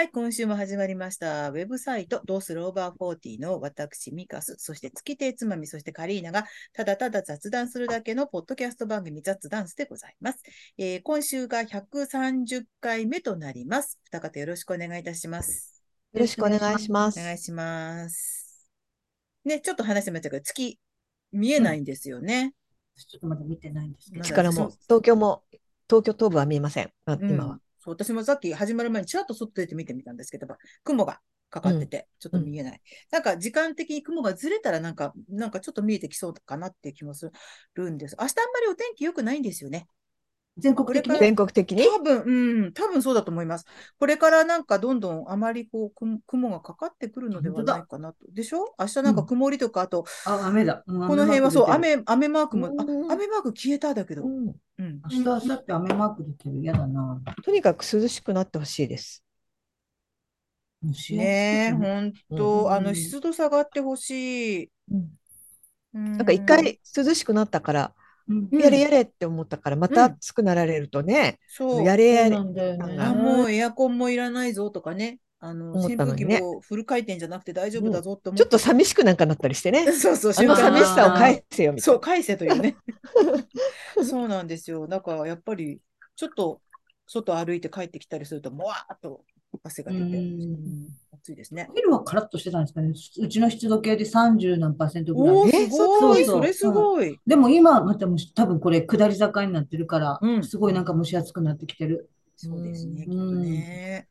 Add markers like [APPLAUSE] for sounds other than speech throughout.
はい、今週も始まりました。ウェブサイト、どうするオーバーフォーティーの私、ミカス、そして月亭つまみ、そしてカリーナが、ただただ雑談するだけのポッドキャスト番組、雑談スでございます。えー今週が130回目となります。二方よろしくお願いいたします。よろしくお願いします。お願いします。ね、ちょっと話してましたけど、月、見えないんですよね。ちょっとまだ見てないんですけど力も、東京も、東京東部は見えません。あうん今は。そう、私もさっき始まる前にちらっと外出て見てみたんですけど、雲がかかってて、ちょっと見えない。なんか時間的に雲がずれたらなんか、なんかちょっと見えてきそうかなっていう気もするんです。明日あんまりお天気良くないんですよね。全国的に？全国的に？多分、うん、多分そうだと思います。これからなんかどんどんあまりこう、雲雲がかかってくるのではないかなと。でしょ？明日なんか曇りとか、あと、あ、雨だ。ここの辺はそう、雨雨、雨マークも、あうん、雨マーク消えただけど、うんうん。明日、明後日雨マーク出てる。嫌だな。とにかく涼しくなってほしいです。ねえ、暑くてほんうと、んあの、湿度下がってほしい。ななんか一回涼しくなったから、うんうんやれやれって思ったから、またうん暑くなられるとね、そう。やれやれそうなんだよね。あ、もうエアコンもいらないぞとかね。あの、思っ扇風機たのにねもフル回転じゃなくて大丈夫だぞって思ちょっと寂しくなんかなったりしてね。そうそう、あの瞬間寂しさを返せよみたそ、いう返せというね。[LAUGHS] そうなんですよ。だからやっぱり、ちょっと外歩いて帰ってきたりすると、もわーっと汗が出て、うんうん暑いですね。お昼はカラッとしてたんですかね。うちの湿度計で30何パーセントぐらい。え？すごい。そうそうそれすごい。でも今、またむし多分これ下り坂になってるからうん、すごいなんか蒸し暑くなってきてる。そうですね、きっうんとね。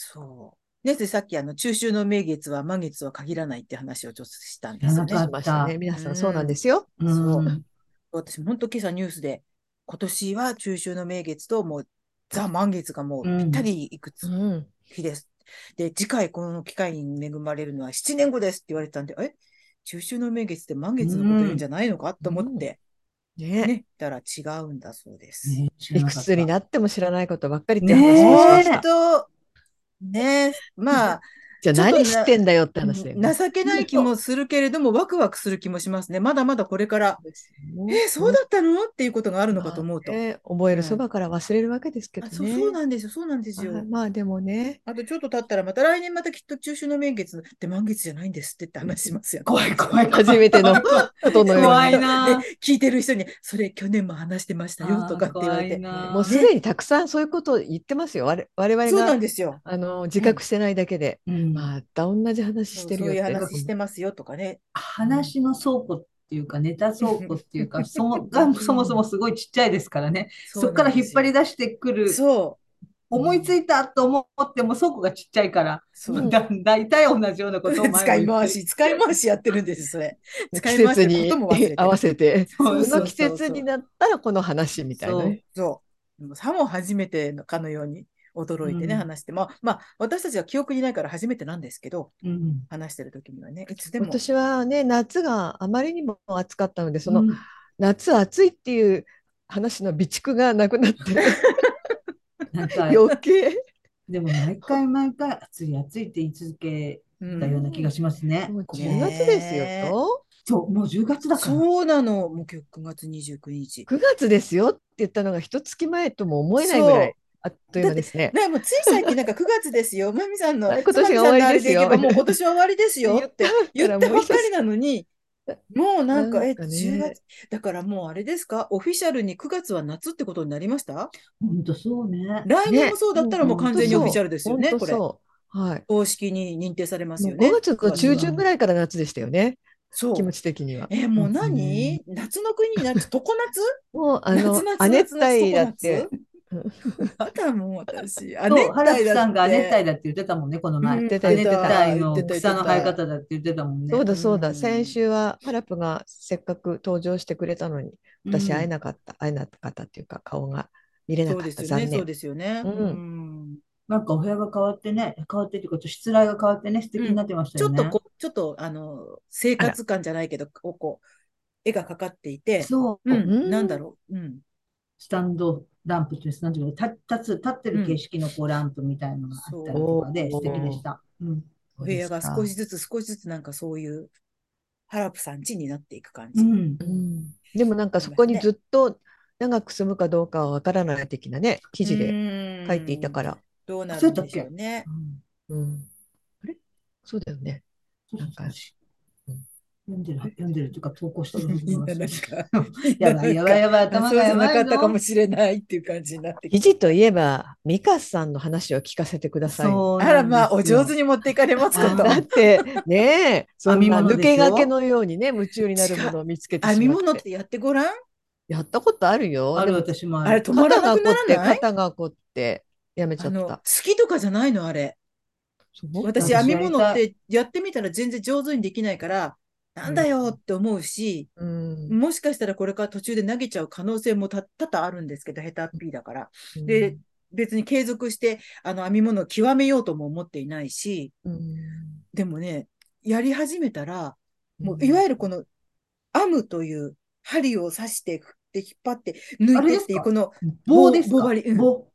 そう。ね、で、さっきあの、中秋の名月は満月は限らないって話をちょっとしたんですよね。知らなかっしましたね。皆さんそうなんですよ。うんそう私、本当今朝ニュースで、今年は中秋の名月ともう、ザ・満月がもうぴったりいくつうん。日です。で、次回この機会に恵まれるのは7年後ですって言われてたんで、え？中秋の名月って満月のこと言うんじゃないのかと思って、ねね、たら違うんだそうです。いくつになっても知らないことばっかりってね話をしまし本た。当、ね、まあ、じゃあ何知ってんだよって話だよね。情けない気もするけれども、ワクワクする気もしますね。まだまだこれから、え、そうだったの？っていうことがあるのかと思うと。まあね覚えるそばから忘れるわけですけどあそうね。そうなんですよ、そうなんですよ。あまあでもね、あとちょっと経ったら、また来年またきっと中秋の名月って満月じゃないんですってって話しますよ。怖い怖い。初めての [LAUGHS] ことのように。怖いな。で、聞いてる人に、それ去年も話してましたよとかって言われて。もうすでにたくさんそういうことを言ってますよ。我我々そうながんですよ。あの自覚してないだけで、うんまた同じ話してるよ。そういう話してますよとかね。話の倉庫っていうか、ネタ倉庫っていうか、[LAUGHS] そもがそもそもすごいちっちゃいですからね。そこから引っ張り出出してくる、そう。思いついたと思っても倉庫がちっちゃいから、だ大体同じようなことを使い回し、使い回しやってるんです、それ。[LAUGHS] 使季い回し節に [LAUGHS] 合わせて、その季節になったらこの話みたいなね。そう。もうさも初めてのかのように驚いてね、うん話して。まあ、まあ、私たちは記憶にないから初めてなんですけど、うん話してる時にはね、いつでも。今年はね、夏があまりにも暑かったので、そのうん夏暑いっていう話の備蓄がなくなって、[LAUGHS] 余計。でも毎回毎回暑い暑いって言い続けうんたような気がしますね。もう10月ですよ。そう、もう10月だから。そうなの。もう今日9月29日。9月ですよって言ったのが一月前とも思えないぐらいあっという間ですね。ね、もうつい最近なんか9月ですよ。[LAUGHS] まみさんの、今年が終わりですよもう今年は終わりですよって言ったばっかりなのに、もうなんか、え、なんかね10月。だからもうあれですか？オフィシャルに9月は夏ってことになりました？本当そうね。来年もそうだったらもう完全にオフィシャルルですよね、これ。はい。公式に認定されますよね。5月の中旬ぐらいから夏でしたよね。そう気持ち的には。え、もううん何夏の国になって、常夏？[LAUGHS] もうあの夏夏亜熱夏帯だっ夏て。[LAUGHS] あたもう私。亜そう、原熱帯だって木さんが亜熱帯だって言ってたもんね、この前。熱帯の草の生え方だって言ってたもんね。そうだそうだ、うん先週はハラプがせっかく登場してくれたのに、私会えななかった、会えなかったっていうか、顔が見れなかった、ですよね、そう。ですよね。なんかお部屋が変わってね、変わってっていうか、失礼が変わってね、素敵になってましたよね。ちょっとこう、ちょっとあの、生活感じゃないけど、こう、絵がかかっていて、そう、うん、うんなんだろう。うん。スタンドランプっていう、なんていうか、立立つ、立ってる形式のこうランプみたいなのがあったりとかで、そう素敵でした。うん。お部屋が少しずずつ少しずつなんかそういうハラプさん家になっていく感じ。うん。うんでもなんかそこにずっと長く住むかどうかはわからない的なね、記事でで書いていたから、どうなるんでしょうね。うん。あれ？そうだよね。なんか読んでる、読んでるっていうか投稿してるはずみんななん [LAUGHS] なんか、やばいやばいやばい、頭がやばそうじゃないかったかぞもしれないっていう感じになって。記事といえば、ミカさんの話を聞かせてください。あら、まあ、お上手に。に持っていかれますこと。[LAUGHS] だってねえ、[LAUGHS] そんな抜け駆けのようにね、夢中になるものを見つけてしまって。編み物ってやってごらん？やったことあるよ。ある私もあれ。止まらなくならない？肩が凝って、やめちゃった。きとかじゃないの、あれ。私、私編み物ってやってみたら全然上手にできないから、なんだよって思うし、うん。もしかしたらこれから途中で投げちゃう可能性もた多々あるんですけど、下手っぴーだから。で、別に継続して、あの、編み物を極めようとも思っていないし、うん。でもね、やり始めたら、もう、うんいわゆるこの、編むという針を刺して、振って、引っ張って、抜いてっていう、この、棒ですか？棒針。うん。棒。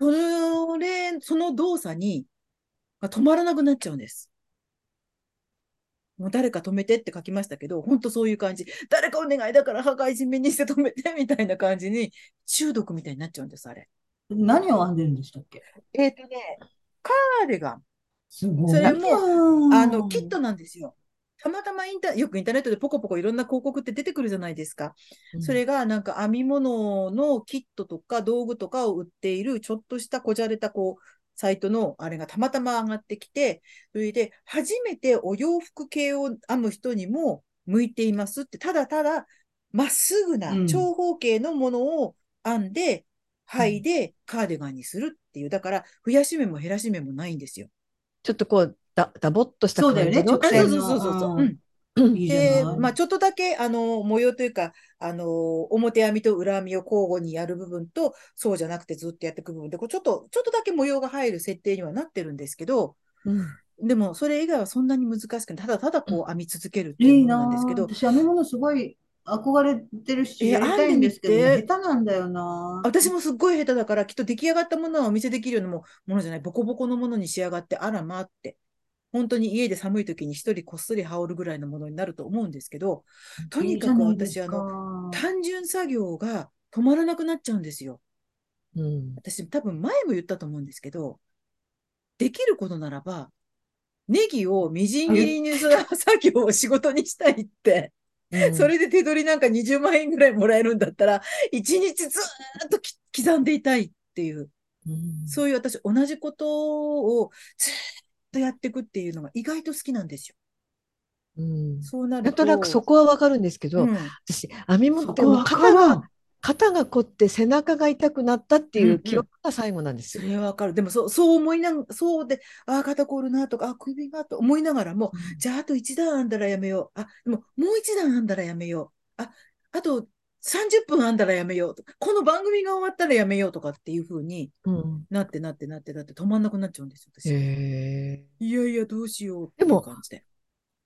それ、その動作に、が止まらなくなっちゃうんです。もう誰か止めてって書きましたけど、本当そういう感じ。誰かお願いだから破壊人目にして止めてみたいな感じに、中毒みたいになっちゃうんです、あれ。何を編んでるんでしたっけ？えっ、とね、カーディガン。すごい。それもあの、キット。トなんですよ。たまたまインター、よくインターネットでポコポコいろんな広告って出てくるじゃないですか。それがなんか編み物のキットとか道具とかを売っているちょっとしたこじゃれたこう、サイトのあれがたまたま上がってきて、それで初めてお洋服系を編む人にも向いていますって、ただただまっすぐなうん。長方形のものを編んで、剥いでカーディガンにするっていう、だから増やし目も減らし目もないんですよ。ちょっとこう、だ、だぼっとしたそうだよね。直線そうそうそうそうそう。のうんいいじで。まあ、ちょっとだけ、あの、模様というか、あの、表編みと裏編みを交互にやる部分と、そうじゃなくてずっとやっていく部分で、こうちょっと、ちょっとだけ模様が入る設定にはなってるんですけど、うんでも、それ以外はそんなに難しくない。ただただこう編み続けるっていうのなんなですけど、私、編み物すごい憧れてるし、えやりたいんですけど、下手なんだよな。私もすっごい下手だから、きっと出来上がったものはお見せできるようなもものじゃない、ボコボコのものに仕上がって、あらまあって。本当に家で寒い時に一人こっそり羽織るぐらいのものになると思うんですけど、とにかく私、あの、の、単純作業が止まらなくなっちゃうんですよ。うん。私多分前も言ったと思うんですけど、できることならば、ネギをみじん切りにする作業を仕事にしたいって、うん。それで手取りなんか20万円ぐらいもらえるんだったら、1日ずーっとき刻んでいたいっていう、うん。そういう私同じことをずとやっていくっていうのが意外と好きなんですよ。うんそうなるなんとなくそこはわかるんですけど、うん私、編み物って肩が、肩が凝って背中が痛くなったっていんううん記憶が最後なんですよ。それはわかる。でもそう、そう思いながそうで、ああ、肩こるなとか、あー首がと思いながらも、じゃああと一段編んだらやめよう。あ、でももう一段編んだらやめよう。あ、あと30分編んだらやめようと。この番組が終わったらやめようとかっていう風にうんなってなってなってなって止まんなくなっちゃうんですよ、私。へいやいや、どうしようって感じで。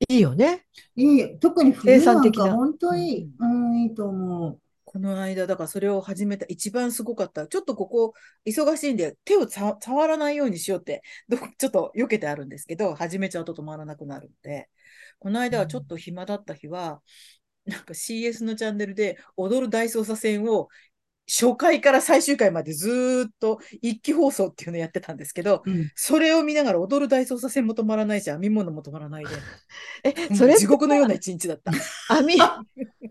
ーいいよね。いい、特に冬生産的なか本当いい。うん、いいと思う。この間、だからそれを始めた一番すごかった。ちょっとここ忙しいんで手をさ触らないようにしようって、どちょっと避けてあるんですけど、始めちゃうと止まらなくなるんで、この間はちょっと暇だった日は、なんか CS のチャンネルで踊る大捜査線を初回から最終回までずーっと一気放送っていうのをやってたんですけど、うん。それを見ながら踊る大捜査線も止まらないし、編み物も止まらないで、え、それ地獄のような一日だった。[LAUGHS] 編み、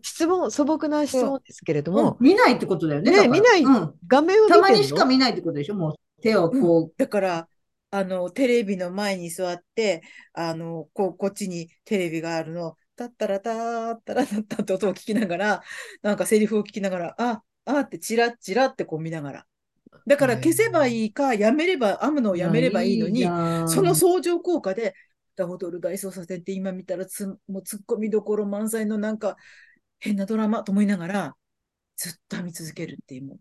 質問、素朴な質問ですけれども、見ないってことだよね。ね見ない。うん。画面を見たまにしか見ないってことでしょもう。手をこだから、あの、テレビの前に座って、あの、こう、こっちにテレビがあるの、たったらたーったらたったって音を聞きながら、なんかセリフを聞きながら、あ、あってチラッチラってこう見ながら。だから消せばいいか、やめれば、編むのをう。やめればいいのに、その相乗効果で、ダホドル大捜査線って今見たらつ、もう突っ込みどころ満載のなんか変なドラマと思いながら、ずっと編み続けるっていう。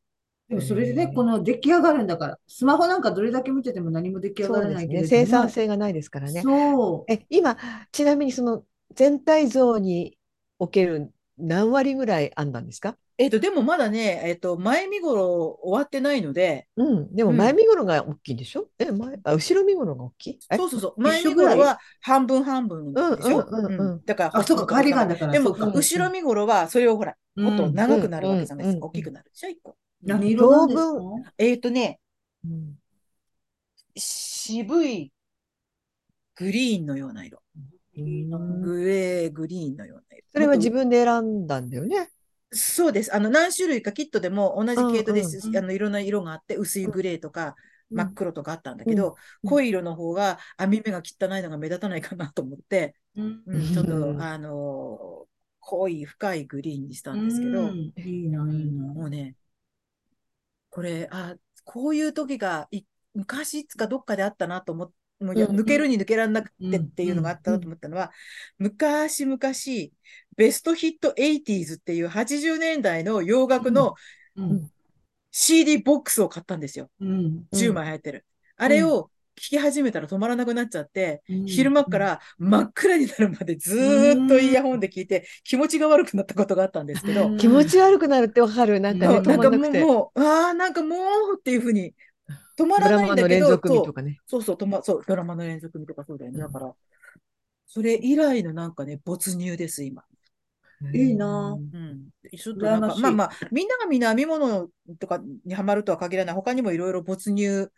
でもそれでね、この出来上がるんだから。スマホなんかどれだけ見てても何も出来上がらそうですね。ないけれども。生産性がないですからね。そう。え、今、ちなみにその全体像における何割ぐらい編んだんですか？えっと、でもまだね、えっと、前見頃終わってないので、うん。でもうん。前身頃が大きいんでしょ？え、前、あ、後ろ身頃が大きい？えそうそうそう、前一緒ぐらい見頃は半分半分でしょ。うんうんうんうん。だから、あ、そうか、カーディガンだから。でも、後ろ見頃は、それをほら、もっと長くなるわけじゃないですか。うんうん大きくなるでしょ、一個。何色なんですか？当えっとね、うん。渋いグリーンのような色。グレー、グリーンのような色。それは自分で選んだんだよね。そうです。あの、何種類かキットでも同じ系統です。あの、いろんな色があって、薄いグレーとか、真っ黒とかあったんだけど、うん濃い色の方が網目が汚いのが目立たないかなと思って、うんうん、ちょっうんと、あのー濃い深いグリーンにしたんですけど、うんいいな、いいな。もうね、これ、あ、こういう時がい昔いつかどっかであったなと思って、もう抜けるに抜けられなくてうんっていうのがあったなと思ったのは、昔々、ベストヒット 80s っていう80年代の洋楽のうん。CD ボックスを買ったんですよ。うん。10枚入ってる。あれを聴き始めたら止まらなくなっちゃって、うん昼間から真っ暗になるまでずーっとイヤホンで聞いて気持ちが悪くなったことがあったんですけど、うん気持ち悪くなるってわかる。なんかね、なんか。もう、ああ、なんかもうっていうふうに止まドらないんだけど、ラマの連続見そうとかね。そうそう、止ま、そう、ドラマの連続見とかそうだよね。うんだから、それ以来のなんかね、没入です、今。いいなうん。ちょっとなんか、羨まあまあ、みんながみんな編み物とかにハマるとは限らない。他にもいろいろ没入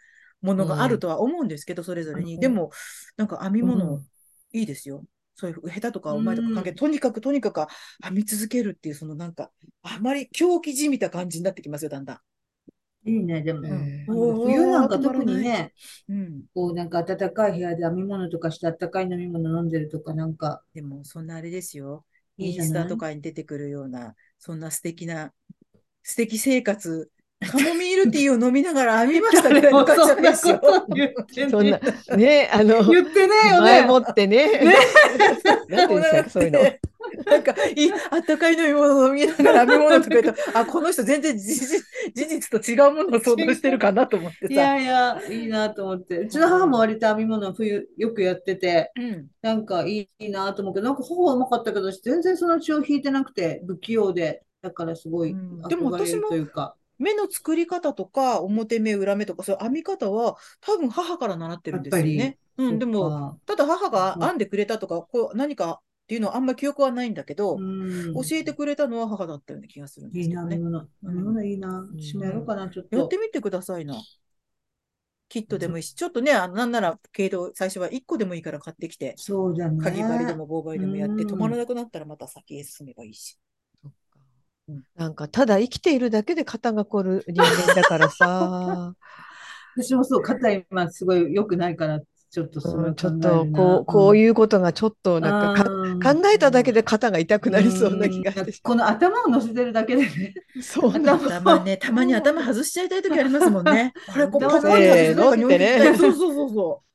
ものがあるとは思うんですけど、それぞれに。うんでも、なんか編み物、うんいいですよ。そういう下手とかうまいとか関係、とにかくとにかく編み続けるっていう、そのなんか、あまり狂気じみた感じになってきますよ、だんだん。いいね、でも。えなんかおー冬なんか特にね、うん。こうなんか暖かい部屋で編み物とかして暖かい飲み物飲んでるとかなんかでも、そんなあれですよ。イいいじゃない？ンスタとかに出てくるような、そんな素敵な、素敵生活、カモミールティーを飲みながら編みましたぐら [LAUGHS] いの感じなんですよ。そんなこと言ってねそんな、ね、あの、言ってねえよね。前もってね。[LAUGHS] なんていうんですか、そういうの。[LAUGHS] なんか、いい、あったかい飲み物を飲みながら編み物とか言うと、[LAUGHS] あ、この人全然事実事実と違うものを想像してるかなと思っていさ。やいや、いいなと思って。うちの母も割と編み物冬よくやってて、うん。なんかいいなと思うけど、なんか頬はうまかったけど、全然その血を引いてなくて、不器用で、だからすごい憧れる私もというか。目の作り方とか、表目、裏目とか、そういう編み方は、多分母から習ってるんですよね。うん、でも、も、ただ母がうん編んでくれたとか、こう何かっていうのはあんま記憶はないんだけど、うん、教えてくれたのは母だったような気がするんでいいな、すけどね。編み物。編み物いいな。私もやろうかな、ちょっとやって。みてくださいな。キットでもいいし、ちょっとね、あのなんなら、系統、最初は1個でもいいから買ってきて、そうだね。かぎ針でも棒針でもやって、うん止まらなくなったらまた先へ進めばいいし。なんか、ただ生きているだけで肩が凝る人間だからさ、[LAUGHS] 私もそう、肩今すごい良くないから、ちょっとそちょっとこう、こうういうことがちょっとなんかかん考えただけで肩が痛くなりそうな気がしてしこの頭を乗せてるだけでね。そうなんだ頭ね、たまに頭外しちゃいたい時ありますもんね。[LAUGHS] これ、ここ、に外すのとかに置いってねてたいそうそうそうそう。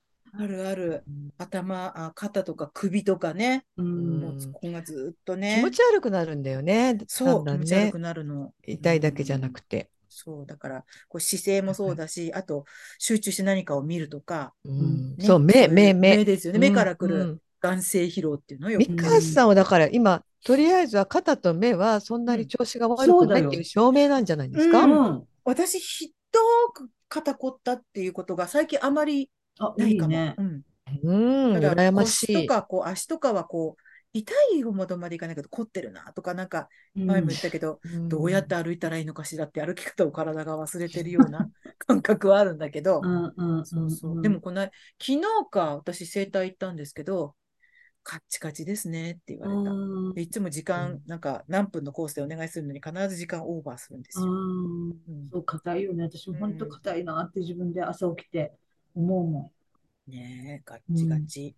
あるある。頭、あ肩とか首とかね。うんもうここがずっと気ね持。ち悪くなるんだよね。そう、ね気持ち悪く。なるの。痛いだけじゃなくて。そう、だから、こう姿勢もそうだし、あと、集中して何かを見るとか、うんねそう、目、目、目目。ですよね。目から来るうん眼性疲労っていうのよ。ミカさんはだから今、とりあえずは肩と目はそんなに調子が悪くないっていう証明なんじゃないですか、うんうん私、ひどく肩凝ったっていうことが最近あまりあ、ないいかも。いね。うん。うん、ただ羨ましい。腰とか、こう、足とかはこう、痛いほどまでいかないけど、凝ってるなとか、なんか、前も言ったけど、うん。どうやって歩いたらいいのかしらって歩き方を体が忘れてるような [LAUGHS] 感覚はあるんだけどでも、この、昨日か、私、整体行ったんですけど、カッチカチですねって言われた。うん。でいつも時間、なんか何分のコースでお願いするのに必ず時間オーバーするんですよ。うん。うん。そう、硬いよね。私も本当硬いなって自分で朝起きて思うもねえ、ガッチガチ。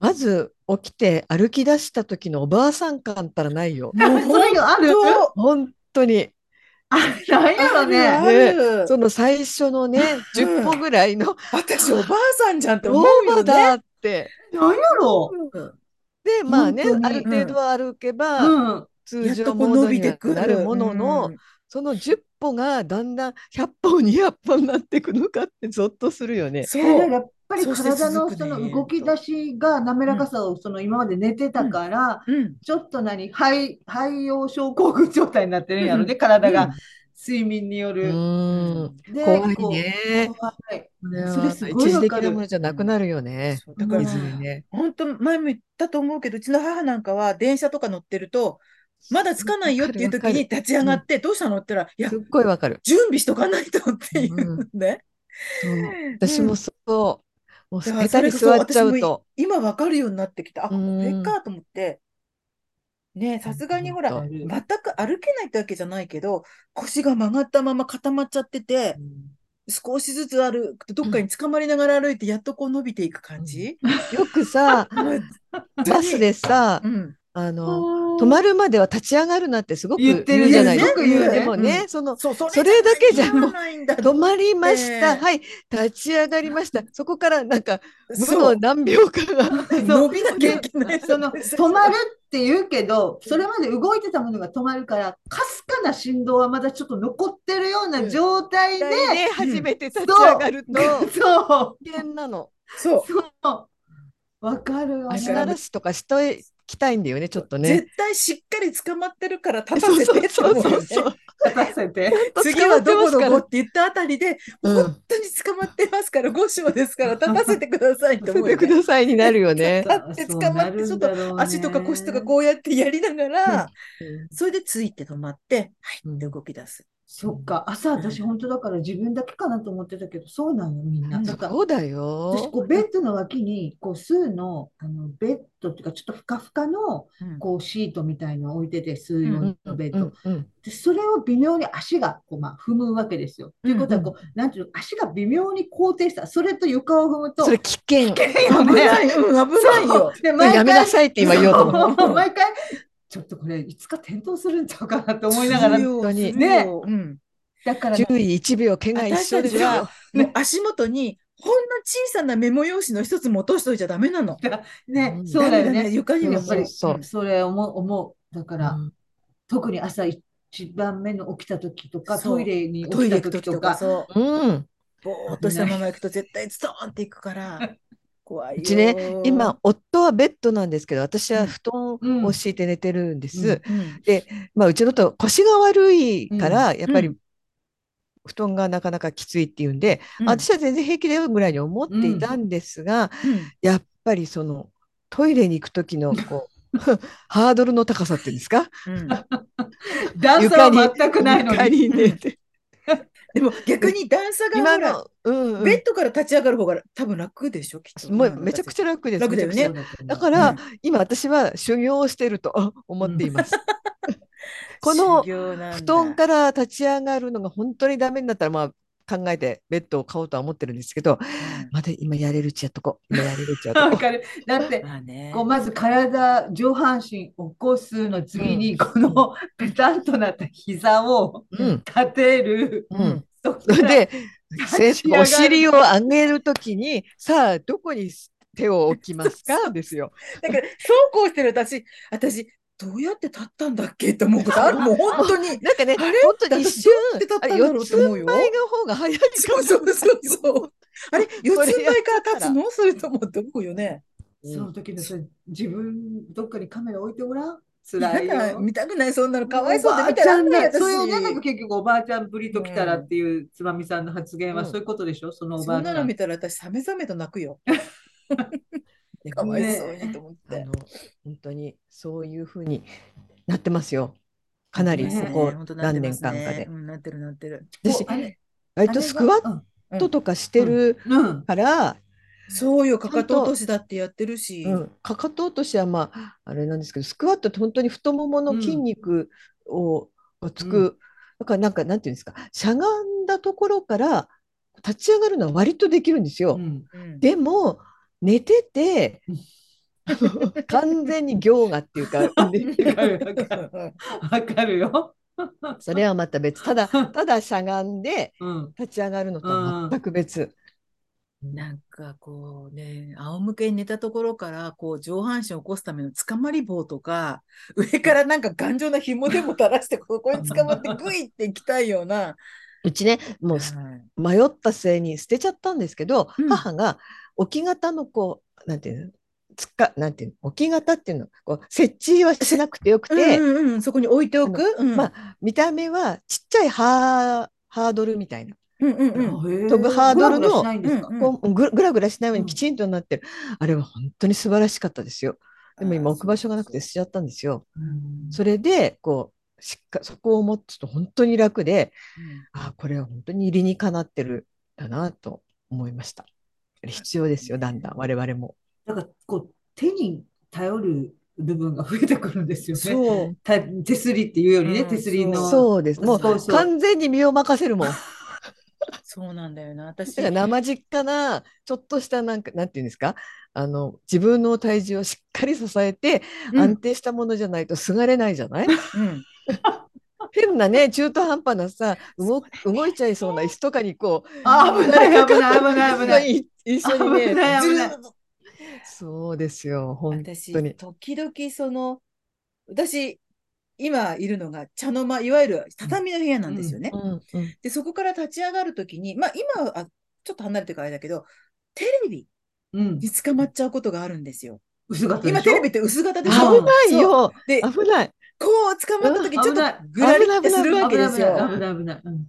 まず起きて歩き出した時のおばあさん感ったらないよ。[LAUGHS] ん。そういうのある？本本当に。あ、なんやろあね。るその最初のね、10歩ぐらいの、私、おばあさんじゃんってオ思うーバーよね。だって。なんやろうんで、まあね、ある程度は歩けば、うん。通常モードとこう伸びにはてくる。なるものの、うんその10歩がだんだん100歩、200歩になっていくのかってゾッとするよね。そう。ぱり体のその動き出しが滑らかさをその今まで寝てたから、うん。ちょっと何、肺、肺葉症候群状態になってるんやろね、体が睡眠にようる。ん。で、怖いね。それすごい一時的なものじゃなくなるよね。だからね。本当、前も言ったと思うけど、うちの母なんかは電車とか乗ってると、まだ着かないよっていう時に立ち上がって、どうしたのって言ったら、いやすっ、ごいわかる。準備しとかないとっていうね。そう私もそう。もうだから下手に座っちゃうと。今わかるようになってきた。あ、こうんれかと思って。ねさすがにほら、ほ全んくと歩けないってわけじゃないけど、腰が曲がったまま固まっちゃってて、少しずつ歩くとどっかに捕まりながら歩いて、やっとこう伸びていく感じ。[LAUGHS] よくさ、[LAUGHS] バスでさう、ん。あの、止まるまでは立ち上がるなってすごく言ってるじゃないすごく言うねでもね、その、そう、そそれだけじゃもう。止まりました。ねはい、立ち上がりました。そこからなんか、無の何秒かが。[LAUGHS] 伸びなきゃいけない。その [LAUGHS] 止まるって言うけど、それまで動いてたものが止まるから、かすかな振動はまだちょっと残ってるような状態で、で、初めて立ち上がると、[LAUGHS] そう、危険なの。そう。そう、わかるわ。足慣らしとかしてきたいんだよね、ちょっとね。絶対しっかり捕まってるから立たせてってそう。そうそう。立たせて。次はどこどこって言ったあたりで、うん本当に捕まってますから、五章ですから、立たせてくださいって思うよね。[LAUGHS] くださいになるよね。[LAUGHS] 立って捕まって、ちょっと足とか腰とかこうやってやりながら、それでついて止まって、はいって動き出す。そっか、朝私本当だから自分だけかなと思ってたけど、そうなんよ、みんな。うん。だからそうだ私よ。こうベッドの脇にこう数のあのベッドっていうかちょっとふかふかのうん。こうシートみたいのを置いてて数用のベッド、でそれを微妙に足がこう、まあ、踏むわけですよ。ということはこう、なんていうの足が微妙に高低差それと床を踏むとそれ危険。危ない、うん、危ないよ。で毎やめなさいって今言おうと思そう。毎回ちょっとこれいつか転倒するんちゃうかなと思いながら本当にするようんだから注意1秒怪我一緒ですよ。私たちはもう足元にほんの小さなメモ用紙の一つも落としといちゃダメなの。[LAUGHS] ね、うんそうだよね。床にはやっぱりそうそれ思う思うだから、うん特に朝一番目の起きた時とかトイレに起きたレ行く時とかう。うん。ぼーっとしたまま行くと絶対ズドーンっていくから。[LAUGHS] 怖いよ。うちね、今、夫はベッドなんですけど、私は布団うんを敷いて寝てるんです。うんうん、まあ、うちのと腰が悪いから、やっぱりうん。布団がなかなかきついっていうんで、うん。私は全然平気だよぐらいに思っていたんですが、うん。やっぱりそのトイレに行く時のこうハードルの高さっていうんですか？うん。[LAUGHS] 段差は全くないの床に。に寝てでも逆に段差が今の、うんうんベッドから立ち上がる方が多分楽でしょ、きっと。もうめちゃくちゃ楽です。楽だよねだから、うん今私は修行をしているとあ思っています。[LAUGHS] この修行なんだ布団から立ち上がるのが本当にダメになったら、まあ、考えてベッドを買おうとは思ってるんですけど、まだ今やれるうちやっとこう。[LAUGHS] 今やれるうちやっとこわかる。だってうん、まあねこうまず体、上半身起こすの次に、このペタンとなった膝をう。うん。立てる。うん。そで、お尻を上げるときに、さあ、どこに手を置きますか？ですよ。だから、そうこうしてる私、私、どうやって立ったんだっけって思うことある？もう本当に。なんかね、あれ？本当に一瞬だって立ったんだあれろう四つと思うよ前の方が早いかもそうそうそうそう。[LAUGHS] あれ、四つそれ前から立つの？それともって思うよね？その時のそれ自分、どっかにカメラ置いてごらん？辛いよ。見たくない、そんなの。かわいそうで見てらない私。それをね、なんか結局おばあちゃんぶりときたらうんっていうつまみさんの発言はうんそういうことでしょ？そのおばあちゃんそんなの見。たら私、さめざめと泣くよ。[LAUGHS] かわいそうにと思って。あの本当にそういうふうになってますよ。かなりねこ何年間かでう。ん、なってるなってる。私割とスクワッットとかしてるうん。うんから、そうよ、かかと落としだってやってるし。うん、かかと落としはまああれなんですけどスクワットって本当に太ももの筋肉を、がつく、だからなんかなんていうんですかしゃがんだところから立ち上がるのは割とできるんですよ。うんうんでも寝ててうん [LAUGHS] 完全に行がっていうか、わかるよ。それはまた別ただただしゃがんでうん。立ち上がるのとは全く別。なんかこうね、仰向けに寝たところから、こう上半身を起こすためのつかまり棒とか、上からなんか頑丈な紐でも垂らして、ここにつかまってグイっていきたいような。うちねもうはい。迷った末に捨てちゃったんですけど、うん。母が置き型のこうなんていうのつっかなんていうの置き型っていうのこう設置はしなくてよくて、うんうんうん、そこに置いておく？うん。まあ見た目はちっちゃいハーハードルみたいな、うんうんうん。飛ぶハードルのグラグラしないんですか？うんこうぐぐらぐらしないよううん。にきちんとなってる、あれは本当に素晴らしかったですよ。でも今置く場所がなくて捨てちゃったんですよ。うん。それでこうしっかそこを持つと本当に楽で、あこれは本当に理にかなってるだなと思いました。必要ですよ、だんだん我々も。だからこう手に頼る部分が増えてくるんですよね。そう。た手すりっていうよりね、うん手すりの。そうです。もう完全に身を任せるもん。だ [LAUGHS] そうなんだよな。私、から生実家な、ちょっとしたなんか、なんていうんですか、あの、自分の体重をしっかり支えて、うん安定したものじゃないとすがれないじゃない？うん。[LAUGHS] 変なね、中途半端なさ、動動いちゃいそうな椅子とかにこう、あ、危ない、危ない、危ない、危ない。い一緒にね、危ない危ないそうですよ、本私当に。、時々その、私、今いるのが茶の間、いわゆる畳の部屋なんですよね。うんうんで、そこから立ち上がるときに、まあ今はあちょっと離れてからあれだけど、テレビうん。に捕まっちゃうことがあるんですよ。薄型でしょ？今テレビって薄型でしあょ？危ないよ、で、危ない。こう捕まったときちょっとぐらりってするわけです危ない、危よ。ない、危ない。うん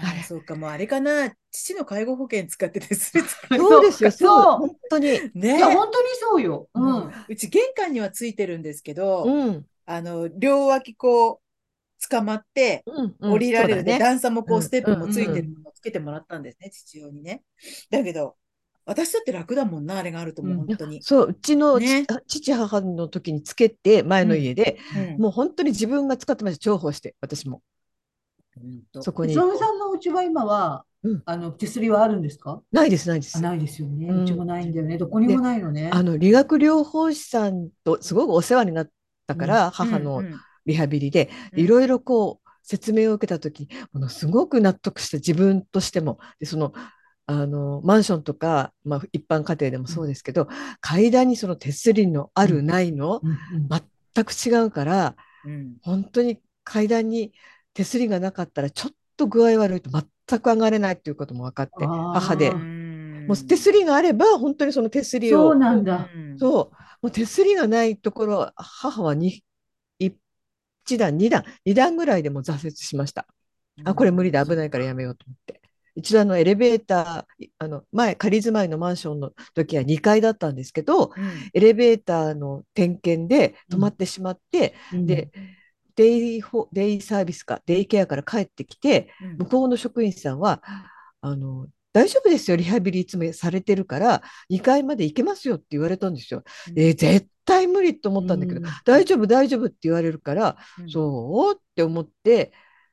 ああそうか、もうあれかな。父の介護保険使っててする [LAUGHS] 使いそうですよ、そう、本当に。ねいや、本当にそうよ。ううんん。うち玄関にはついてるんですけど、うん、あの、両脇こう、捕まって、降りられるね。段差もこうんう、ステップもついてるのをつけてもらったんですね、父親にね。だけど、私だって楽だもんな、あれがあるともう、うん本当に。そう、うちのちね父、母の時につけて、前の家で、うんもう本当に自分が使ってました、重宝して、私も。そこにさんのうちは今はうん、あの、手すりはあるんですか？ないです、ないですあ、。ないですよね。うんうちもないんだよね。どこにもないのね。あの理学療法士さんとすごくお世話になったから、母のリハビリでうんいろいろこう説明を受けた時にものすごく納得して自分としてもでそのあのマンションとか、まあ、一般家庭でもそうですけど、階段にその手すりのあるないのうんうん。全く違うからうん。本当に階段に手すりがなかったらちょっと具合悪いと全く上がれないっていうことも分かって母で。うん。もう手すりがあれば本当にその手すりをそうなんだ。うん。そう、もう手すりがないところは、母はに1段、2段、2段ぐらいでもう挫折しました。あ、これ無理だ、危ないからやめようと思って。一度あのエレベーター、いあの前、仮住まいのマンションの時は2階だったんですけど、うん。エレベーターの点検で止まってしまって、うん。で、デイホデイサービスか、デイケアから帰ってきて、うん。向こうの職員さんは、あの、大丈夫ですよ、リハビリいつもされてるから、2階まで行けますよって言われたんですよ。えー絶対無理と思ったんだけど、うん。大丈夫、大丈夫って言われるから、うん。そうって思って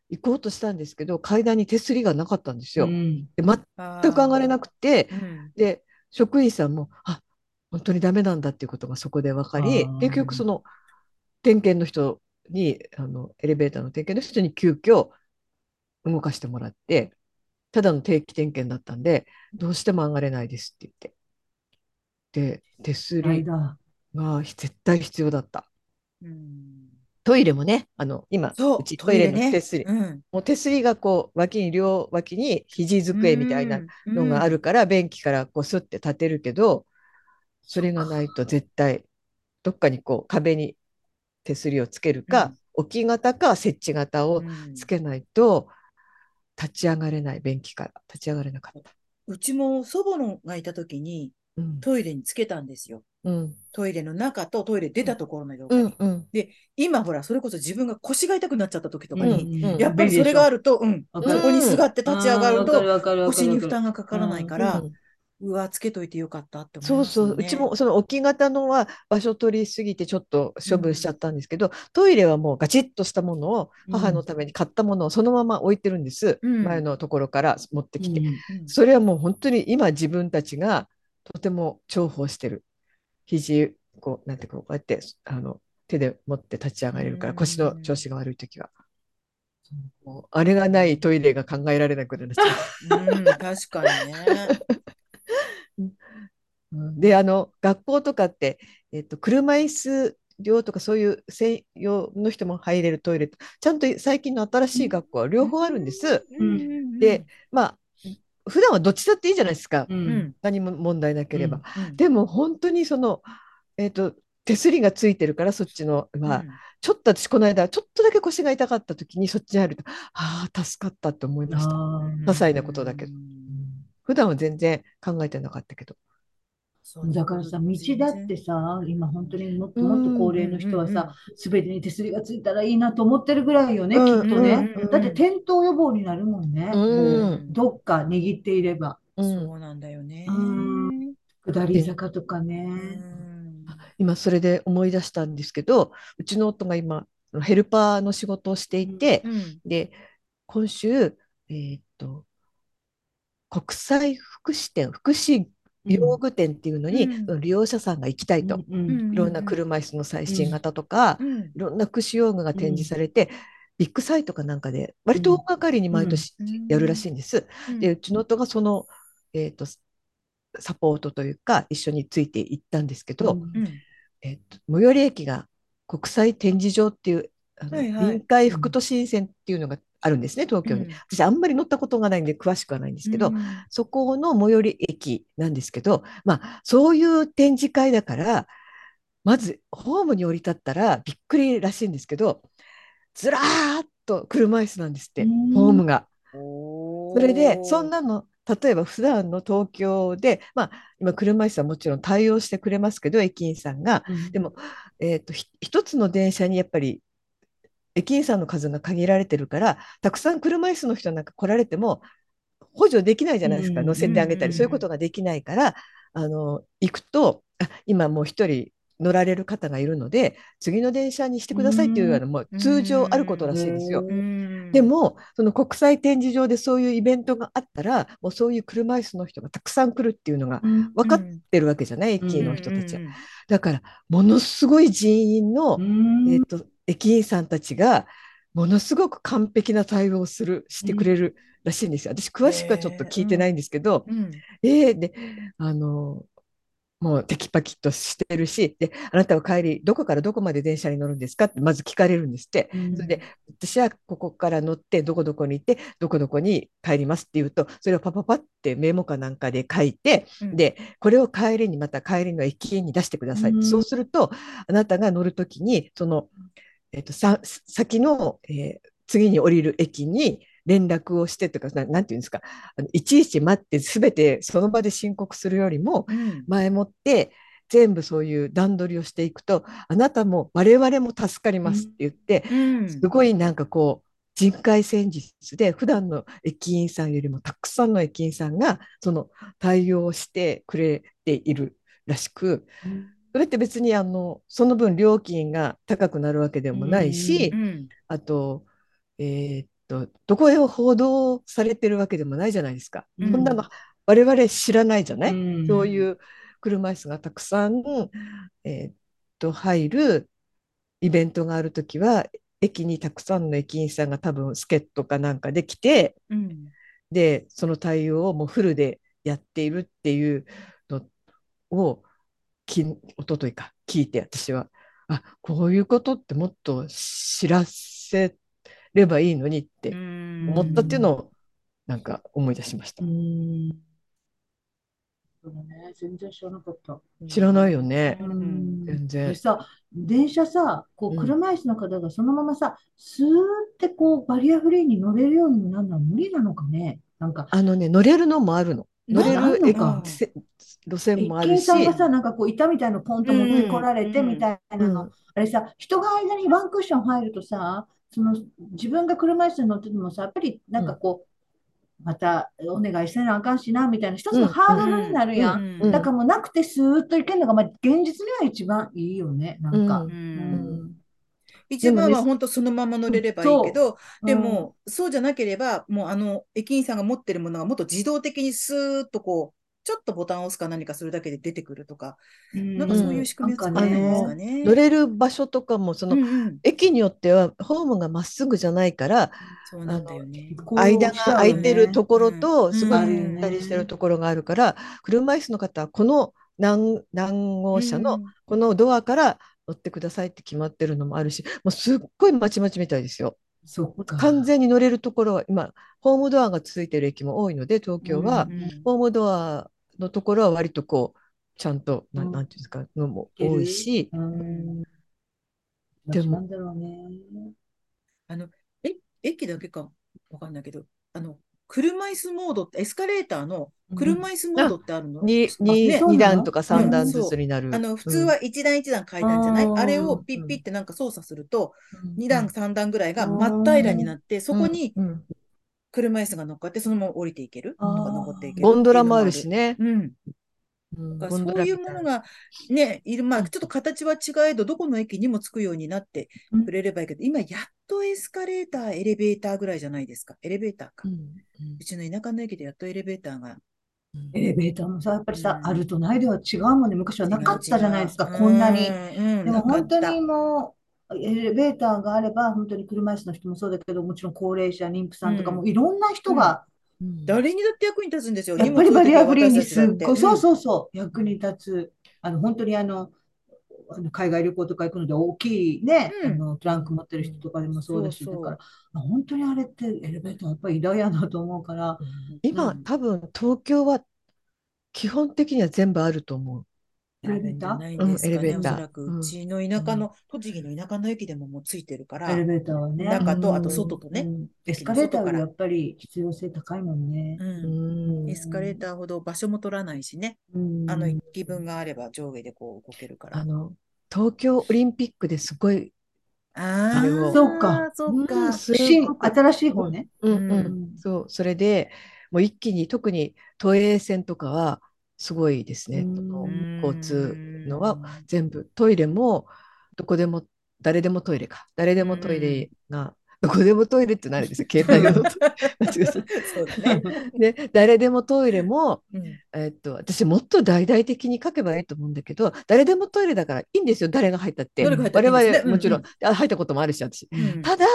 行こうとしたんですけど、階段に手すりがなかったんですよ。うんで全く上がれなくて、うんで、職員さんも、あ本当にダメなんだっていうことがそこで分かり結局その点検の人に、あのエレベーターの点検の人に急遽動かしてもらって、ただの定期点検だったんで、どうしても上がれないですって言って。で、手すり間。が絶対必要だった。うんトイレもね、あの今、そううちトイレのね。手すり、うん。もう手すりがこう脇に両脇に肘机みたいなのがあるから、便器からこうスッて立てるけど、それがないと絶対どっかにこう壁に手すりをつけるか、置き型か設置型をうん。つけないと立ち上がれない便器から。立ち上がれなかった。う。ちも祖母のがいた時にうんトイレにつけたんですよ。うん。トイレの中とトイレ出たところの両う方んうん。今ほら、それこそ自分が腰が痛くなっちゃった時とかうんに、うん。やっぱりそれがあると、うん、そこにすがって立ち上がると、腰に負担がかからないから、うんうわ、つけといてよかったって思いそうそう、ますよね。うちもその置き型のは場所取りすぎてちょっと処分しちゃったんですけど、トイレはもうガチッとしたものを母のために買ったものをそのまま置いてるんです、うん。前のところから持ってきて、うんうんそれはもう本当に今自分たちがとても重宝してる肘こうなんていうかこうやってあの手で持って立ち上がれるから、うん腰の調子が悪い時は。もうあれがないトイレが考えられなくなっちゃう。うん、確かにね。[LAUGHS] であの学校とかって、えっと、車椅子用とかそういう専用の人も入れるトイレちゃんと最近の新しい学校は両方あるんです。うんで、まあ普段はどっちだっていいじゃないですか、ううん。ん、何も問題なければ。うん、でも本当にその、えっと手すりがついてるからそっちのは、ちょっと私この間ちょっとだけ腰が痛かった時にそっちに入るとああ助かったって思いました。あー些細なことだけど。普段は全然考えてなかったけど。そうだからさ、道だってさ、今本当にもっともっと高齢の人はさ、すべてに手すりがついたらいいなと思ってるぐらいよね、うんきっとね。うんだって転倒予防になるもんね。うんどっか握っていれば。うんそうなんだよね。うん下り坂とかうね。ん今それで思い出したんですけどうちの夫が今ヘルパーの仕事をしていて、うんで今週、えーっと国際福祉店福祉用具店っていうのに、うん。利用者さんが行きたいと、うんうんいろんな車椅子の最新型とか、うん。いろんな福祉用具が展示されて、ビッグサイトかなんかで割と大掛かりに毎年うん。やるらしいんです。うん。でうちの夫がその、えーっとサポートというか一緒について行ったんですけど、えっと、最寄り駅が国際展示場っていうはいはい。臨海副都心線っていうのがあるんですね東京に、うん。私あんまり乗ったことがないんで詳しくはないんですけど、うん。そこの最寄り駅なんですけどまあそういう展示会だからまずホームに降り立ったらびっくりらしいんですけどずらーっと車椅子なんですってうん。ホームが。それでそんなの例えば普段の東京でまあ今車椅子はもちろん対応してくれますけど駅員さんが。でも、えー、とひ一つの電車にやっぱり駅員さんの数が限られてるからたくさん車椅子の人なんか来られても補助できないじゃないですか、うん乗せてあげたり、うんそういうことができないからあの行くとあ今もう一人乗られる方がいるので次の電車にしてくださいっていうようなもう通常あることらしいですよ。うんでもその国際展示場でそういうイベントがあったらもうそういう車椅子の人がたくさん来るっていうのがうん分かってるわけじゃない、駅員の人たちは。うんだからものすごい人員の、うん。えー、と駅員さんたちがものすごく完璧な対応をするしてくれるらしいんですよ。私詳しくはちょっと聞いてないんですけど、うん。えーであのもうテキパキとしてるしであなたは帰りどこからどこまで電車に乗るんですかってまず聞かれるんですって。うん。それで私はここから乗ってどこどこに行ってどこどこに帰りますって言うとそれをパパパってメモかなんかで書いてうん。でこれを帰りにまた帰りの駅員に出してください、うん。そうするとあなたが乗るときにその、えっとさ先の、えー次に降りる駅に連絡をしてとかななんていうんですかあのいちいち待って全てその場で申告するよりもうん。前もって全部そういう段取りをしていくとあなたも我々も助かりますって言って、うん。すごいなんかこう人海戦術で普段の駅員さんよりもたくさんの駅員さんがその対応をしてくれているらしくそれって別にあのその分料金が高くなるわけでもないし、うんあと,、えーっとどこへ報道されてるわけでもないじゃないですか。うん。そんなの我々知らないじゃない、うん。そういう車椅子がたくさん、えーっと入るイベントがあるときは駅にたくさんの駅員さんが多分助っ人かなんかで来てうん。でその対応をもうフルでやっているっていうのをき一昨日か聞いて私はあこういうことってもっと知らせればいいのにって思ったっていうのをなんか思い出しましたう。んそうだね、全然知らなかった。知らないよねう。うんん全然でさ、電車さ、こうんう車椅子の方がそのままさ、スーってこうバリアフリーに乗れるようになるのは無理なのかね。なんか、あのね乗れるのもあるの。乗れる路線もあ駅るし。員さんがさ、なんかこう板みたいのポンと持ってこられてうんみたいなの、うんあれさ、人が間にワンクッション入るとさ、その自分が車椅子に乗っててもさ、やっぱりなんかこう、またお願いせなあかんしなみたいな一つのハードルになるやん。うんうんだからもうなくてスーッといけるのが、まあ、現実には一番いいよね、なんか。うん。うん一番は本当そのまま乗れればいいけど、うんでも、そうじゃなければ、もうあの、駅員さんが持ってるものがもっと自動的にスーッとこう、ちょっとボタンを押すか何かするだけで出てくるとか、うん。なんかそういう仕組みを作なんですね。かね。乗れる場所とかもその、うんうん。駅によってはホームがまっすぐじゃないからそうなんだよね。間が空いてるところとうんすごいったりしてるところがあるから車椅子の方はこの何何号車のこのドアから乗ってくださいって決まってるのもあるしもうすっごいまちまちみたいですよ。そっか。完全に乗れるところは今ホームドアがついてる駅も多いので東京は、うんうんホームドアのところは割とこうちゃんと、なうんなんていうんですかのも多いし、うん。でも。あの、え、駅だけかわかんないけど、あの、車椅子モードって、エスカレーターの車椅子モードってあるの、うなの二段とか三段うん。ずつになる。あの、普通は一段一段階段じゃない、うんあれをピッピってなんか操作すると、うん二段三段ぐらいがうん。真っ平らになって、そこにうん。車椅子が乗っかって、そのまま降りていける？とか登っていけるゴンドラもあるしね。うん。そういうものがね、いる、まあ、ちょっと形は違えど、どこの駅にも着くようになってくれればいいけど、今やっとエスカレーター、エレベーターぐらいじゃないですか？エレベーターか。ううんちの田舎の駅でやっとエレベーターが。エレベーターもさ、やっぱりさ、うんあるとないでは違うもんね。昔はなかったじゃないですか、違うこんなに。うん、うんでも本当にもう、エレベーターがあれば、本当に車椅子の人もそうだけど、もちろん高齢者、妊婦さんとかうんもいろんな人が、うん誰にだって役に立つんですよ。やっぱりバリアフリーにすっごい、そうう。そうそう、役に立つ。あの、本当にあの、あの海外旅行とか行くので大きいね、うんあのトランク持ってる人とかでもそうだし、だから、あ本当にあれってエレベーターやっぱり偉大やなと思うから、今、うん多分東京は基本的には全部あると思う。エレベーター？ないんですかね、うんエレベーターおそらく、うちの田舎の、栃木の田舎の駅でももうついてるから、エレベーターはね。中と、うんあと外とね。うんエスカレーターよりやっぱり必要性高いもんね。うんうんエスカレーターほど場所も取らないしね。うんあの、気分があれば上下でこう動けるから。あの東京オリンピックですごい、ああれをあ、そうかそうか。す新新しい方ね。うんうんうん、そう、それでもう一気に特に都営線とかはすごいですね。交通のは全部トイレもどこでも誰でもトイレか。誰でもトイレが、どこでもトイレって何ですよ。[LAUGHS] 携帯用の [LAUGHS] ね。[LAUGHS] で誰でもトイレも、うん。えっと、私もっと大々的に書けばいいと思うんだけど誰でもトイレだからいいんですよ。誰が入ったって。ね。我々もちろん、うんあ入ったこともあるし私。うん。ただ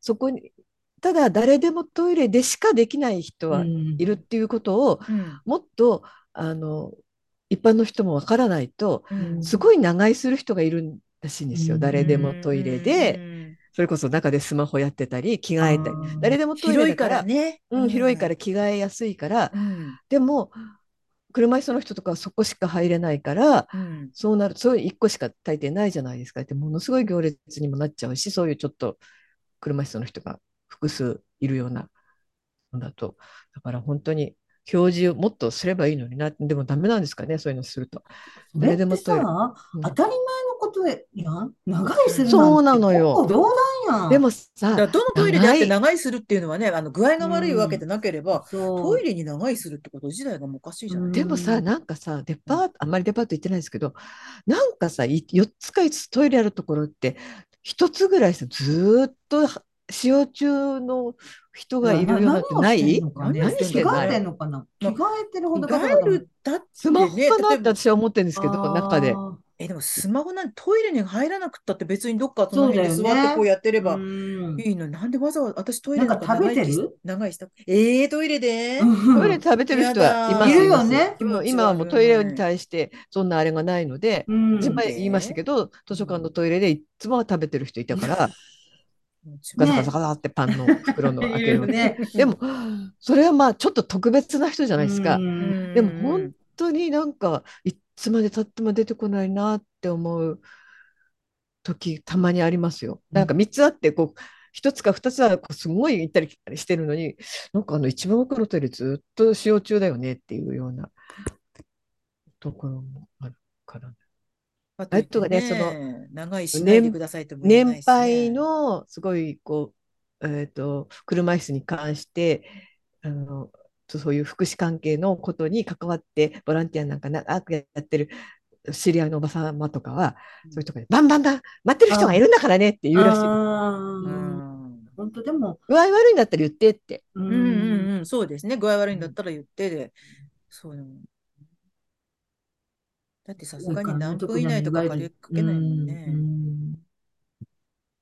そこにただ誰でもトイレでしかできない人はいるっていうことをうん。もっとあの一般の人もわからないとうん。すごい長居する人がいるらしいんですよ、うん。誰でもトイレで、うん。それこそ中でスマホやってたり着替えたり。誰でもトイレ広いかだかららね。うん、広いから着替えやすいから、うん。でも車椅子の人とかはそこしか入れないからうん。そうなるそういう1個しか大抵ないじゃないですか。ってものすごい行列にもなっちゃうしそういうちょっと車椅子の人が複数いるようなのだと。だから本当に表示をもっとすればいいのになでもダメなんですかねそういうのすると。それってさ、う。ん。当たり前のことやん。長いするそうなのよ。冗談やん。でもさどのトイレであって長長居するっていうのはね、あの具合が悪いわけでなければ、そう。トイレに長居するってこと自体がもうおかしいじゃない。うん。でもさなんかさデパートあんまりデパート行ってないですけどなんかさい4つか5つトイレあるところって1つぐらいさずーっと使用中の人がいるようなってない？何をしてんのかね？着替えてんのかな？着替えてるほど着替えるだってスマホね、かなって私は思ってるんですけど中で。え、でもスマホなんてトイレに入らなくったって別にどっかその辺で座ってこうやってればうん。いいのに、なんでわざわざ私トイレなんかなんか食べてる？長い長いした。えー、トイレでトイレ食べてる人はいます。いるよね。でも今はもうトイレに対してそんなあれがないので、うん。前言いましたけど図書館のトイレでいつも食べてる人いたから [LAUGHS] ガサガサガサってパンの袋の開けるのいるね。でもそれはまあちょっと特別な人じゃないですか。うんでも本当になんかいつまでたっても出てこないなって思う時たまにありますよ。なんか3つあってこう1つか2つはこうすごい行ったり来たりしてるのになんかあの一番奥のトイレずっと使用中だよねっていうようなところもあるから。あといってあとがねその、長いしないでくださいとも言えない年しね配のすごいこう、えー、と車椅子に関してあのそういう福祉関係のことに関わってボランティアなんか長くやってる知り合いのおば様とかは、うんそういうところでバンバンバン待ってる人がいるんだからねって言うらしい。本当でも、具合悪いんだったら言ってって。ううんうんうん、そうですね。具合悪いんだったら言ってで、そう。だってさすがに何分以内とかかけかけないもんね。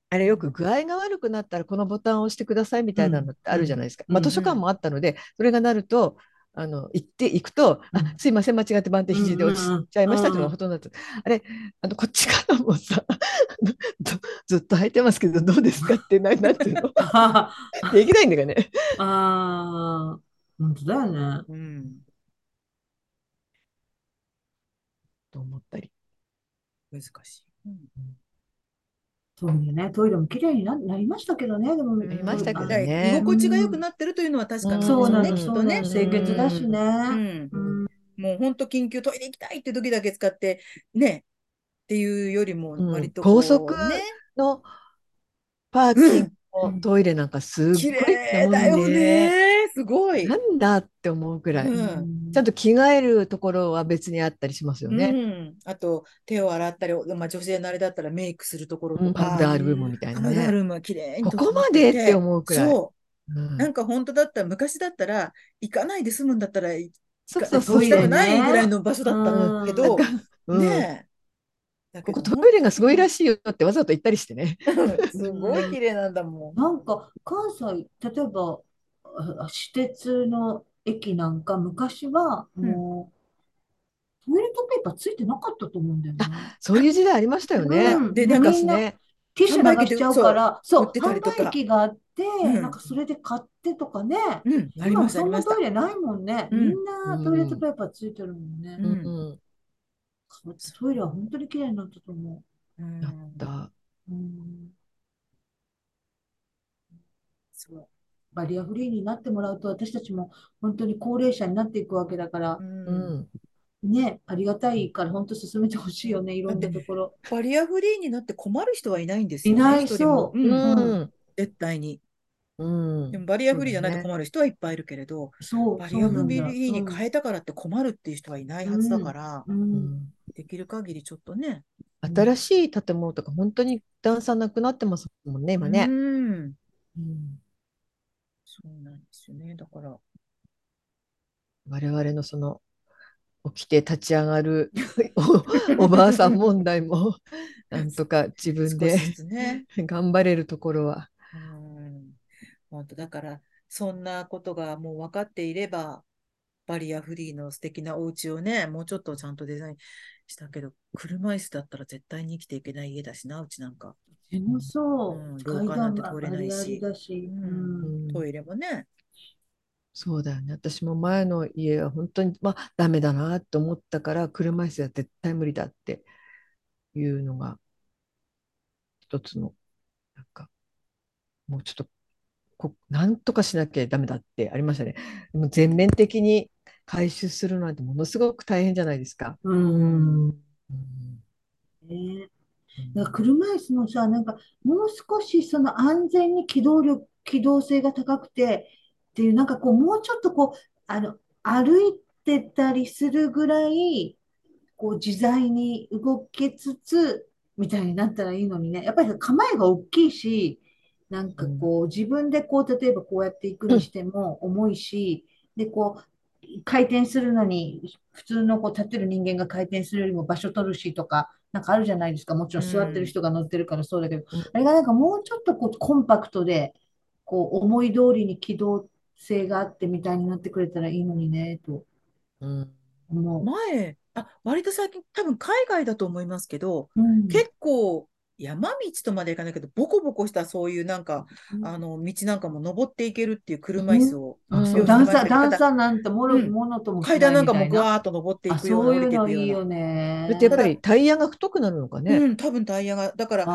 あれよく具合が悪くなったらこのボタンを押してくださいみたいなのってあるじゃないですか。うんまあ、図書館もあったので、それがなると、あの行って行くと、うんあすいません間違って番手肘で落ちちゃいましたっていうのがほとんどだった、あれあのこっちからもさず [LAUGHS] ずっと履いてますけどどうですかってななんていうの？あ [LAUGHS] できないんだよね。あー、本当だよね。うん、と思ったり。難しい。うん。そういうね、トイレも綺麗にな、なりましたけどね、でも、なりましたけどね。居心地が良くなってるというのは確かなんですよね、そうなの、きっとね。清潔だしね。うん。うん。もう本当緊急トイレ行きたいって時だけ使って、ね、っていうよりもうん。割とこう高速ね、のパーキングうん。トイレなんかすっごい綺麗だよね。すごい。なんだって思うぐらい。うんちゃんと着替えるところは別にあったりしますようね。ん、あと手を洗ったり、まあ、女性のあれだったらメイクするところうんとか、パウダールームみたいなね。パウダールームは綺麗にここまでって思うくらい。そうう。んなんか本当だったら、昔だったら、行かないで済むんだったら、行そうかそうそう行きたくないぐらいの場所だったけど、うん。だけどここトイレがすごいらしいよってわざと言ったりしてね。すごい綺麗なんだもん。なんか関西、例えばあ私鉄の駅なんか昔はもう、トイレットペーパーついてなかったと思うんだよね。そういう時代ありましたよね。うんでなんか昔ね。ティッシュ流しちゃうから、そう、売ってたりとか販売機があって、うんなんかそれで買ってとかね。うん、あり今ました、ありましたそんなトイ。レないもんね。うんみんなトイレットペーパーついてるもんね。うんうんトイレは本当に綺麗になったと思うんやった。う。うんそうバリアフリーになってもらうと、私たちも本当に高齢者になっていくわけだからう、うんん。ね、ありがたいから本当進めてほしいよね、いろんなところ。バリアフリーになって困る人はいないんですよね。いないそううんうん。絶対に。うんでもバリアフリーじゃないと困る人はいっぱいいるけれど、そう、バリアフリーに変えたからって困るっていう人はいないはずだから、ううんんできる限りちょっとね。新しい建物とか本当に段差なくなってますもんね、今うね。ん。うんそうなんですよね。だから、我々のその起きて立ち上がる [LAUGHS] おおばあさん問題も [LAUGHS] なんとか自分少でね。[LAUGHS] 頑張れるところは。うん。本当だから、そんなことがもう分かっていれば、バリアフリーの素敵なお家をね、もうちょっとちゃんとデザインしたけど、車椅子だったら絶対に生きていけない家だしな、うちなんか。でもそううん、階廊下なんて段通れないしトイレもね。そうだよね。私も前の家は本当に、まあ、ダメだなと思ったから、車椅子は絶対無理だっていうのが、一つの、なんか、もうちょっとこ、なんとかしなきゃダメだってありましたね。でも全面的に回収するなんてものすごく大変じゃないですか。うんうんねだから車椅子もさ、なんかもう少しその安全に機動力、機動性が高くてっていう、なんかこう、もうちょっとこう、あの、歩いてたりするぐらい、こう、自在に動けつつ、みたいになったらいいのにね。やっぱり構えが大きいし、なんかこう、自分でこう、例えばこうやって行くにしても重いし、で、こう、回転するのに、普通のこう立ってる人間が回転するよりも場所取るしとか、なんかあるじゃないですか。もちろん座ってる人が乗ってるからそうだけど、うん。あれがなんかもうちょっとこうコンパクトで、こう思い通りに機動性があってみたいになってくれたらいいのにね、と。うん。思う。前、あ、割と最近、多分海外だと思いますけど、うん。結構山道とまでいかないけど、ボコボコしたそういうなんか、うんあの、道なんかも登っていけるっていう車椅子を、うん段差、段差なんてもろ、うんものともし階段なんかも。ぐわーっと登っていあ、くような、そういうのいいうよな。ねそれってやっぱりタイヤが太くなるのかね。うん、多分タイヤが、だから、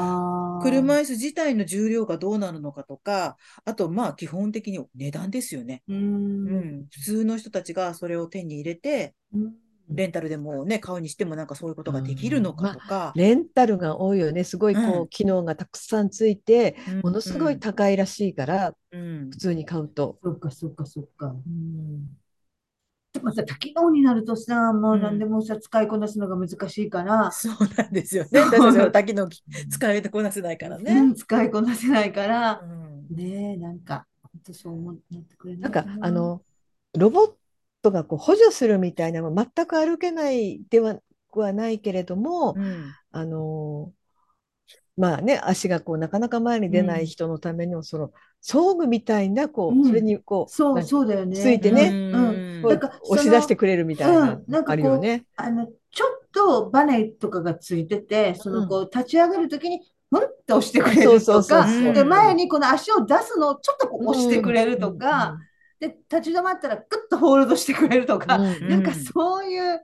車椅子自体の重量がどうなるのかとか、あと、まあ、基本的に値段ですよね。う。うんん、普通の人たちがそれを手に入れて、うんレンタルでもね、買うにしてもなんかそういうことができるのかとか、レンタルが多いよね。すごいこう機能がたくさんついて、うん。ものすごい高いらしいから、うん。普通に買うと。そっかそっかそっか。うん。でもさ、多機能になるとさ、もううん。何でもさ、使いこなすのが難しいから、そうなんですよね。[LAUGHS] 私は多機能使いこなせないからうね。ん使いこなせないから。う、ん。ねえ、なんか、本当そう思ってくれなな。いんかあのロボットがこう補助するみたいな全く歩けないでははないけれども、うん。あのまあね足がこうなかなか前に出ない人のためのその装具みたいなこう、うん。それにこうそう、そうだよね。ついてねうん。こうなんか押し出してくれるみたいなあるよね。あの、ちょっとバネとかがついてて、そのこう立ち上がるときに、ふんって押してくれるそうとか、前にこの足を出すのをちょっとこう押してくれるとか、うんで、立ち止まったらグッとホールドしてくれるとか、うんなんかそういう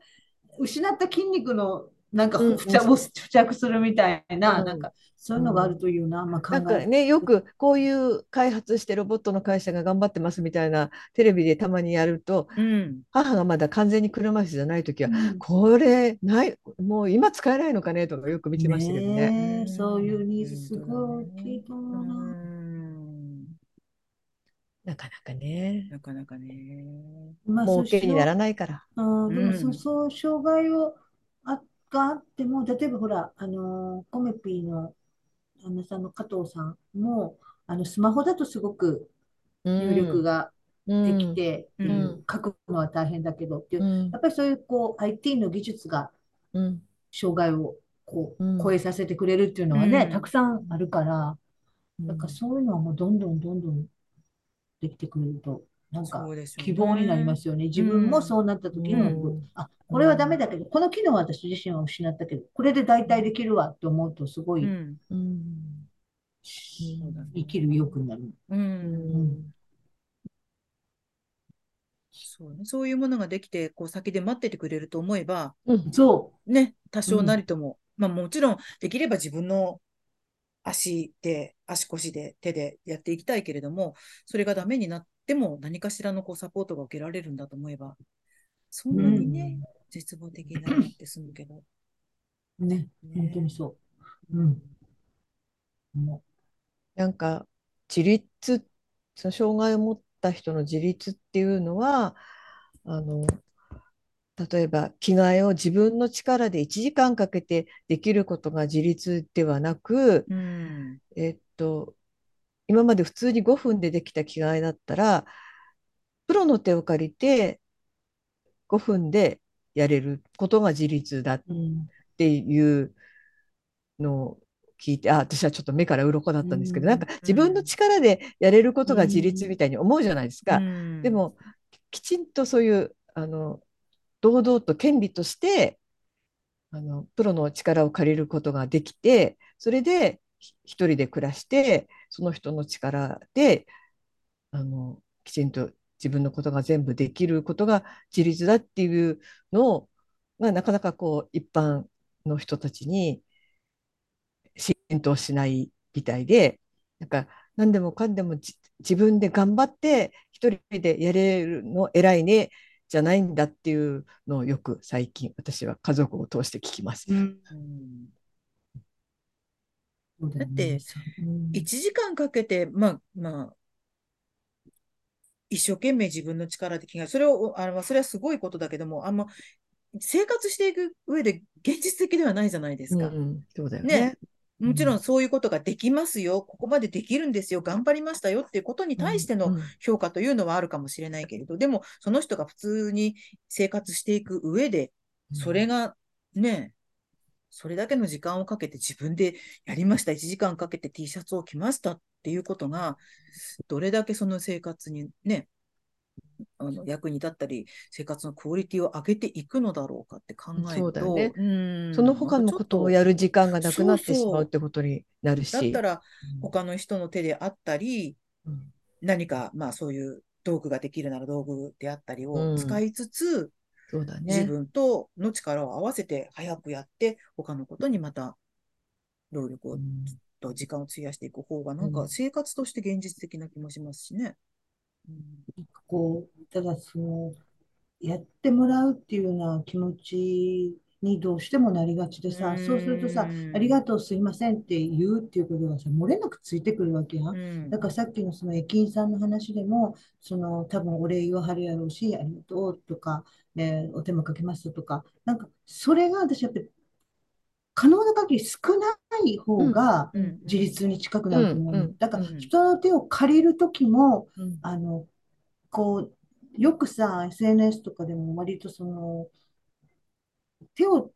失った筋肉のなんかうん付着付着するみたいな、うんなんかそういうのがあるというな、まあ考え。なんかね、よくこういう開発してロボットの会社が頑張ってますみたいなテレビでたまにやると、うん。母がまだ完全に車椅子じゃない時は、うん。これない、もう今使えないのかねとかよく見てましたけどね。ねえそういうニーズすごい大きいと思うな。うんなかなかね。なかなかね。まあ、儲けにならい。ないから。うん、でもそ、うん。そう、障害をあ、があっても、例えばほら、あのーコメピーの旦那さんの加藤さんも、あの、スマホだとすごく入力ができてう、うん。書くのは大変だけどっていう、うん。やっぱりそういうこう IT の技術がうん。障害をこううん。超えさせてくれるっていうのはね、うん。たくさんあるから、うん。なんかそういうのはもうどんどんどんどんできてくれると、なんか希望になりますよね。自分もそうなった時の、うんあ、これはダメだけど、この機能は私自身は失ったけど、これで代替できるわって思うと、すごいうん。生きる意欲になる。う。うんんそうね。そういうものができて、こう先で待っててくれると思えば、うんそね、多少なりとも、まあもちろん、できれば自分の足で、足腰で、手でやっていきたいけれども、それがダメになっても何かしらのこうサポートが受けられるんだと思えば、そんなにね、絶望的にならなくて済むけど。う。ね、本当にそう。うん。もなんか自立その障害を持った人の自立っていうのはあの例えば着替えを自分の力で1時間かけてできることが自立ではなく、うん。えっと、今まで普通に5分でできた着替えだったらプロの手を借りて5分でやれることが自立だっう、うん。ていうのを聞いて、あ、私はちょっと目から鱗だったんですけど、うんなんか自分の力でやれることが自立みたいに思うじゃないですか。うんで、も、きちんとそういう、あの、堂々と権利として、あの、プロの力を借りることができて、それで一人で暮らして、その人の力で、あの、きちんと自分のことが全部できることが自立だっていうのを、まあ、なかなかこう、一般の人たちに浸透しないみたいで、なんか何でもかんでも自分で頑張って一人でやれるの偉いねじゃないんだっていうのをよく最近私は家族を通して聞きます。うん。だってうん1時間かけて、まあ、まあ、一生懸命自分の力で着替え、それを、あの、それはすごいことだけども、あんま、生活していく上で現実的ではないじゃないですか。うんうんそうだよねね。もちろんそういうことができますよ、ここまでできるんですよ、頑張りましたよっていうことに対してのうん評価というのはあるかもしれないけれど、でも、その人が普通に生活していく上で、それがね、それだけの時間をかけて自分でやりました、1時間かけて T シャツを着ましたっていうことが、どれだけその生活にね、あの役に立ったり、生活のクオリティを上げていくのだろうかって考えると、ね。うんその他のことをやる時間がなくなってしまうってことになるし。だったら、他の人の手であったり、うん。何か、まあそういう道具ができるなら道具であったりうん。を使いつつ、そうだ自ね。分との力を合わせて早くやって、他のことにまた労力を、うん。と時間を費やしていく方が、なんかうん。生活として現実的な気もしますしね。こう、ただその、やってもらうっていうような気持ちにどうしてもなりがちでさ、うんそうするとさ、ありがとう、すいませんって言うっていうことがさ、漏れなくついてくるわけや。うん。だからさっきのその駅員さんの話でも、その多分お礼言わはるやろうし、ありがとうとか、ね、お手間かけましたとか、なんかそれが私やっぱり可能な限り少ない方がうん自立に近くなると思うだからうん。人の手を借りるときも、うん。あの、こう、よくさ、SNS とかでも割とその、手を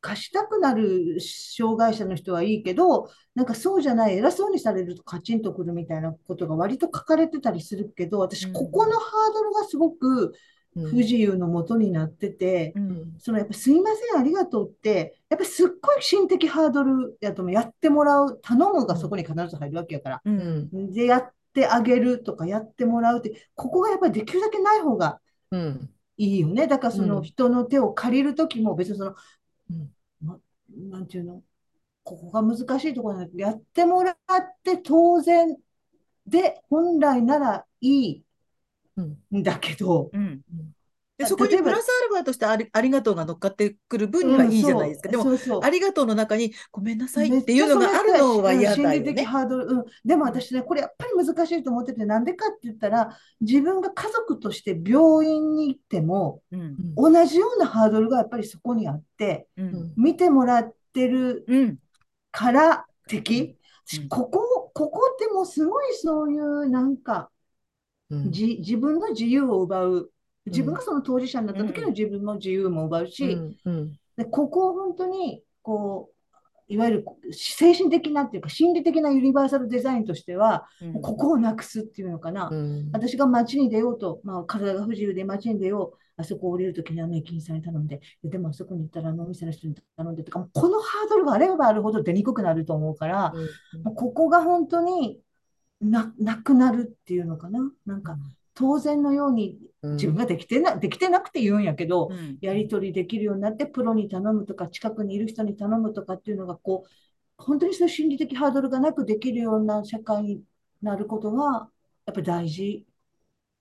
貸したくなる障害者の人はいいけど、なんかそうじゃない、偉そうにされるとカチンとくるみたいなことが割と書かれてたりするけど、私、うん。ここのハードルがすごく不自由のもとになってて、うん。そのやっぱすいません、ありがとうって、やっぱすっごい心的ハードルやともやってもらう、頼むがそこに必ず入るわけやから。ううん。んで、やってあげるとか、やってもらうって、ここがやっぱりできるだけない方がうん。いいよね。だからそのうん。人の手を借りるときも別にその、うん。まなんていうの、ここが難しいところなんだけど、やってもらって当然で、本来ならいいうんんだけど、うんでそこにプラスアルファとしてありありがとうが乗っかってくる分にはいいじゃないですか。でも、そうそうありがとうの中にごめんなさいめっていうのがあるのは嫌だよ心理的ね。ハードル、うん。でも私ね、これやっぱり難しいと思ってて、なんでかって言ったら、自分が家族として病院に行っても、うん。同じようなハードルがやっぱりそこにあって、うん。見てもらってるうん。から的、うんここ、ここってもうすごいそういうなんか、うんじ、自分の自由を奪う。自分がその当事者になった時の自分の自由も奪うし、で、ここを本当に、こう、いわゆる精神的なっていうか、心理的なユニバーサルデザインとしては、うん。ここをなくすっていうのかな。うん。私が街に出ようと、まあ、体が不自由で街に出よう、あそこ降りるときにはね、駅員さんに頼んで、ででもあそこに行ったらあのお店の人に頼んでとか、このハードルがあればあるほど出にくくなると思うから、もうここが本当にな、なくなるっていうのかな？なんか、当然のようにうん自分ができてな、できてなくて言うんやけど、うんやり取りできるようになって、プロに頼むとか、近くにいる人に頼むとかっていうのが、こう、本当にそういう心理的ハードルがなくできるような社会になることが、やっぱり大事。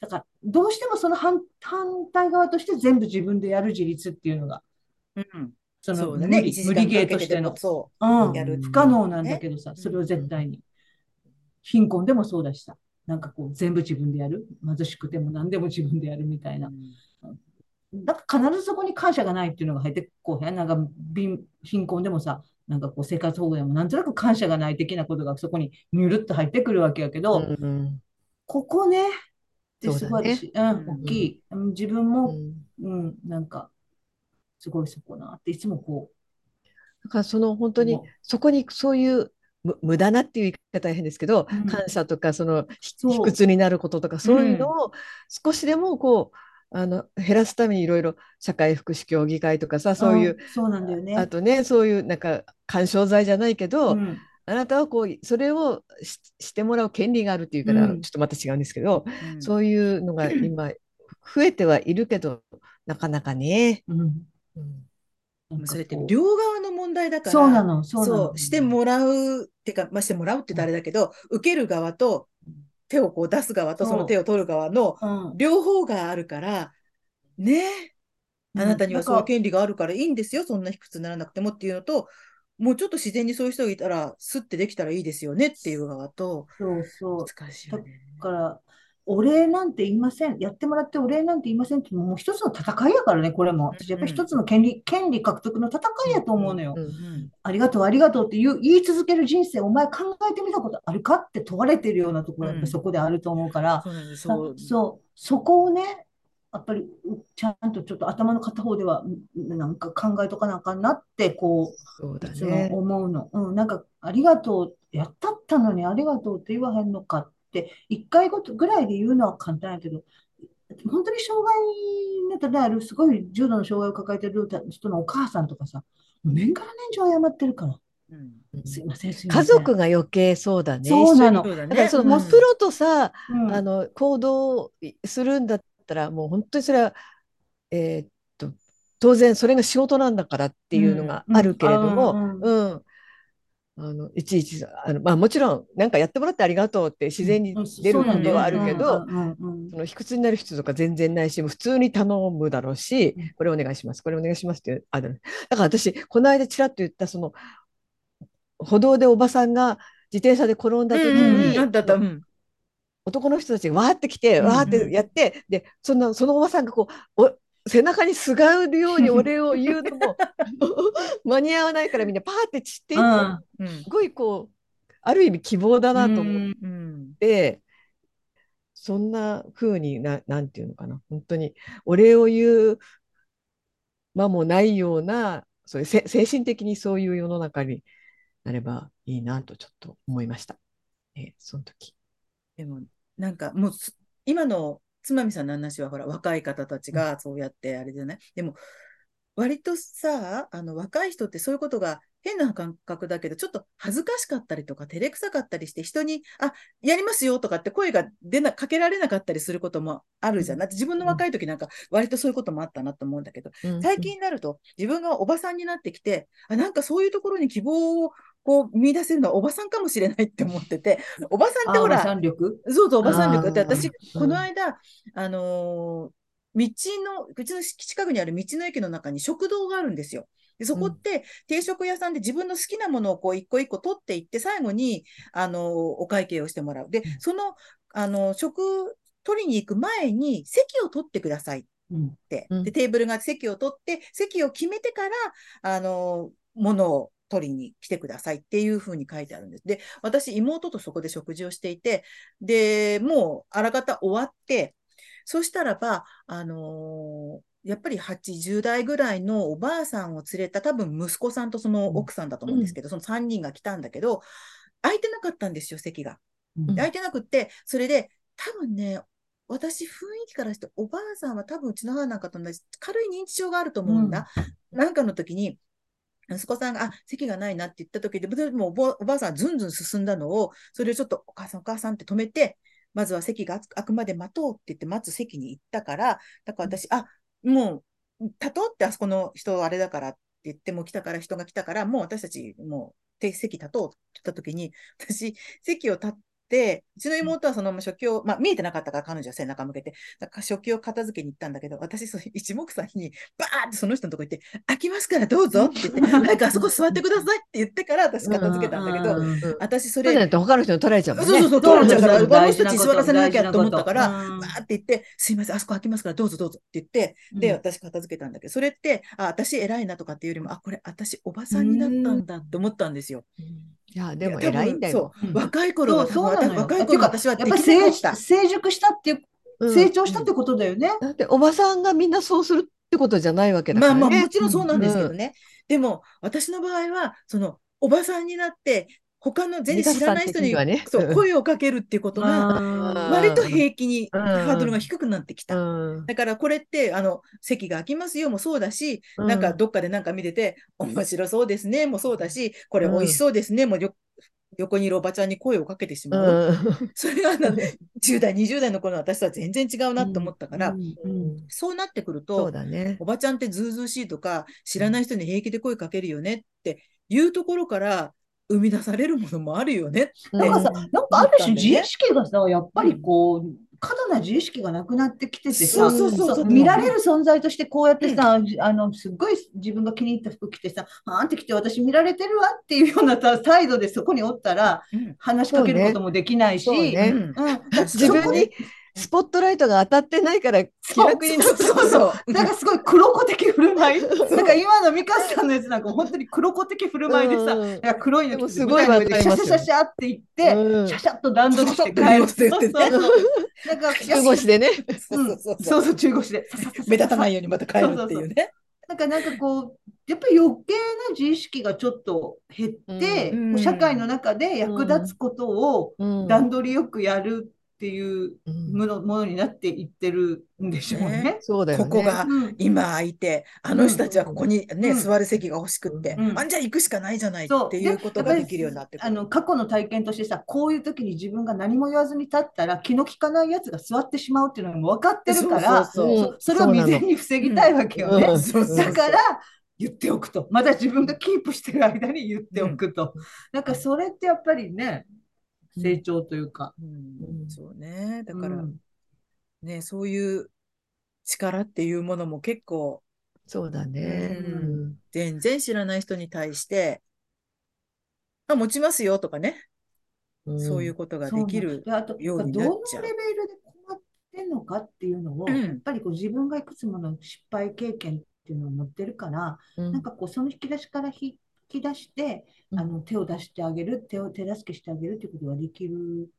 だから、どうしてもその反、反対側として全部自分でやる自立っていうのが、うん。そのそうだね。無理、1時無理ゲーとしてのそうんう、やる。不可能なんだけどさ、ねそれを絶対に。貧困でもそうだしさ、なんかこう、全部自分でやる。貧しくても何でも自分でやるみたいな。だから必ずそこに感謝がないっていうのが入ってこうへん。なんか貧貧困でもさ、なんかこう生活保護でもなんとなく感謝がない的なことがそこにニュルっと入ってくるわけやけど、うんうん。ここね、ってすごいそうん、大きい。うん。自分うも、ん。うん、なんか、すごいそこなって、いつもこだからその本う、当にも。そこにそういうむ無駄なっていう言い方は変ですけど、うん。感謝とかその卑屈になることとかそういうのを少しでもこうあの減らすためにいろいろ社会福祉協議会とかさうそういう、んそうなんだよね。あとねそういうなんか干渉剤じゃないけど、うん。あなたはこうそれをししてもらう権利があるっていうから、うん。ちょっとまた違うんですけど、うん。そういうのが今増えてはいるけどなかなかね。うんそれって両側の問題だから、そうなの、そうなそのう、。してもらうってか、まあ、してもらうって言ったらあれだけど、受ける側と手をこう出す側とその手を取る側のうん両方があるから、ね、あなたにはそういう権利があるからいいんですよ、そんな卑屈にならなくてもっていうのと、もうちょっと自然にそういう人がいたら、スッてできたらいいですよねっていう側と、そうそう。難しいよね。だから、お礼なんて言いません。やってもらってお礼なんて言いませんって、もう一つの戦いやからね、これも。私、やっぱり一つの権利、権利獲得の戦いやと思うのよ。うんうんありがとう、ありがとうって言う言い続ける人生、お前考えてみたことあるかって問われてるようなところがやっぱりそこであると思うから、そうそう。そう、そこをね、やっぱりちゃんとちょっと頭の片方ではんなんか考えとかなあかんなって、こそうう、いつもだね。思うの。うん、なんか、ありがとう、やったったのにありがとうって言わへんのかって、一回ごとぐらいで言うのは簡単やけど、本当に障害ネタである、すごい重度の障害を抱えてる人のお母さんとかさ、年がら年中謝ってるから、うん。すいません、すいません。家族が余計そうだね。そうなの。だだからそのうプロとさ、うん。あの行動するんだったらもう本当にそれは、えーっと当然それが仕事なんだからっていうのがあるけれども、うん。うんあのいちいちあの、まあ、もちろんなんかやってもらってありがとうって自然にうん。出るそうなんだよ。のはあるけど、その卑屈になる人とか全然ないし、普通に頼むだろうしうん、これお願いします、これお願いしますってある。だから私、この間ちらっと言った、その歩道でおばさんが自転車で転んだ時に、男の人たちがわーって来て、うん。わーってやって、で、そんな、そのおばさんがこう、お背中にすがるようにお礼を言うのも [LAUGHS] 間に合わないからみんなパーって散っていって、すごいこう、ある意味希望だなと思って、そんな風にな、なんていうのかな、本当にお礼を言う間もないような、そういうせ精神的にそういう世の中になればいいなとちょっと思いました。えその時。でも、なんかもうす、今のつまみさんの話は、ほら、若い方たちがそうやってあれじゃない？でも、割とさ、あの、若い人ってそういうことが変な感覚だけど、ちょっと恥ずかしかったりとか、照れくさかったりして、人に、あ、やりますよとかって声が出な、かけられなかったりすることもあるじゃん。だって自分の若い時なんか、割とそういうこともあったなと思うんだけど、最近になると、自分がおばさんになってきて、あ、なんかそういうところに希望をこう見出せるのはおばさんかもしれないって思ってて、[LAUGHS] おばさんってあおばほら、さん力？そうそう、おばさん力っ私、この間、あのー道の、うちの近くにある道の駅の中に食堂があるんですよ。でそこって定食屋さんで自分の好きなものをこう一個一個取っていって、最後に、あの、お会計をしてもらう。で、その、あの、食、取りに行く前に席を取ってくださいって。うんで、テーブルが席を取って、席を決めてから、あの、ものを取りに来てくださいっていうふうに書いてあるんです。で、私、妹とそこで食事をしていて、で、もう、あらかた終わって、そしたらば、あのーやっぱり80代ぐらいのおばあさんを連れた多分息子さんとその奥さんだと思うんですけど、その3人が来たんだけど、空いてなかったんですよ、席が。うんで空いてなくって、それで、多分ね、私、雰囲気からして、おばあさんは多分うちの母なんかと同じ、軽い認知症があると思うんだ。なんかの時に、息子さんが、あ、席がないなって言った時で、でもおばおばあさんはずんずん進んだのを、それをちょっと、お母さん、お母さんって止めて、まずは席が空くまで待とうって言って待つ席に行ったから、だから私、あ、もう、立とうってあそこの人あれだからって言っても来たから、人が来たから、もう私たち、もう、て席立とうって言った時に、私、席を立って、うちの妹はそのまま食器を、まあ見えてなかったから彼女は背中向けて、だから食器を片付けに行ったんだけど、私、その一目散に、バーってその人のとこ行って、開きますからどうぞって言って、早くあそこ座ってくださいって言ってから私片付けたんだけど、うんうん私そそうじゃれ、ないと他の人に取られちゃうもんね。そうそうそう、取られちゃうから、そうそうあの人たち座らせなきゃと思ったから、バーって言って、すいません、あそこ開きますから、どうぞどうぞって言って、で、私片付けたんだけど、それって、あ、私偉いなとかっていうよりも、あ、これ私おばさんになったんだって思ったんですよ。いや、でも偉いんだよ。若い頃は、そうなのよ若い頃の私はやっぱり成った。成熟したっていう、うん成長したってことだよね。だっておばさんがみんなそうするってことじゃないわけだかまあまあ、らね。もちろんそうなんですけどね。でも、私の場合は、その、おばさんになって、他の全然知らない人にね。そううん。声をかけるっていうことが、あ割と平気にうん。ハードルが低くなってきた。うん。だからこれって、あの、席が空きますよもそうだし、うん。なんかどっかでなんか見てて、面白そうですねもそうだし、これ美味しそうですねもよ横にいるおばちゃんに声をかけてしまう。うん。それがなんか10代、20代の頃の私とは全然違うなと思ったから、そうなってくるそうと、だね。おばちゃんってずうずうしいとか、知らない人に平気で声かけるよねっていうところから生み出されるものもあるよね。って。なんかさ、うん。なんかある種自意識がさ、やっぱりこう、過度な自意識がなくなってきててさ、見られる存在としてこうやってさ、あの、すっごい自分が気に入った服着てさ、はーんって着て私見られてるわっていうようなさ態度でそこにおったらうん。話しかけることもできないし、自分にスポットライトが当たってないから気楽になってそうそう。なんかすごい黒子的振る舞い。なんか今のミカさんのやつなんか本当に黒子的振る舞いでさ、うん黒いのすごい舞台の上でシャシャシャシャって言って、うんシャシャッと段取りして帰る。シャシャッと言ってねなんか中腰でね。そうそうそうそう中腰で。目立たないようにまた帰るっていうね。なんか、なんかこう、やっぱり余計な自意識がちょっと減って、うん社会の中で役立つことをうん段取りよくやるっていううんもの,、ものになっていってるんでしょうね。そうだよね。ここがうん今空いて、あの人たちはここにね、うん座る席が欲しくって、うんあんじゃあ行くしかないじゃないそうっていうことができるようになって。あの過去の体験としてさ、こういう時に自分が何も言わずに立ったら気の利かないやつが座ってしまうっていうのも分かってるから、それを未然に防ぎたいわけよね。だから言っておくと。まだ自分がキープしてる間に言っておくと。なんかそれってやっぱりね、成長というか。うん。そうね。だからうん。ね、そういう力っていうものも結構そうだね。うん。全然知らない人に対して、あ、持ちますよとかね、うん。そういうことができる。であと、ようにどのなっちゃう。レベルで困ってんのかっていうのを、うん。やっぱりこう自分がいくつもの失敗経験っていうのを持ってるから、うん。なんかこうその引き出しから引き出して、うん。あの手を出してあげる、手を手助けしてあげるっていうことができる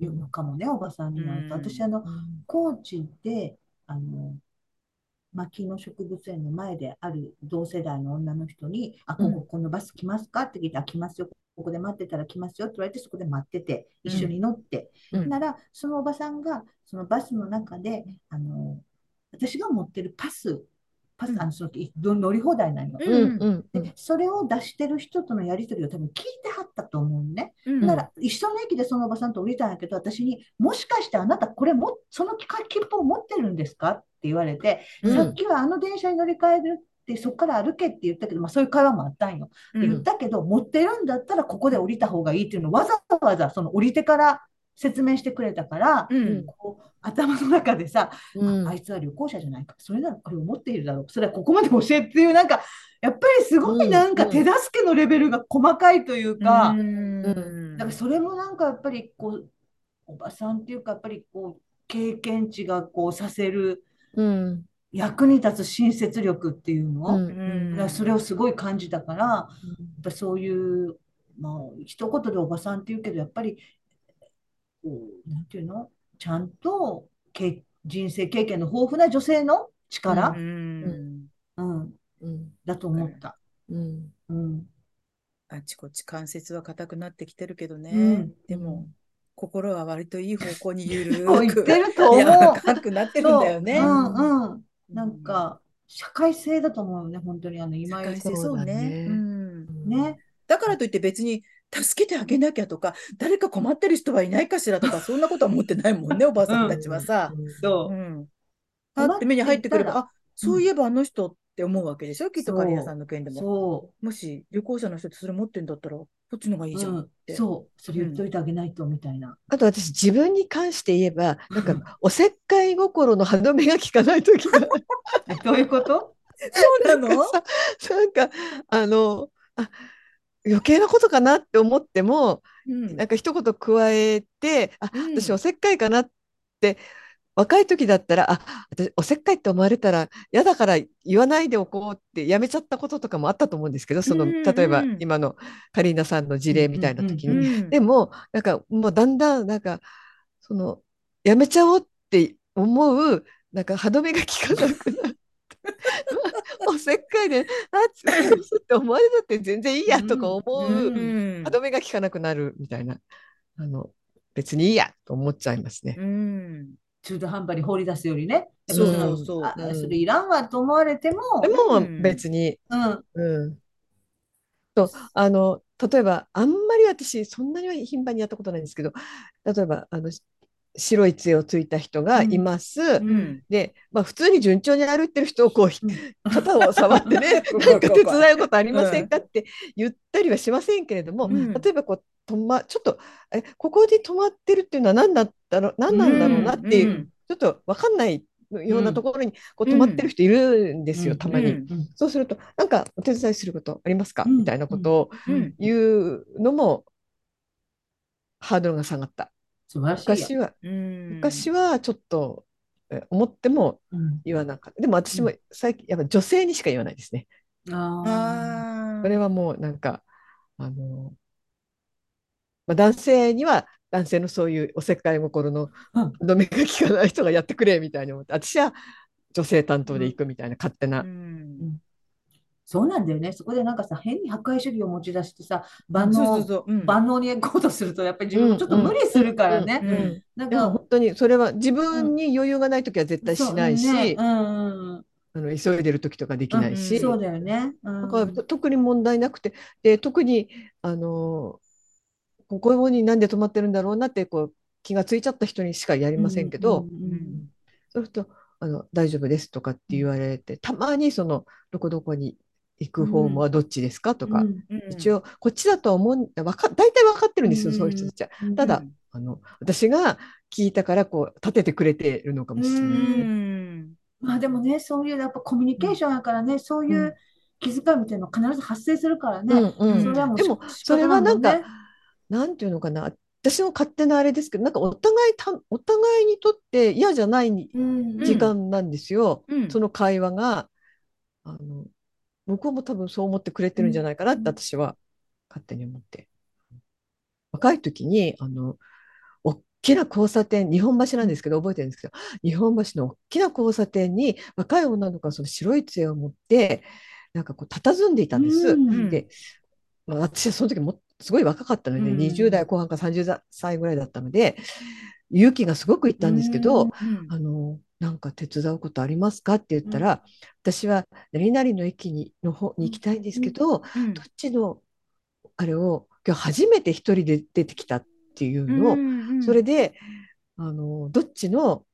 のかもね、おばさんになると。うん。私、あの、うん。高知で、あの、牧野植物園の前である同世代の女の人に、あ、ここ、このバス来ますか？って聞いて、あ、来ますよ。ここで待ってたら来ますよって言われて、そこで待ってて、一緒に乗って。うん。なら、そのおばさんが、そのバスの中で、あの、私が持ってるパス、パス、あの、その、い乗り放題なのよ。うんうんで、それを出してる人とのやり取りを多分聞いてはったと思うね。うんなら、一緒の駅でそのおばさんと降りたんやけど、私に、もしかしてあなた、これも、その切符を持ってるんですかって言われて、うんさっきはあの電車に乗り換えるって、そこから歩けって言ったけど、まあ、そういう会話もあったんよ。うん言ったけど、持ってるんだったらここで降りた方がいいっていうのをわざわざその降りてから説明してくれたから、うん。こう頭の中でさ、うん。あいつは旅行者じゃないか。それならこれを持っているだろう。それはここまで教えっていう、なんか、やっぱりすごいなんかうん。手助けのレベルが細かいというか、うん。それもなんかやっぱりこう、おばさんっていうか、やっぱりこう、経験値がこうさせるうん。役に立つ親切力っていうの、うん。それをすごい感じたから、やっぱそういう、まあ、一言でおばさんって言うけど、やっぱり、なんていうの？ちゃんとけ人生経験の豊富な女性の力、うん。うん、うん。だと思った。うん。うん。あちこち関節は硬くなってきてるけどね。うん。でも、心は割といい方向にゆるくってると思う。柔くなってるん。だよね。そううん。うん。なん。か、社会性だと思うよね、本当にあの、今井社会性そうね。うん。ね。だからといって別に助けてあげなきゃとか、誰か困ってる人はいないかしらとか、そんなことは思ってないもんね、[LAUGHS] おばあさんたちはさ。そうう。ん。て目に入ってくれば、あ、そういえばあの人って思うわけでしょ、きっとカリアさんの件でも。そもし旅行者の人ってそれ持ってんだったら、こっちの方がいいじゃんう。って。うん。そう。それ言っといてあげないと、みたいな。あと私自分に関して言えばなんかおせっかい心の歯止めが効かない時がえ [LAUGHS] どういうこと？[LAUGHS] そうなの？なんかさなんかあのあ余計なことかなって思ってもうん。なんか一言加えてあうん。私おせっかいかなって若い時だったらあ私おせっかいって思われたら嫌だから言わないでおこうってやめちゃったこととかもあったと思うんですけどそのうん例えばうん今のカリーナさんの事例みたいな時に。うんでもなんかもうだんだんなんかそのやめちゃおうって思うなんか歯止めが効かなくなって [LAUGHS] おせっかいで「あっって思われたって全然いいや」とか思う。うん。歯止めが効かなくなるみたいな。あの別にいいやと思っちゃいますね。うん。中途半端に放り出すよりね。そうそうそれいらんわと思われても、でもうん。別に、うん。うん、とあの例えばあんまり私そんなには頻繁にやったことないんですけど例えばあのし白い杖をついた人がいます。うん。で、まあ、普通に順調に歩いてる人をこう [LAUGHS] 肩を触ってね [LAUGHS] なんか手伝うことありませんかって言ったりはしませんけれども、うん。例えばこう止まちょっとえここで止まってるっていうのは何だったろ何なんだろうなっていう、うんちょっと分かんないようなところにこう止まってる人いるんですよ、うん。たまに。うんそうするとなんかお手伝いすることありますか、うん。みたいなことをうん。言うのもハードルが下がった。素晴らしいよ。昔はうん昔はちょっとえ思ってもうん言わなかった。でも私も最近、やっぱ女性にしか言わないですね。ああそれはもうなんか、あの、まあ、男性には男性のそういうおせっかい心のうん止めが効かない人がやってくれみたいに思って、私は女性担当で行くみたいな勝手なう。んそうなんだよね。そこでなんかさ、変に破壊主義を持ち出してさ、万そうそう能、そう。うん。万能に行こうとすると、やっぱり自分もちょっと無理するからね。うん。うん。なんか、本当にそれは自分に余裕がない時は絶対しないし、あの急いでる時とかできないし、うんそうだよね。うん。だから特に問題なくてで特にあのここになんで止まってるんだろうなってこう気がついちゃった人にしかやりませんけど、そうするとあの「大丈夫です」とかって言われてたまにその「どこどこに行く方はどっちですか?」とか、うんうん。一応こっちだとは思うわか大体分かってるんですよ、うんそういう人たちは。うんただうんあの私が聞いたからこう立ててくれてるのかもしれない。うん。まあでもね、そういうやっぱコミュニケーションやからね、そういうう気遣いみたいなの必ず発生するからね。でも仕それはなんかね。なんていうのかな私の勝手なあれですけどなんかお互いたお互いにとって嫌じゃないうん。時間なんですよ、うん。その会話があの向こうも多分そう思ってくれてるんじゃないかなってうん。私は。勝手に思って。若い時にあの大きな交差点日本橋なんですけど覚えてるんですけど日本橋の大きな交差点に若い女の子がその白い杖を持ってなんかこう佇んでいたんです。うん。で、まあ、私はその時もすごい若かったので、うん。20代後半か30歳ぐらいだったので勇気がすごくいったんですけど、うん。あのなんか手伝うことありますか？って言ったら、私は何々の駅にの方に行きたいんですけど、うん。どっちのあれを今日初めて一人で出てきたっていうのを、うんそれであのどっちの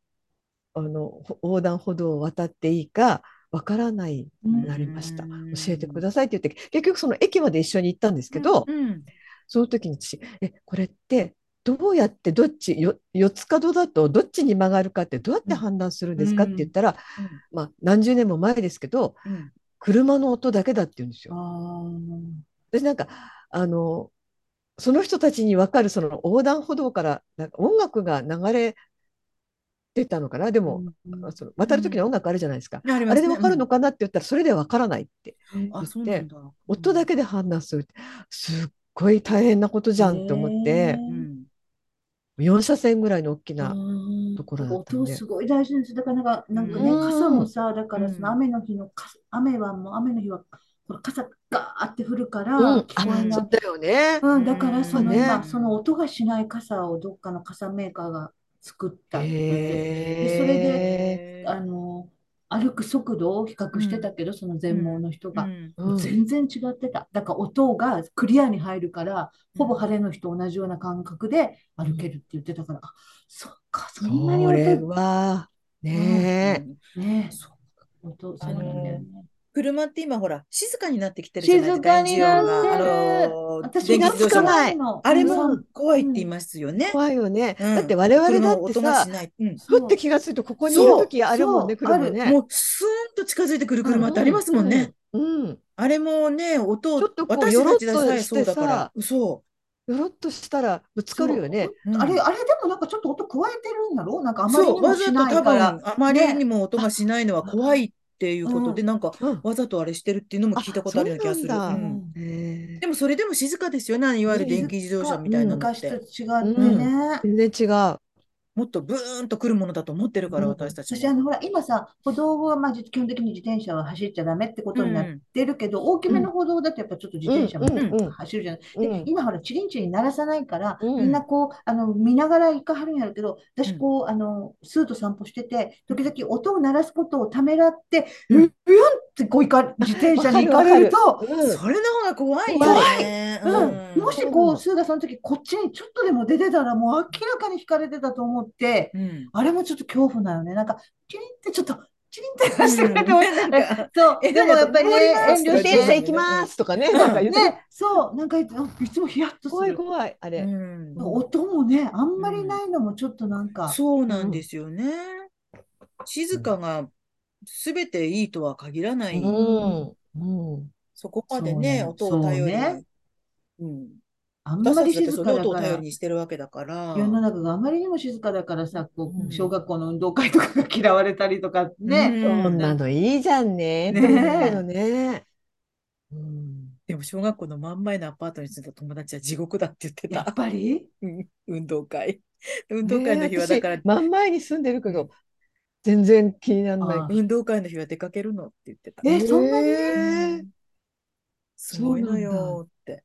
あのほ横断歩道を渡っていいかわからないになりました、うん。教えてくださいって言って結局その駅まで一緒に行ったんですけど、うん。その時に私「えこれってどうやってどっちよ四つ角だとどっちに曲がるかってどうやって判断するんですかって言ったら、まあ、何十年も前ですけどうん。うん車の音だけだって言うんですよ。あ私なんかあのその人たちに分かるその横断歩道からなんか音楽が流れてたのかな。でーも、うんその渡る時の音楽あるじゃないですか、あすね。あれで分かるのかなって言ったらそれで分からないって。うん。あ、そうなんだ。音だけで判断するってすっごい大変なことじゃんって思って。へーうん。4車線ぐらいの大きなうん。ところだったんで。音すごい大事なんです。だからなんか、なんかね、うん傘もさ、だからそのうん雨の日の傘、雨はもう雨の日は、これ傘ガーって降るから、うん、そうだよね。うん、だからそのうん。今、ねその音がしない傘をどっかの傘メーカーが作ったでそれへあの、歩く速度を比較してたけど、その全盲の人が。うん。全然違ってた。だから音がクリアに入るから、ほぼ晴れの日と同じような感覚で歩けるって言ってたから、あ、そっか、そんなにそれ音、はね。ねえ、そう音、そうなんだよね。車って今ほら、静かになってきてるじゃないです静か、かになってるあのー私電気も自動車も懐かないの。あれもうん怖いって言いますよね。怖いよね。うんだって我々だってさし、ない。うんふって気がするとここにいる時あるもんね、車ね。もうスーンと近づいてくる車ってありますもんね。うん。あれもね、音ちょっとこう私たちでさえよろっとしてそうだからさ。嘘。よろっとしたらぶつかるよね。うんあれ、あれでもなんかちょっと音加えてるんだろう？なんかあまりにもしわざと多ないから。分、あまりにも音がしないのは怖いっていうことで、うんなんか、うんわざとあれしてるっていうのも聞いたことあるような気がする。うなんでもそれでも静かですよね、いわゆる電気自動車みたいなのっ昔とて。違ってね。全然違う。もっとブーンと来るものだと思ってるから、うん。私たちも。私、あの、ほら、今さ、歩道は、まあ、基本的に自転車は走っちゃダメってことになってるけど、大きめの歩道だとやっぱちょっと自転車もうんうんうん。走るじゃない。うん。で、今ほら、チリンチリン鳴らさないから、うん。みんなこう、あの、見ながら行かはるんやるけど、私こう、あの、スーと散歩してて、時々音を鳴らすことをためらって、ううんん、うんってこう自転車に行かれると、うんそれの方が怖いよね。うん、もしこうスーがその時こっちにちょっとでも出てたら、もう明らかに引かれてたと思って、うん。あれもちょっと恐怖なのね。なんか、チリンってちょっと、チリンって出してくれても、うんなんかそう、えでもやっぱりね、遠慮して自転車行きますとかね、なんか言って、ね、そう、なんかいつもヒヤッとす怖いる。怖い、あれ。うん音もね、あんまりないのもちょっとなんか、そうなんですよね。静かが全ていいとは限らない。うん。うん。そこまでね、そう音を頼りに。ねうん。あんまり静かだから、頼りにしてるわけだから。世の中があまりにも静かだからさ、こう小学校の運動会とかが嫌われたりとかね、うんそんなのいいじゃんね。ねね。うん。でも小学校の真ん前のアパートに住んだ友達は地獄だって言って。やったぱり？う [LAUGHS] ん運動会。運動会の日はだから真ん前に住んでるけど、全然気にならないあ。運動会の日は出かけるのって言ってた。え、そんなに？えんすごいのよって。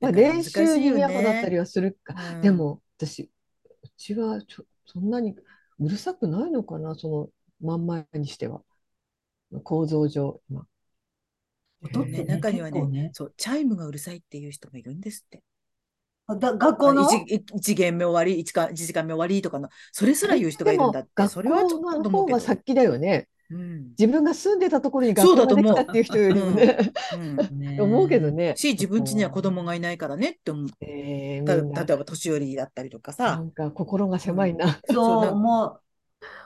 まあ、練習に嫌だったね。りはするか。うんでも、私、うちはちょそんなにうるさくないのかな、その真ん前にしては。構造上。まね、音ってね、中にはねね、そう、チャイムがうるさいっていう人もいるんですって。あだ学校の？あ一一一限目終わり、一か一時間目終わりとかの、それすら言う人がいるんだって。それはちょっと思うけど。先だよね。うん自分が住んでたところに学校ができたっていう人よりもね。う [LAUGHS] 思うけどね。し、自分家には子供がいないからねって思う。えーた例えば年寄りだったりとかなさ。んか心が狭いな。そう、なんも [LAUGHS] う、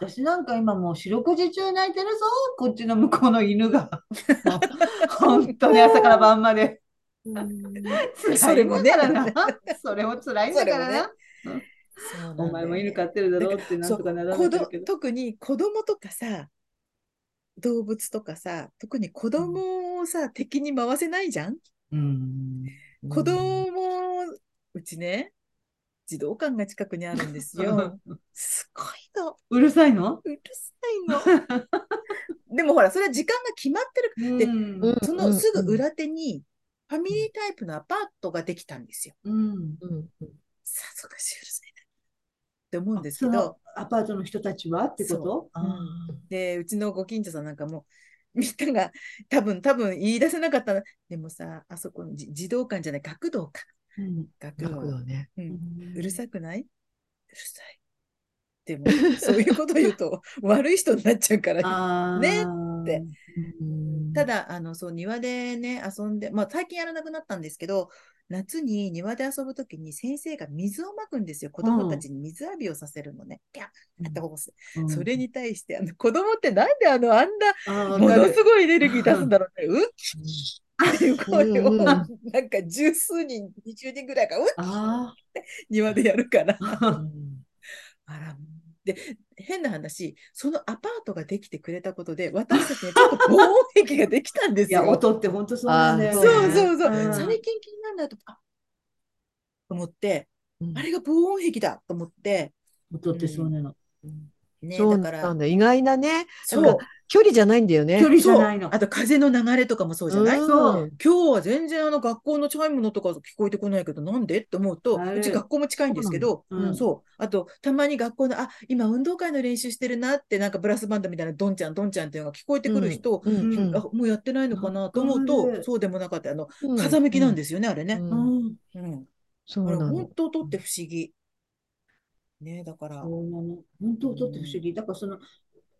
私なんか今もう四六時中泣いてるぞ、こっちの向こうの犬が。[LAUGHS] 本当に朝から晩まで。[LAUGHS] それもね。[LAUGHS] それも辛いんだからな。お前も犬飼ってるだろうってなんとかならそう子どれてるけど。特に子供とかさ、動物とかさ、特に子供をさ、敵に回せないじゃん？うん。子供、うちね、児童館が近くにあるんですよ。すごいの。うるさいの？うるさいの。でもほら、それは時間が決まってる。でうんうんそのすぐ裏手に、ファミリータイプのアパートができたんですよ。うん。うんうんさぞかしうるさいな。って思うんですけそどの、アパートの人たちはってこと？そうあで、うちのご近所さんなんかも、みんなが多分、多分言い出せなかったな。でもさ、あそこのじ児童館じゃない、学童か。ーうん学童。学童ね。うんうるさくない？うるさい。でも、そういうこと言うと悪い人になっちゃうから。ねただ、あの、そう、庭でね、遊んで、まあ、最近やらなくなったんですけど、夏に庭で遊ぶときに先生が水をまくんですよ。子供たちに水浴びをさせるのね。ピャンってこす。うんそれに対して、あの、子供ってなんであの、あんな、ものすごいエネルギー出すんだろうね。うっっていう声を、[LAUGHS] なんか十数人、20人ぐらいが、うっあ庭でやるから。あ。[LAUGHS] あら、で、変な話、そのアパートができてくれたことで、私たちにちょっと防音壁ができたんですいや、よ。音って本当そうなんだよね。そうそうそう。ん最近気になるなと、あと思って、うんあれが防音壁だと思って、音ってそうなの。ね、そうだから、なんだ。意外なね、そう距離じゃないんだよね。距離じゃないの。あと風の流れとかもそうじゃない、うんそう今日は全然あの学校のチャイムのとか聞こえてこないけど、なんで？って思うと、うち学校も近いんですけど、うんそう。あと、たまに学校の、あ、今運動会の練習してるなって、なんかブラスバンドみたいな、どんちゃん、どんちゃんっていうのが聞こえてくる人、うんうんあもうやってないのかなと思うと、るそうでもなかった。あの、うん風向きなんですよね、あれね。うん。そう本。当とって不思議。ね、だから。本当音って不思議。だからその、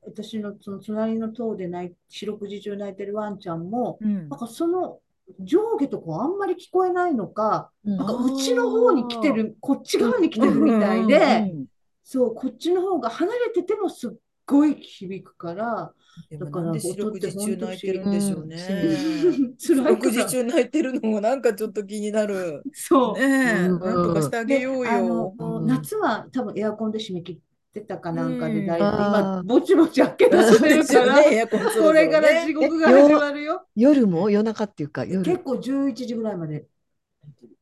私のその隣の塔で泣い四六時中泣いてるワンちゃんも、うんなんかその上下とかあんまり聞こえないのか、うんなんかうちの方に来てる、こっち側に来てるみたいうんで、うんそう、こっちの方が離れててもすっごい響くから、だからなんで四六時中泣いてるんでしょうね。六時。中泣いてるのもなんかちょっと気になる。そう。ねなんとかしてあげようよ。夏は多分エアコンで締め切ってたかなんかでだいぶ、うん今、ぼちぼち開け出そうせてるから、ね、これから地獄が始まるよ。夜も夜中っていうか、夜。結構11時ぐらいまで。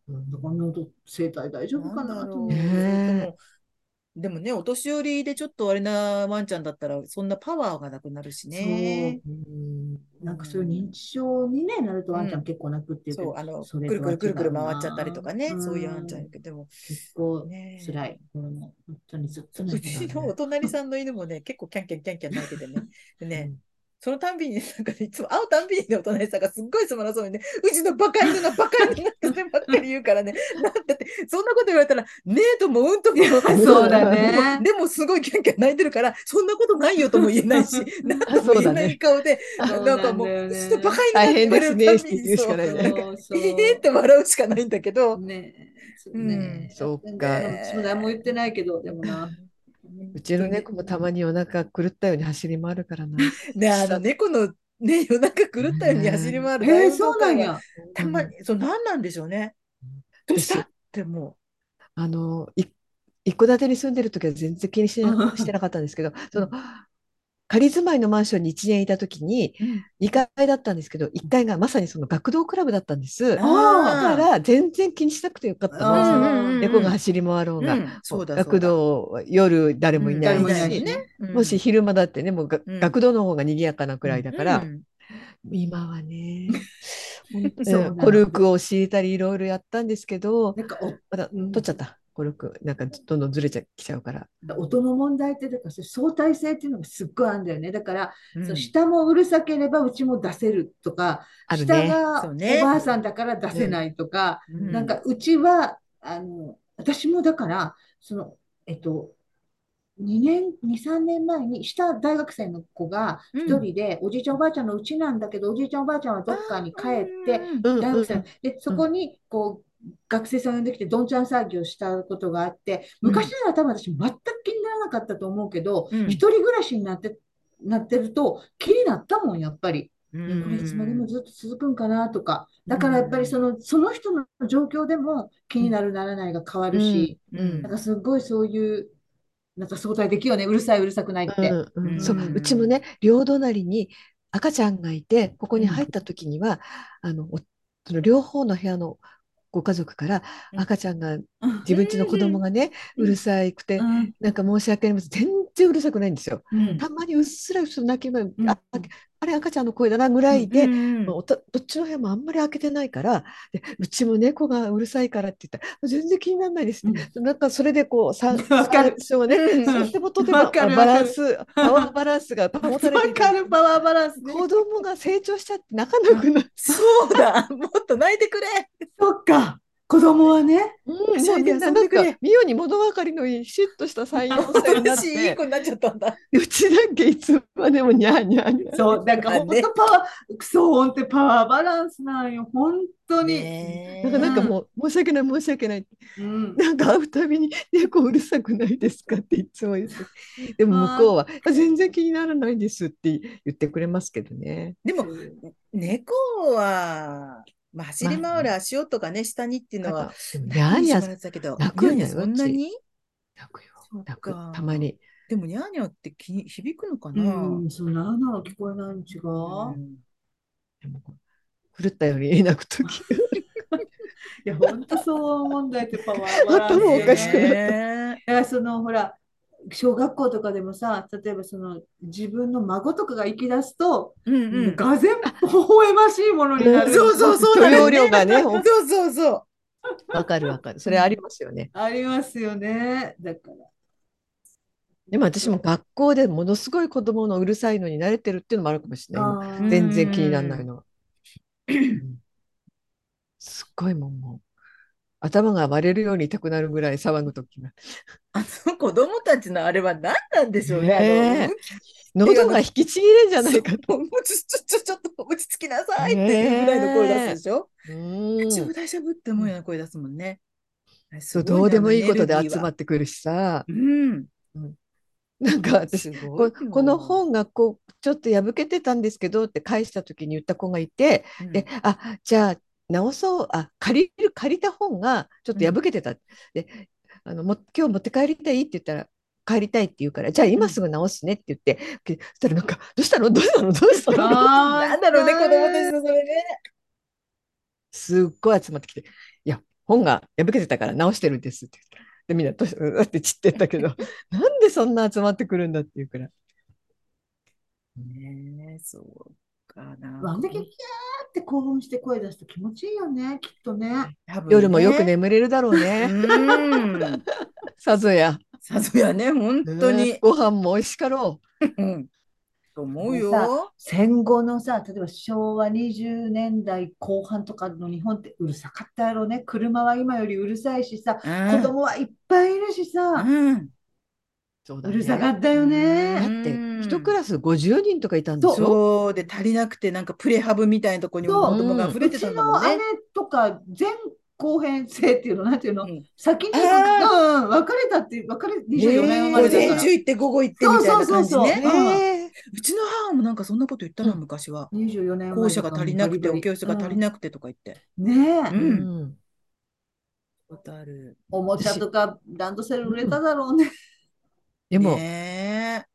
うんだから喉生態大丈夫かなと思って。でもね、お年寄りでちょっとあれなワンちゃんだったら、そんなパワーがなくなるしね。う。ん。なんかそういう認知症に、ね、なるとワンちゃん結構泣くっていうけど、そう、あの、それくるくるくるくる回っちゃったりとかね、うん。そういうワンちゃんやけど、でも、結構ねえ辛い。これも本当にずっとう泣いてたちのお隣さんの犬もね、結構キャンキャンキャンキャン泣いててね。でね、そのたんびに、なんかねいつも会うたんびにね、お隣さんがすっごいつまらそうにね、うちのバカ犬のバカ犬なんてばっかり言うからね、[LAUGHS] なんだって、そんなこと言われたら、ねえともうんとも、そうだね。でもすごいキャンキャン泣いてるから、そんなことないよとも言えないし、[LAUGHS] なんとも言えない顔で、そうなんかもう、うちのバカ犬大変なんてですね言われるたびにって言うしかないねそう。って笑うしかないんだけど、ねそううん。ねそうか私も何も言ってないけど、でもな。うちの猫もたまにお腹狂ったように走り回るからな。[LAUGHS] ね、あの猫のね、夜中狂ったように走り回るえー、そうなん。や。たまに、そう、何なんでしょうね。どうした？ってもあの、い一戸建てに住んでる時は全然気にしな [LAUGHS] してなかったんですけど、その仮住まいのマンションに1年いた時にう、うん。2階だったんですけど、1階がまさにその学童クラブだったんです。だから全然気にしなくてよかったの。猫が走り回ろうが、学童は夜誰もいないし、もし昼間だってね、もう学童の方が賑やかなくらいだから、うん今はね、[LAUGHS] コルクを敷いたりいろいろやったんですけど、なんかおまだうん。取っちゃった、コルク。なんかどんどんずれちゃきちゃうから。音の問題っていうか、相対性っていうのがすっごいあるんだよね。だから、うんその下もうるさければうちも出せるとか、ね。下がおばあさんだから出せないとか、うんなんかうちは、あの、私もだから、その、えっと、2年、2、3年前に、下大学生の子が一人で、おじいちゃんおばあちゃんのうちなんだけど、おじいちゃんおばあちゃんはどっかに帰って、うん大学生うんで、そこに、こう、学生さん呼んできて、どんちゃん騒ぎをしたことがあって、昔なら多分私全く気にならなかったと思うけど、うん。一人暮らしになって、なってると気になったもん、やっぱり。うん。これいつまでもずっと続くんかなとか。だからやっぱりその、その人の状況でも気になるならないが変わるし、うん。なんかすごいそういう、なんか相対的よね。うるさい、うるさくないって。うんうんうん。そううちもね両隣に赤ちゃんがいてここに入った時には、あのおその両方の部屋のご家族からうん。赤ちゃんが自分家の子供がね、うるさくて、うん。なんか申し訳ありません。全然うるさくないんですよ。うん。たまにうっすらうっすら泣き声、ん。ああれ赤ちゃんの声だなぐらいで、うんどっちの部屋もあんまり開けてないからでうちも猫がうるさいからって言ったら全然気にならないです。ね、なんかそれでこうさ [LAUGHS] わかる。最初はね、うん。とてもとてもバランスパワーバランスが保たれてかる、パワーバランスね。子供が成長しちゃって泣かなくなる。そうだ、もっと泣いてくれ。そっか。子供はね。うん、はしゃいでもうみんななんか遊んでくれ、ミオに物分かりのいい、シュッとした3、4歳になっ私、いいて、子になっちゃったんだ。うちだけいつまでもニャーニャーニャー。そう、だから本当パワー、そう、本当にパワーバランスなんよ。本当に。ねなんかなんかもう申し訳ない申し訳ないってうん。なんか会うたびに「猫うるさくないですか?」っていつも言って [LAUGHS] でも向こうは「全然気にならないです」って言ってくれますけどね。でも、猫は、まあ、走り回る足音がね、下にっていうのはなんか、でもニャーニャーだけど、泣くんそんなに？泣くよ。泣く。かたまに。でも、ニャーニャーって気に響くのかうな、ん、そう、なあなあ聞こえないに違う。うん。でも狂ったように [LAUGHS] 泣く時。[LAUGHS] いや、本当そう思うんだよってパワーバランス頭おかしくなった。ねだからそのほら小学校とかでもさ例えばその自分の孫とかが行き出すと、うんうん。がぜん微笑ましいものになる。そうそうそう容量がねそうそうそう。わかるわかるそれありますよね。ありますよね。だから。でも私も学校でものすごい子供のうるさいのに慣れてるっていうのもあるかもしれない全然気にならないのすっごいもんもう頭が割れるように痛くなるぐらい騒ぐ時が。あの子供たちのあれは何なんでしょうね。喉が引きちぎれんじゃないかと。ちょちょちょっと落ち着きなさいっていうぐらいの声出すでしょ。うん大丈夫大丈夫って思うような声出すもんね。そうどうでもいいことで集まっってくるしさ。うん。なんか私この本がこうちょっと破けてたんですけどって返した時に言った子がいて、うんであじゃあ直そうあ借りる借りた本がちょっと破けてた、であのも今日持って帰りたいって言ったら帰りたいって言うからじゃあ今すぐ直すねって言って、でそしたらなんかどうしたの？どうしたの？どうしたの？[LAUGHS] なんだろうね、子供たちのそれね。すっごい集まってきて「いや本が破けてたから直してるんです」ってでみんなどうって散ってったけど [LAUGHS] なんでそんな集まってくるんだっていうから。ねえ、そう。あんだけキャーって興奮して声出すと気持ちいいよね、きっとね。多分ね夜もよく眠れるだろうね。うん。[LAUGHS] さぞや。さぞやね、本当にね。ご飯も美味しかろうん。と思うさよ。戦後のさ、例えば昭和20年代後半とかの日本ってうるさかったやろね。車は今よりうるさいしさ、うん子供はいっぱいいるしさ、うん。そううるさかったよね。だって一クラス50人とかいたんでしょそう。で足りなくてなんかプレハブみたいなとこに子供が溢れてたんだもんね。うちの。姉とか前後編生っていうの、なんていうの、うん。先に、あうん、別れたって、別れ、24年生ま午れだから。前中行って午後行ってみたいな感じそうそうそうね。そう。ちの母もなんかそんなこと言ったな、うん。昔は。24年校舎が足りなくて、お教室が足りななくてとか言って。ねえ、ううん。んことある。おもちゃとかランドセル売れただろうね。でもね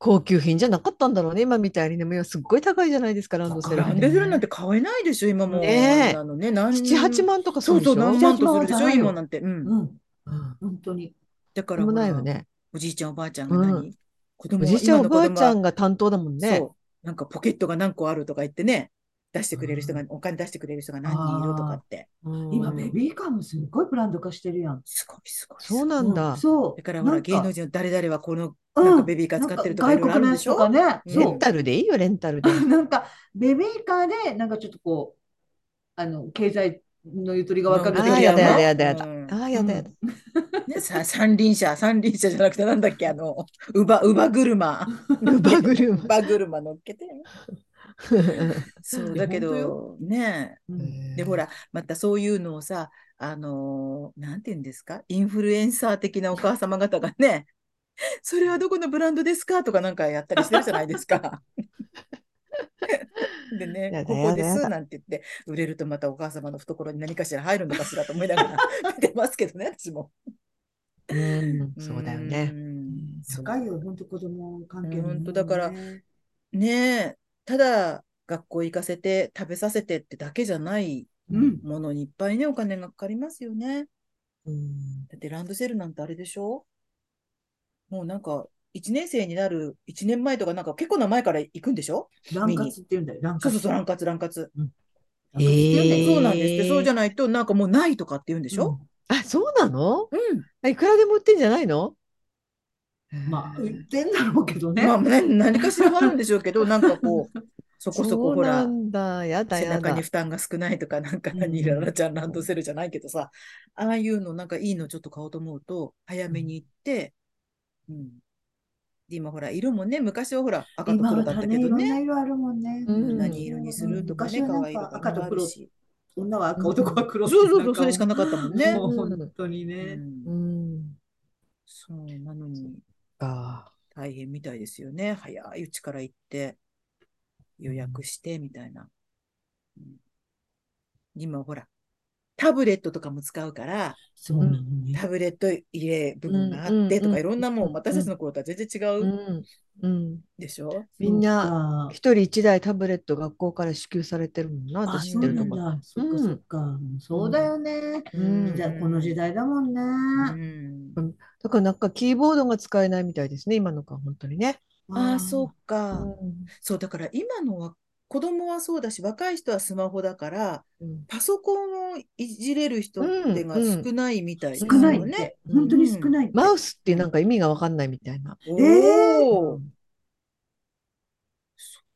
高級品じゃなかったんだろうね。今みたいにね。もうすっごい高いじゃないですかランドセえ。ルランドセルなんて買えないでしょ、今もう。ねえ。あのね、何78万とかすそうそう、何万とするでしょ、78万今なんて。うん。うん、うん。本当に。だからでもないよね。おじいちゃん、おばあちゃんがう何子供おじいちゃんおばあちゃんがが担当だもんね。そう。なんかポケットが何個あるとか言ってね、出してくれる人が、お金出してくれる人が何人いるとかって。うん今、ベビーカーもすごいブランド化してるやん。すごいすごい。そうなんだうんそう。だからほら、芸能人の誰々はこの、うんなんかベビーカー使ってるとかいろいろあるんでしょ？なんか外国のやつとかね。うんそうレン。タルでいいよレンタルで [LAUGHS] なんか、ベビーカーで、なんかちょっとこう、あの、経済のゆとりが分かるうんああやだやだやうんだやだああやだやだね、さ三輪車、三輪車じゃなくてなんだっけ、あの、乳母、乳母車。[LAUGHS] 乳母車 [LAUGHS] 乳母車乗っけて。[LAUGHS] そう、だけど、ねうん。で、ほら、またそういうのをさ、あのーなんて言うんですか、インフルエンサー的なお母様方がね、それはどこのブランドですか？とかなんかやったりしてるじゃないですか。[LAUGHS] でねここですなんて言って、売れるとまたお母様の懐に何かしら入るのかしらと思いながら [LAUGHS] 見てますけどね、私も。うん。そうだよね。高いよ、本当子供関係の本当だからねねえ、ただ学校行かせて食べさせてってだけじゃないうん。ものにいっぱいね、お金がかかりますよね。うん。だってランドセルなんてあれでしょ？もうなんか、1年生になる1年前とかなんか結構な前から行くんでしょ？乱活って言うんだよ、乱活。そうそうそう、ラン活、ラン活。乱活って言うんだよ。えーそうなんですって、そうじゃないとなんかもうないとかって言うんでしょ？あそうなの？うん。あいくらでも売ってんじゃないの？まあ、売ってんだろうけどね。まあ、ね、何かしらはあるんでしょうけど、[LAUGHS] なんかこう、そこそこほら、背中に。負担が少ないとか、なんかうん何、ララちゃんランドセルじゃないけどさ、ああいうのなんかいいのちょっと買おうと思うと、早めに行って、うん。で、今ほら、色もね、昔はほら、赤と今黒だったけどね、色あるもんね。うん何色にするとかね、い赤と黒。女は赤、男は黒そうそうそう、それしかなかったもんね。[LAUGHS] もう本当にうね。んうん。そう、なのにか。大変みたいですよね。早いうちから行って、予約してみたいな。うん今ほら、タブレットとかも使うから、そうね。タブレット入れ部分があうんってとか、うんいろんなもん、うん私たちの頃とは全然違う。うんうん。でしょ？みんなな、一人一台タブレット学校から支給されてるもんな。あ、私知ってるとこ。そっかそっか。そうだよね。うん時代この時代だもんね。うんだからなんかキーボードが使えないみたいですね、今の子は本当にね。ああ、そううか。んそう、だから今のは、子供はそうだし、若い人はスマホだから、うんパソコンをいじれる人ってがうん少ないみたいです少ないよね。って。本当に少ない。マウスってなんか意味がわかんないみたいな。おー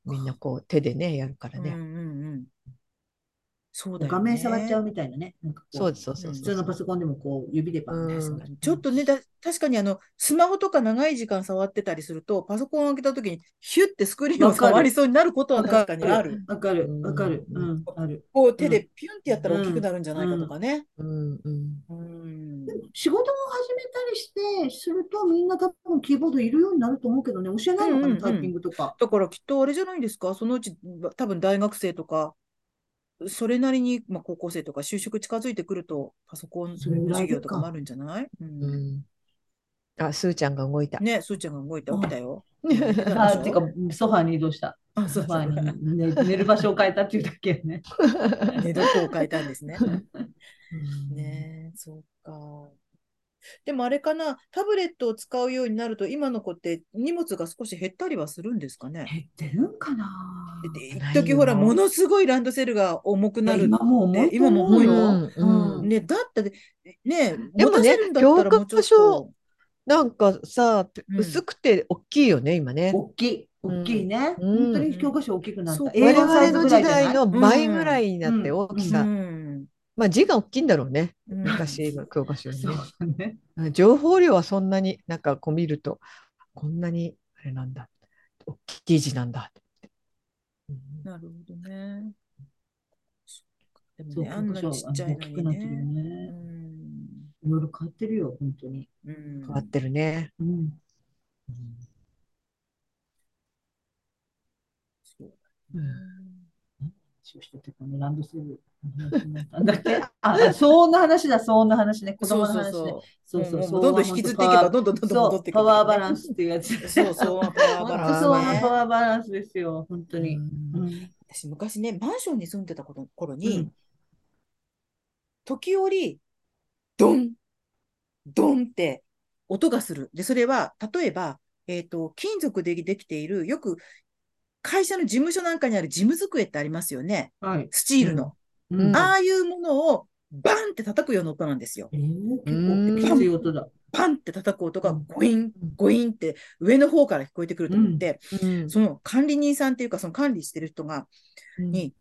みんなこう手でね、やるからね。うんうんうん。そうだよね。画面触っちゃうみたいなね。なそうです、そう普通のパソコンでもこう指でパンってうんちょっとね、だ確かにあの、スマホとか長い時間触ってたりすると、パソコンを開けたときに、ヒュッてスクリーンを触りそうになることは確かにある。わかる、わかる。うん、ある。こう手でピュンってやったら大きくなるんじゃないかとかね。うんうんうん。仕事を始めたりして、するとみんな多分キーボードいるようになると思うけどね、教えないのかな、うんうんうんタイピングとか。だからきっとあれじゃないですか、そのうち多分大学生とか、それなりに、まあ、高校生とか就職近づいてくると、パソコン授業とかもあるんじゃない、ううんん。あ、すーちゃんが動いた。ね、すーちゃんが動いて起きたよ。[LAUGHS] あ、てか、ソファーに移動した。あ、そソファ。ーに寝寝る場所を変えたっていうだけね。寝床を変えたんですね。[LAUGHS] ねえ、そうか。でもあれかな、タブレットを使うようになると、今の子って荷物が少し減ったりはするんですかね？減ってるんかな？で一時ほら、ものすごいランドセルが重くなる今もう重いと今も。重いのうんうんね、だってね、でもね持たせるんだったらもうちょっ教科書と。なんかさ、うん薄くて大きいよね、今ね。大きい。大きいね。うん本当に教科書大きくなった。そう我 A4 サイ々の時代の倍ぐらいになってうんう大きさ。ん。まあ字が大きいんだろうね。うん昔の教科書よりそうね。だね。うん情報量はそんなになんかこう見ると、こんなにあれなんだ。大きい字なんだ。うんなるほどね。でもね、あんなにちっちゃい大きくなってるよのにね。うね。ん。いろいろ変わってるよ、本当に。うん変わってるね。うん。そううん話をしてて、このランドセル [LAUGHS] だっけ？あ、そんな話だ、そんな話ね。子供の話ね。そうそうそう、どんどん引きずっていけば、どんどんどんどん戻ってくパワーバランスっていうやつ。そうそう、パワーバランス、パワーバランスですよ、本当に。私、昔ね、マンションに住んでた頃に、ん時折、ドン、ドンって音がする。で、それは、例えば、えっ、と、金属でできている、よく会社の事務所なんかにある事務机ってありますよね。はい。スチールの。うん。ああいうものをバンって叩くような音なんですよ。えー、うん。結構きつい音だ。バンって叩く音がうん。ゴイン、ゴインって上の方から聞こえてくると思って、うん。その管理人さんっていうか、その管理してる人が、うん。に、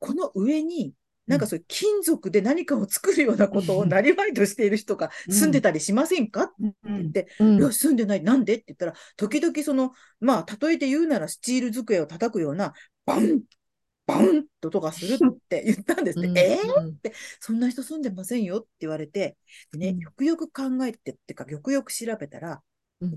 この上に、なんかそういう金属で何かを作るようなことをなりわいとしている人が住んでたりしませんか？ってうん言って、うん。いや、住んでない。なんで？って言ったら、時々その、まあ、例えて言うならスチール机を叩くような、バン、バンって音がするって [LAUGHS] 言ったんですって。うんえー？うん。そんな人住んでませんよって言われて、でね、うん。よくよく考えて、ってか、よくよく調べたら、うん。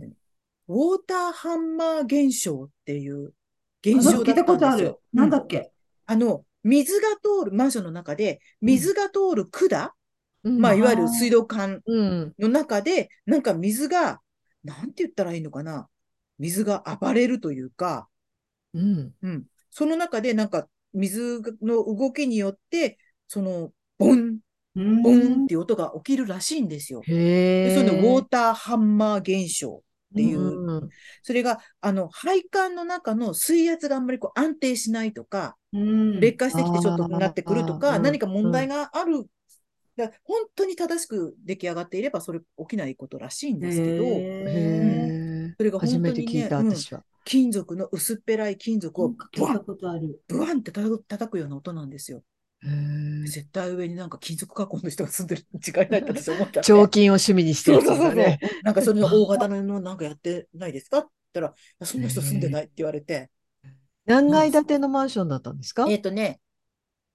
ウォーターハンマー現象っていう現なんか聞いた象だったことある。ん。ですよ。。なんだっけ？あの、水が通る、マンションの中で、水が通る管、うん。まあ、いわゆる水道管うん。の中で、なんか水が、なんて言ったらいいのかな？水が暴れるというか、うん。うん。その中で、なんか、水の動きによって、その、ボン、うん。ボンっていう音が起きるらしいんですよ。へで、え。そのウォーターハンマー現象っていう。う、んそれが、あの、配管の中の水圧があんまりこう安定しないとか、うん。劣化してきてちょっとなってくるとか、何か問題がある、だ本当に正しく出来上がっていれば、それ起きないことらしいんですけど、へへえ。それが本当にね初めて聞いた、うん。私は。金属の薄っぺらい金属をブワン。ブワンって叩く叩くような音なんですよ。絶対上になんか金属加工の人が住んでるに違いないって私思った、ね。彫金を趣味にしてる人だね。。なんかそれの大型のなんかやってないですかって言ったら、そんな人住んでないって言われて。何階建てのマンションだったんですか？えっとね、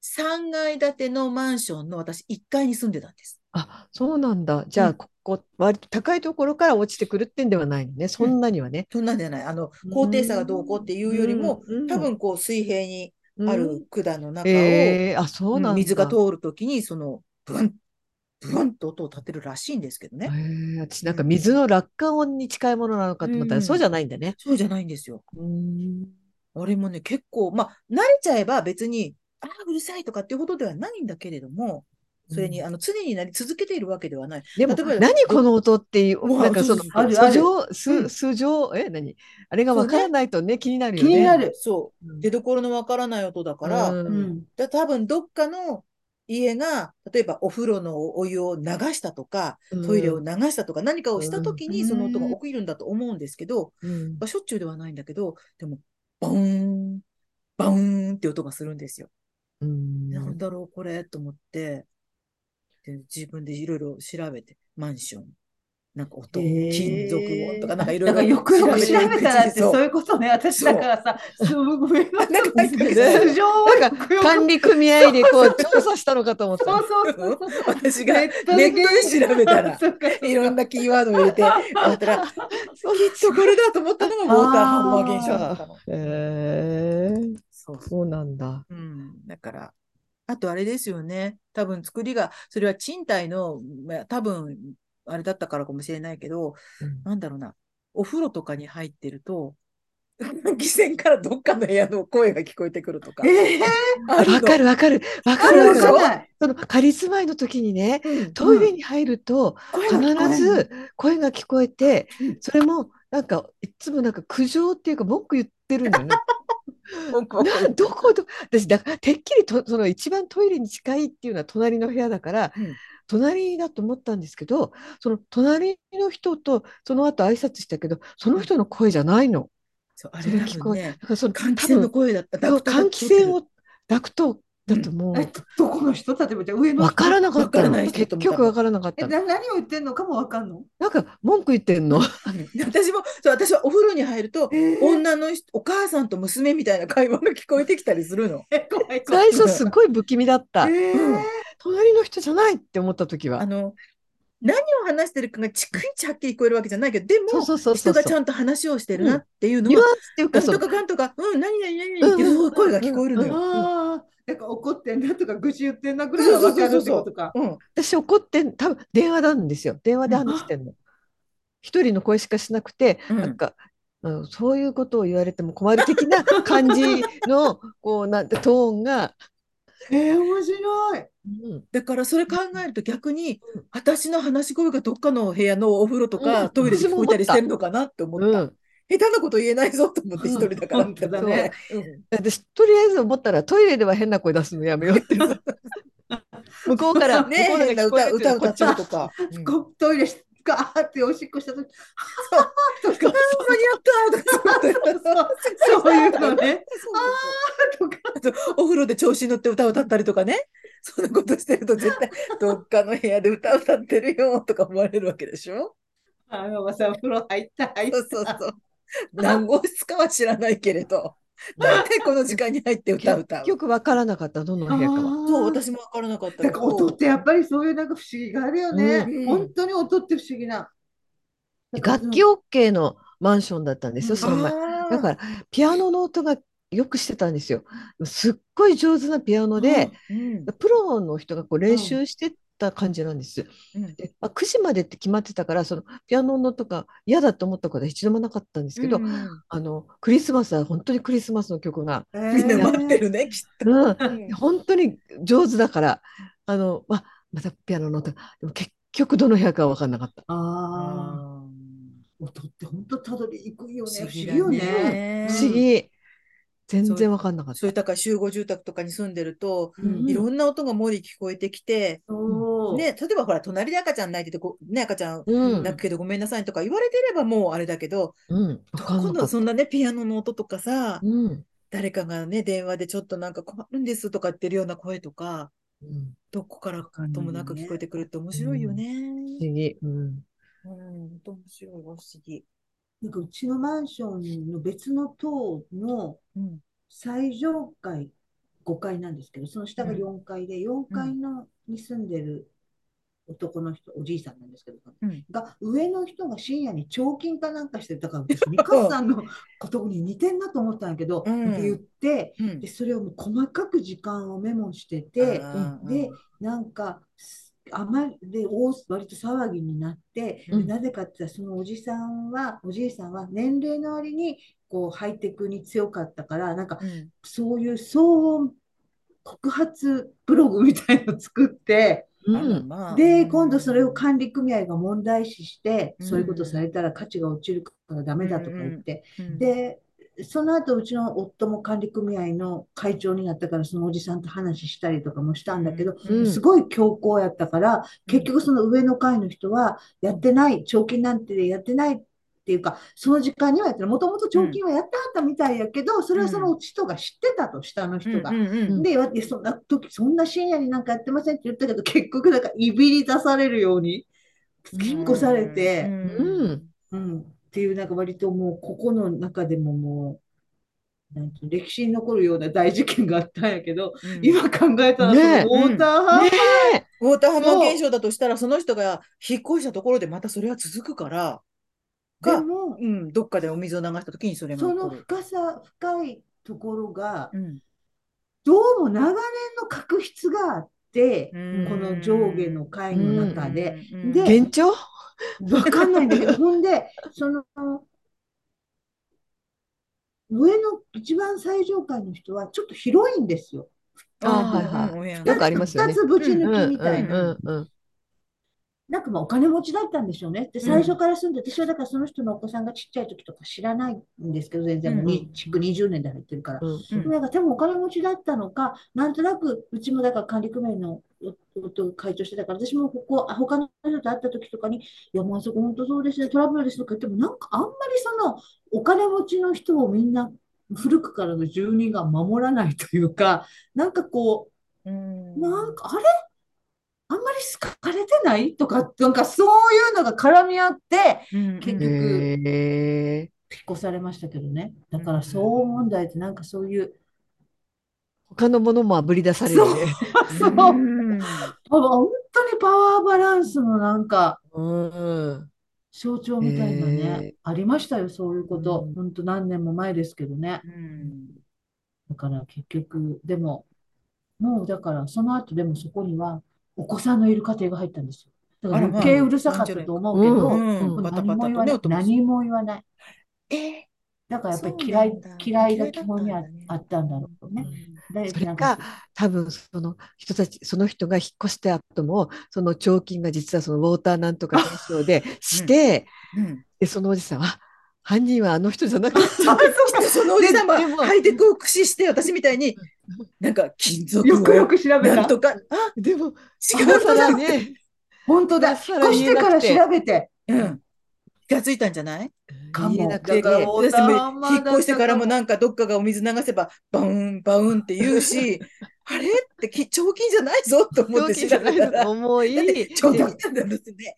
3階建てのマンションの私1階に住んでたんです。あ、そうなんだ。じゃあ、うんここ、割と高いところから落ちてくるってんではないのね。そんなにはね。そんなんじゃない。あの、高低差がどうこうっていうよりも、うん、多分こう水平にうん、ある管の中を、えーあ、そうなん水が通るときに、その、ブワン、ブワンと音を立てるらしいんですけどね。へえ私なんか水の落下音に近いものなのかと思ったら、うんそうじゃないんだね。そうじゃないんですよ。うん。あれもね、結構、まあ、慣れちゃえば別に、ああ、うるさいとかっていうほどではないんだけれども、それに、うんあの、常になり続けているわけではない。でも、例えば何この音っていう、もうなんかその、あるある素性、え、何？あれがわからないとね、気になるよね。気になる。そうう。ん出どころのわからない音だから、うんうん。だ多分どっかの家が、例えばお風呂のお湯を流したとか、トイレを流したとか、何かをしたときにうんその音が起きるんだと思うんですけど、うんまあしょっちゅうではないんだけど、でも、バーン、バーンって音がするんですよ。うん。なんだろう、これと思って、で自分でいろいろ調べて、マンション、なんか音、へー金属音とか、なんかいろいろよくよく調べたらってそう。いうことね。私だからさ、すごい。なんか素性をなんか管理組合でこう調査したのかと思った。そうそうそうそう。私がネットで調べたら、いろんなキーワードを入れて、だったら、きっとこれだと思ったのがウォーターハンマー現象だったの。へえそうそう。そうなんだ。うん。だから、あとあれですよね。多分作りが、それは賃貸の、まあ多分、あれだったからかもしれないけど、なんだろうな。お風呂とかに入ってると、換気扇からどっかの部屋の声が聞こえてくるとか。ええあのわかるわかるわかあるわるわかる。その仮住まいの時にね、うんトイレに入ると必ず声が聞こえてうん、それもなんかいつもなんか苦情っていうか文句言ってるんだよね。[LAUGHS] [LAUGHS] どこど私だからてっきりとその一番トイレに近いっていうのは隣の部屋だから、うん隣だと思ったんですけどその隣の人とその後挨拶したけどその人の声じゃないの。そう、あそれれ聞こえね、だからその換気扇の声だった。換気扇を。をダクトだと思う。えどこの人？例えばじゃあ上の人？わからなかったの。わからない人結局わからなかった何を言ってんのかもわかんの？なんか文句言ってんの？う [LAUGHS] ん私も、そう、私はお風呂に入ると、え女の人、お母さんと娘みたいな会話が聞こえてきたりするの。最初すごい不気味だった。えーうん。隣の人じゃないって思った時は。あの、何を話してるかが逐一はっきり聞こえるわけじゃないけど、でも、人がちゃんと話をしてるなっていうのは、ニュアンスっていうかとかかんとか、うん、何々何々っていう声が聞こえるのよ。ああ、なんか怒ってんなとか愚痴言ってんなぐらいはわかるってことか。うん。私怒ってん多分電話なんですよ。電話で話してんの。一人の声しかしなくて、うんなんか、うんそういうことを言われても困る的な感じの [LAUGHS] こうなんてトーンが、えー、面白い。うんだからそれ考えると逆にうん、私の話し声がどっかの部屋のお風呂とうんかトイレで聞こえたりしてるのかなって思った。うん、下手なこと言えないぞと思ってうん。一人だから本当だね。うん。私とりあえず思ったらトイレでは変な声出すのやめようって [LAUGHS] 向こうから向ね。こうの変な歌、歌歌こっちは。ってるとか。うん。こトイレしガーっておしっこしたとき、そう。とか、間に合ったとか。そういうのね。そうとか。お風呂で調子に乗って歌を歌ったりとかね。そんなことしてると絶対どっかの部屋で歌歌ってるよとか思われるわけでしょ。あのまさん風呂入った入っそうそうそう。[LAUGHS] 何号室かは知らないけれど、[LAUGHS] 大体この時間に入って歌う歌う結。局わからなかったどの部屋かは。そう、私も分からなかったけなんか音ってやっぱりそういうなんか不思議があるよね。うん本当に音って不思議な。楽器 OK のマンションだったんですよ、うんその前。だからピアノの音がよくしてたんですよ。すっごい上手なピアノで、うんプロの人がこう練習してた感じなんです。うんでまあ、9時までって決まってたからそのピアノの音が嫌だと思ったことは一度もなかったんですけど、うんあのクリスマスは本当にクリスマスの曲が、えーみんな待ってるね、きっと。うん、うん本当に上手だからあの、ままたピアノの音がでも結局どの部屋かは分かんなかった。ああ、あ音って本当たどりにくいよね。ー不思議よね。ね不思議。全然わかんなかった。そういうだから集合住宅とかに住んでると、うんいろんな音が漏れ聞こえてきて、そう。ね、例えばほら、隣で赤ちゃん泣いててね、赤ちゃんうん。泣くけどごめんなさいとか言われてればもうあれだけど、うん。今度。はそんなね、ピアノの音とかさ、うん。誰かがね、電話でちょっとなんか困るんですとか言ってるような声とか、うんどこからともなく聞こえてくるって面白いよね。不思議。うん。うん、本当面白いわ、不思議。なんかうちのマンションの別の棟のうん。最上階、5階なんですけど、その下が4階で、4階のに住んでる男の人、おじいさんなんですけど、うん。が、上の人が深夜に彫金かなんかしてたから、私、[LAUGHS] ミカさんのことに似てんなと思ったんやけど、うん。って言って、うん。で、それをもう細かく時間をメモしてて、で、なんか、あまりで大割と騒ぎになって、うん。なぜかって言ったら、そのおじさんは、おじいさんは年齢の割にこうハイテクに強かったから、なんかうん。そういう騒音告発ブログみたいのを作って、うん。まあ。で、今度それを管理組合が問題視して、うん。そういうことされたら価値が落ちるからダメだとか言って、うん。で、その後うちの夫も管理組合の会長になったから、そのおじさんと話したりとかもしたんだけど、うん。すごい強硬やったから、結局その上の階の人は、やってない、彫金なんてやってないっていうか、その時間にはやってもともと彫金はやってはったみたいやけど、それはその人が知ってたと、下の人が。で、そんな時、そんな深夜になんかやってませんって言ったけど、結局なんかいびり出されるように引っ越されて、うん。うん、っていうなんか割ともうここの中でももう、なん歴史に残るような大事件があったんやけど、うん。今考えたらそねウォーターハーねえ。ウォーターハンマー現象だとしたら、その人が引っ越したところでまたそれは続くから、が、でも、うん、どっかでお水を流したときにそれがその。深さ、深いところが、うん。どうも長年の確執があっこの上下の階の中で、うんで幻聴？わかんないんだけど、[LAUGHS] ほんで、その、上の一番最上階の人はちょっと広いんですよ。あはいはい。なんかありますよね。二つぶちうん抜きみたいな。うんうんなんかまあお金持ちだったんでしょうね。で、最初から住んで、私はだからその人のお子さんがちっちゃい時とか知らないんですけど、全然もうに築20年で入ってるから。うん。うんなんか多分お金持ちだったのか、なんとなく、うちもだから管理組合の夫が会長してたから、私もここ、あ他の人と会った時とかに、いや、もうあそこ本当そうですね、トラブルですとか言っても、なんかあんまりその、お金持ちの人をみんな、古くからの住人が守らないというか、なんかこうん。う、なんか、あれ？あんまり好かれてない？とか、なんかそういうのが絡み合って、うん結局。引っ越されましたけどね。だから騒音問題ってなんかそういう、他のものもあぶり出されるね。そう、うん本当にパワーバランスのなんかうん。象徴みたいなね、ありましたよ、そういうことうん。本当何年も前ですけどね。うんだから結局、でも、もうだからその後でもそこにはお子さんのいる家庭が入ったんですよ。だから余計うるさかったと思うけど、何も言わない。とね音も何も言わない。え？だからやっぱり嫌い嫌いが基本にあったんだろうね。でそれかか、多分その人たち、その人が引っ越した後も、その彫金が実はそのウォーターなんとか現象で [LAUGHS] して、うん。で、そのおじさんは、犯人はあの人じゃなかっあそのおじさんもハイテクを駆使して、私みたいに、なんか金属よくよをく調べた。とか、あ、た。でも、違今更うだね、[LAUGHS] 本当だ。引っ越してから調べて。うん。気がついたんじゃない？かもだから引っ越してからもだなんかどっかがお水流せばバウンバウンって言うし、あれ？ってき彫金じゃないぞと思って調べたら、重い。金でなんだですね。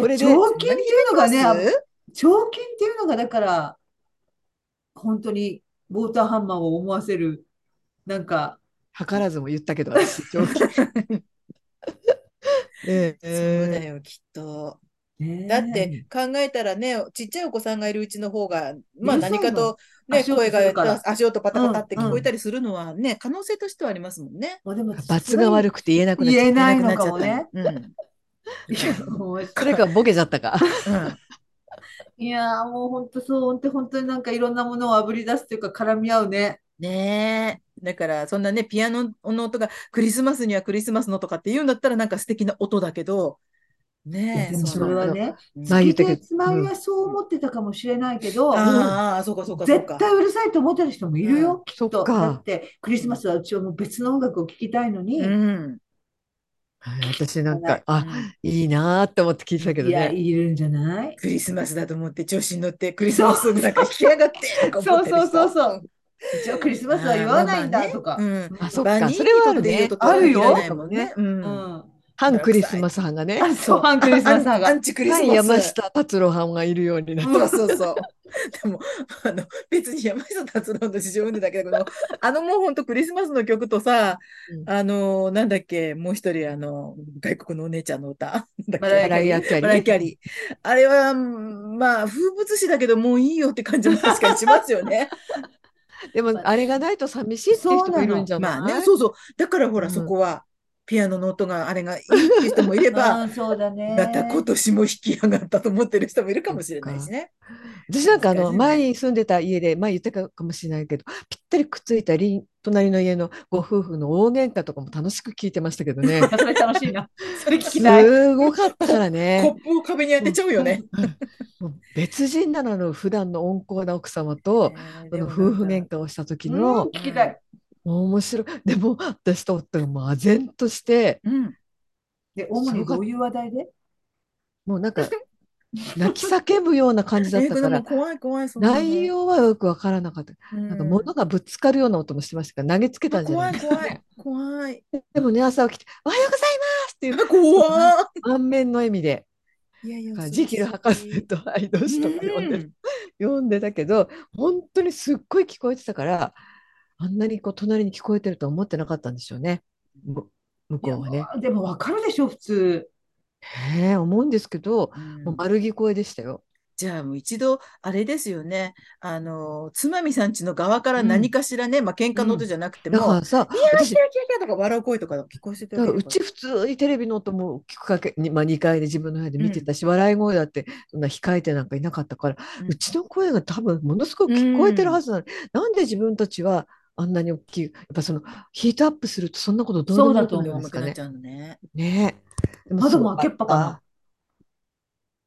これ金っていうのがね、何言って彫金っていうのがだから、本当にウォーターハンマーを思わせる、なんか、図らずも言ったけど。[LAUGHS] [LAUGHS] えそうだえよ、きっと。ねだって考えたらね、ちっちゃいお子さんがいるうちの方が、まあ何かとね、声が足音パタパタってうん聞こえたりするのはね、可能性としてはありますもんね。まあでも罰が悪くて言えなくなっちゃっ言えないなのかもね。それかボケちゃったか。[LAUGHS] いやーもう本当そう、本当本当になんかいろんなものをあぶり出すというか絡み合うね。ねえ。だから、そんなね、ピアノの音がクリスマスにはクリスマスのとかって言うんだったらなんか素敵な音だけど、ねえ、それはね、つまみはそう思ってたかもしれないけど、ああ、そうかそうか絶か。対うるさいと思ってる人もいるよ、きっと。そっか。だって、クリスマスはうちはもう別の音楽を聴きたいのに、私なんはいか、あ、いいなーって思って聞いてたけどいや、ね。いるんじゃない？クリスマスだと思って調子に乗ってクリスマスソングなんか弾きやがってそうそうそうそう一応クリスマスは言わないんだとか。あねうんあ、そっか、それはあるね。あるよね。う。うんん。反クリスマス派がね。あ、そう、反クリスマス派が。アンチクリスマス。反山下達郎派がいるようになって。そうそうそう。でも、あの、別に山下達郎の事情運動だけど、あのもう本当クリスマスの曲とさ、うんあの、なんだっけ、もう一人、あの、外国のお姉ちゃんの歌。マライアキャリー。あれは、まあ、風物詩だけど、もういいよって感じも確かにしますよね。[LAUGHS] でも、あれがないと寂しいって人もいるんじゃない？まあね、そうそう。だからほら、うんそこは、ピアノの音があれがいいっていう人もいれば、[LAUGHS] あそうだね。また今年も弾き上がったと思ってる人もいるかもしれないしね。私なんかあの前に住んでた家で前言ったかもしれないけどぴったりくっついた隣隣の家のご夫婦の大喧嘩とかも楽しく聞いてましたけどね [LAUGHS] それ楽しいな。[LAUGHS] それ聞きたい。すごかったからコねップを壁に当てちゃうよね。[LAUGHS] もう別人なのの普段の温厚な奥様とその夫婦喧嘩をした時うんの聞きたい。面白いでも私と夫がもう唖然としてうん。で、主にどういう話題で？もうなんか泣き叫ぶような感じだったから怖い怖い、内容はよくわからなかったうんなんか物がぶつかるような音もしてましたから投げつけたんじゃない怖い怖い怖い。でもね、朝起きて、おはようございますっていう怖満面の笑みで、い。いやいやジキル博士とアイドシとか読んでう読んでたけど、本当にすっごい聞こえてたから、あんなにこう隣に聞こえてるとは思ってなかったんでしょうね、む向こうはね。でも分かるでしょ、普通。へえ、思うんですけど、んもう丸聞こえでしたよ。じゃあもう一度、あれですよね。あの、つまみさんちの側から何かしらね、まあ喧嘩の音じゃなくても、だからさ、いやー、キャキャーキャーとか笑う声とか聞こえてたうち普通にテレビの音も聞くかけに、まあ、2階で自分の部屋で見てたし、笑い声だってそんな控えてなんかいなかったから、うん。うちの声が多分ものすごく聞こえてるはずなのに、なんで自分たちはあんなに大きいやっぱそのヒートアップするとそんなことどうなるんです。かねね。ね窓も開けっぱかな。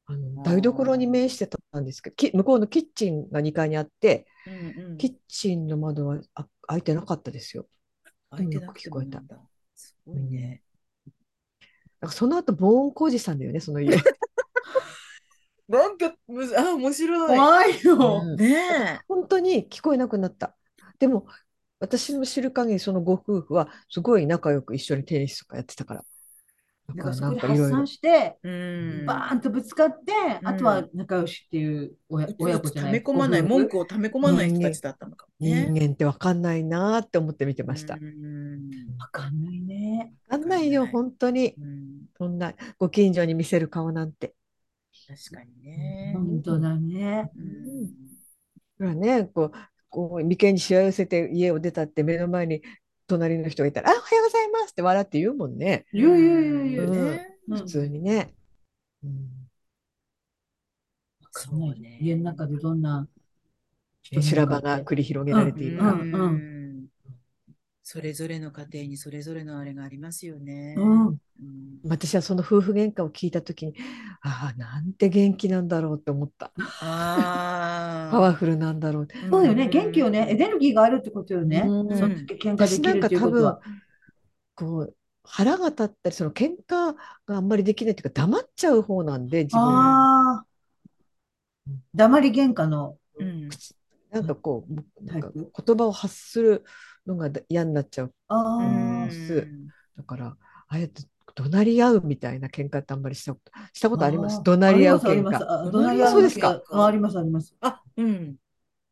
あの台所に面してたんですけど、き向こうのキッチンが2階にあって、うんうんキッチンの窓はあ開いてなかったですよ。開いてなくてもなんだ。すごいね。なんかその後防音工事したんだよね、その家。[LAUGHS] なんか、むずあ、面白い。怖いよ。うんね本当に聞こえなくなった。でも、私の知る限り、そのご夫婦はすごい仲良く一緒にテニスとかやってたから。だからなんだからそこで発散。して。バーンとぶつかって、うんあとは仲良しっていう親親子じゃない溜め込まない、文句を溜め込まない人たちだったのかも人ね。間ってわかんないなーって思って見てました。わうんわかんないね。かんないよ、本当に。うんそんなご近所に見せる顔なんて。確かにね。本当だね。うんほらね、こう、こう眉間にしわ寄せて家を出たって目の前に隣の人がいたら、あ、おはようございますって笑って言うもんね。言う言う言う言ううんね。うん普通にね。うんそうね家の中でどんな修羅場が繰り広げられているか。うんうんそれぞれの家庭にそれぞれのあれがありますよね。うんうん私はその夫婦喧嘩を聞いたときに、ああ、なんて元気なんだろうって思った。あパワフルなんだろうって。そうよね。元気よね。エネルギーがあるってことよね。うんその時喧嘩で私なんきるっていうか多分ことは。、こう、腹が立ったり、その喧嘩があんまりできないっていうか、黙っちゃう方なんで、自分。黙り喧嘩のうん口なんかこう、なんか言葉を発するのが嫌になっちゃう。あだから、ああやって怒鳴り合うみたいな喧嘩ってあんまりしたこと、したことあります？怒鳴り合う喧嘩。怒鳴り合うそうですか？あありますあります。あ、うん。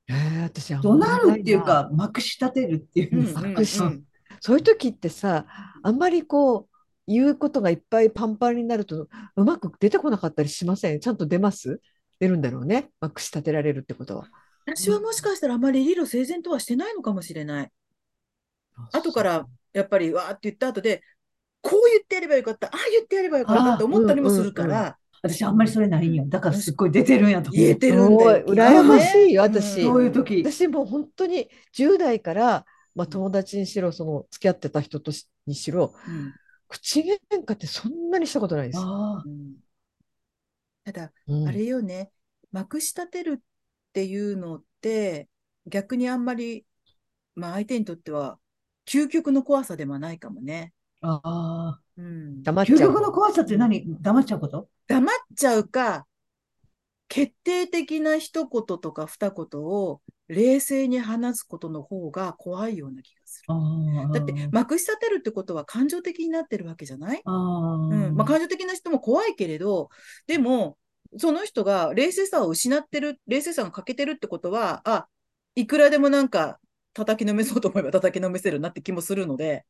えー、私怒鳴るっていうか、まくし立てるっていうんですか？うんうんうんそういう時ってさ、あんまりこう、言うことがいっぱいパンパンになると、うまく出てこなかったりしません？ちゃんと出ます？出るんだろうね？まくし立てられるってことは。私はもしかしたらあまり理路整然とはしてないのかもしれない。後からやっぱりわーって言った後で、こう言ってやればよかった、ああ言ってやればよかったって思ったりもするかあーうんうんら、私あんまりそれないんよ。だからすっごい出てるんやと。言えてるんすごいだよ。羨ましいよ、うん私。そういう時。私もう本当に10代から、まあ、友達にしろ、その付き合ってた人としにしろ、うん口喧嘩ってそんなにしたことないです。うんただ、うんあれよね、まくし立てるっていうのって、逆にあんまり、まあ相手にとっては、究極の怖さではないかもね。ああ。うん。究黙っちゃう極の怖さって何？黙っちゃうこと？黙っちゃうか、決定的な一言とか二言を冷静に話すことの方が怖いような気がする。ああ。だって、まくし立てるってことは感情的になってるわけじゃない？ああ。うん。まあ、感情的な人も怖いけれど、でも、その人が冷静さを失ってる、冷静さが欠けてるってことは、あ、いくらでもなんか叩きのめそうと思えば叩きのめせるなって気もするので、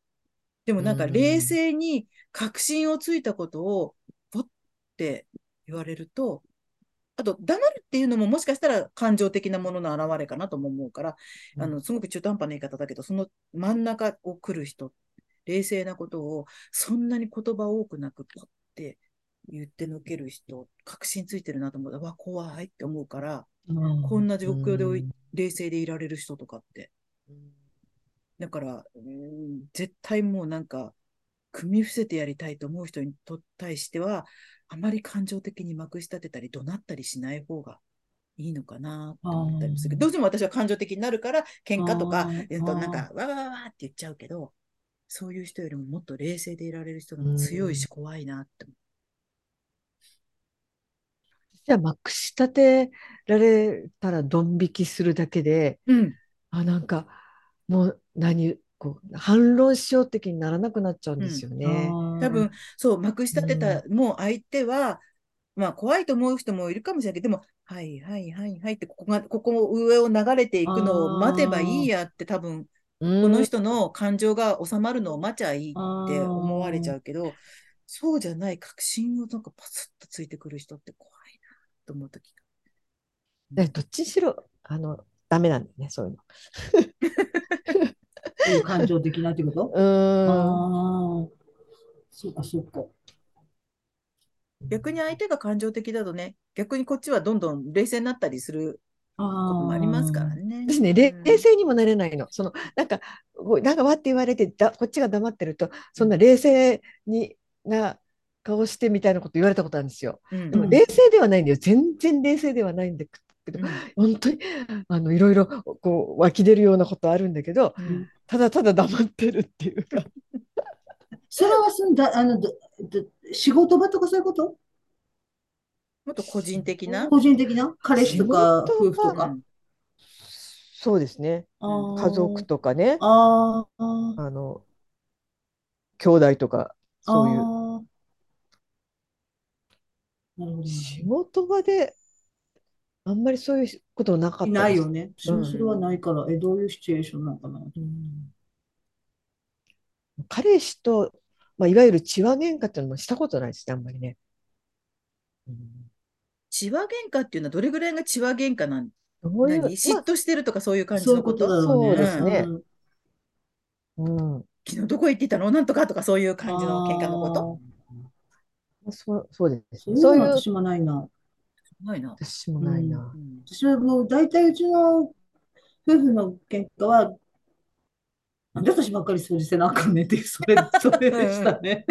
でもなんかうん冷静に確信をついたことを、ポッって言われると、あと、黙るっていうのももしかしたら感情的なものの表れかなとも思うから、あの、すごく中途半端な言い方だけど、その真ん中を来る人、冷静なことを、そんなに言葉多くなく、ポッて言ってのける人、確信ついてるなと思う。うわ、怖いって思うから、こんな状況で冷静でいられる人とかって。だから、うん絶対もうなんか、組み伏せてやりたいと思う人にと対しては、あまり感情的にまくし立てたり、怒鳴ったりしない方がいいのかなと思ったりもするけど、どうしても私は感情的になるから、喧嘩とかえっと、なんか、わわわわって言っちゃうけど、そういう人よりももっと冷静でいられる人の方が強いし怖いなって思じゃあまくし立てられたらドン引きするだけでう。うん。あなんかもう何こう反論しよう的にならなくなっちゃうんですよね。多分、そう、まくし立てた、もう相手は、まあ、怖いと思う人もいるかもしれないけど、でも、はいはいはいはいって、ここが、ここ上を流れていくのを待てばいいやって、多分、うん。この人の感情が収まるのを待ちゃいいって思われちゃうけど、そうじゃない確信をなんかパスッとついてくる人って怖いなと思うときでどっちにしろあのダメなんだよねそういうの。[LAUGHS] 感情的なってこと？うーんああ。そうか、そうか。逆に相手が感情的だとね、逆にこっちはどんどん冷静になったりするあこともありますからね。私ね、冷うん冷静にもなれないの。その、なんか、なんかわって言われて、だ、こっちが黙ってると、そんな冷静にな顔してみたいなこと言われたことあるんですよ。うんでも冷静ではないんだよ。全然冷静ではないんだけど、本当に、あの、いろいろ、こう、湧き出るようなことあるんだけど、うんただただ黙ってるっていうか。それはすんだ、あの、仕事場とかそういうこと？もっと個人的な？個人的な？彼氏とか夫婦とか？うんそうですね。家族とかね、あーあの、兄弟とか、そういう。仕事場で、あんまりそういうことなかったいですないよね。私うんもそれはないから、え、どういうシチュエーションなのかな。うん彼氏と、まあ、いわゆる血話喧嘩っていうのもしたことないですね、あんまりね。うん血話喧嘩っていうのはどれぐらいが血話喧嘩なん？どういう、何？嫉妬してるとかそういう感じそういうこのこととだろうね。そうですねうんまあうん昨日どこ行っていたの？なんとかとかそういう感じの喧嘩のこと？そうそうですそうね。そういういうの私もないな。ないな。私もないな。うん私はもう大体うちの夫婦の喧嘩は、なんで私ばっかり掃除せなあかんねんっていう、[LAUGHS] それ、それでしたね。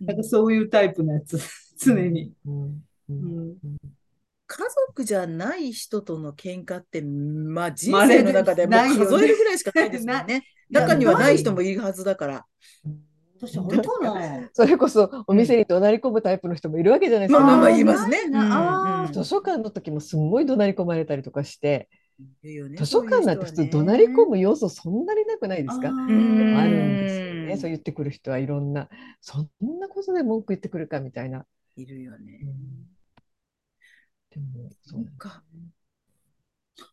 なんかそういうタイプのやつ、常に。うんううんん家族じゃない人との喧嘩って、まあ人生の中でも数えるぐらいしかないですもんね。中にはない人もいるはずだから。私、あれかな。それこそお店に怒鳴り込むタイプの人もいるわけじゃないですか。まあまあまあー言いますね図書館の時もすんごい怒鳴り込まれたりとかして、図書館なんて普通怒鳴り込む要素そんなになくないですか？あうんーあるんですよね。うんそう言ってくる人はいろんな、そんなことで文句言ってくるかみたいな。いるよね。でも、そそううか。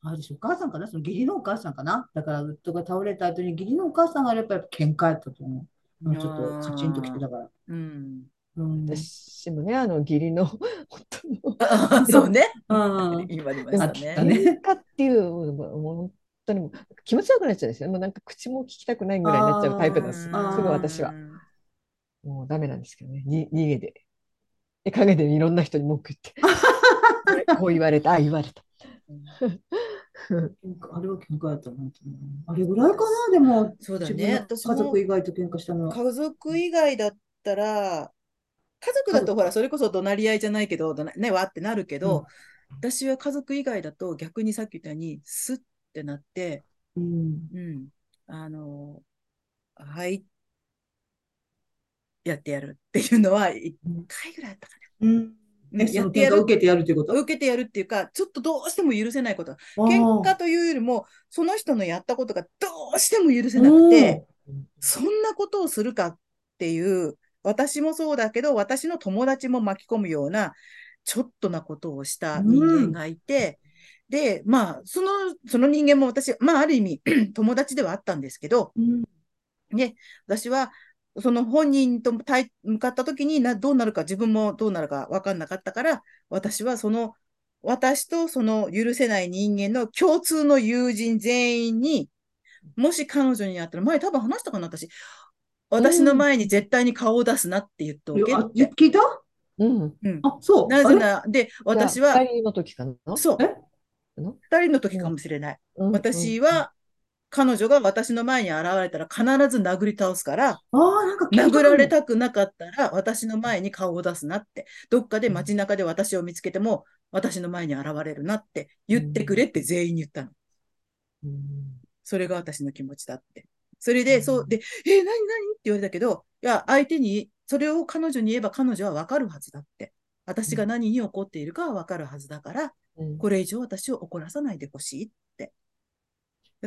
あれでしょ、お母さんかな？その義理のお母さんかな？だから、夫が倒れた後に義理のお母さんがやっぱり喧嘩やったと思う。もうちょっとカチンときてたから。うん。うん。私もね、あの義理の夫のあ [LAUGHS] そうね。うん言われまでもしたね。だね喧嘩っていう本当に気持ち悪くなっちゃうんですよね。もうなんか口も聞きたくないぐらいになっちゃうタイプなんです。すぐ私は。もうダメなんですけどね。に逃げで。で陰でいろんな人に文句言って。[LAUGHS] こう言われた、ああ言われた。[LAUGHS] あれは喧嘩やったなと思う。あれぐらいかなでも、そうだね家族以外と喧嘩したのは。家族以外だったら、家族だとほら、それこそ怒鳴り合いじゃないけど、ね、わってなるけど、私は家族以外だと逆にさっき言ったように、スッってなって、うん。うん、あの、はい、やってやるっていうのは1回ぐらいあったかうん。やってやる。受けてやるっていうこと？受けてやるっていうか、ちょっとどうしても許せないこと。あ喧ー嘩というよりも、その人のやったことがどうしても許せなくて、そんなことをするかっていう、私もそうだけど、私の友達も巻き込むような、ちょっとなことをした人間がいて、で、まあ、その、その人間も私、まあ、ある意味、[CLEARS THROAT] 友達ではあったんですけど、うん。で、私は、その本人と対向かった時にな、どうなるか、自分もどうなるか分かんなかったから、私はその、私とその許せない人間の共通の友人全員に、もし彼女に会ったら、前多分話したかな、私。私の前に絶対に顔を出すなって言っておけあって。聞いた？うん。うんあ、そう。なぜなら、で、私は、二人の時かな？そう二人の時かもしれない。うん私は、彼女が私の前に現れたら必ず殴り倒すから、ああ、なんか殴られたくなかったら、私の前に顔を出すなって、どっかで街中で私を見つけても、私の前に現れるなって言ってくれって全員に言ったの。うんそれが私の気持ちだって。それで、そう、で、えー、何何？って言われたけど、いや、相手に、それを彼女に言えば彼女はわかるはずだって。私が何に怒っているかはわかるはずだから、うんこれ以上私を怒らさないでほしいって。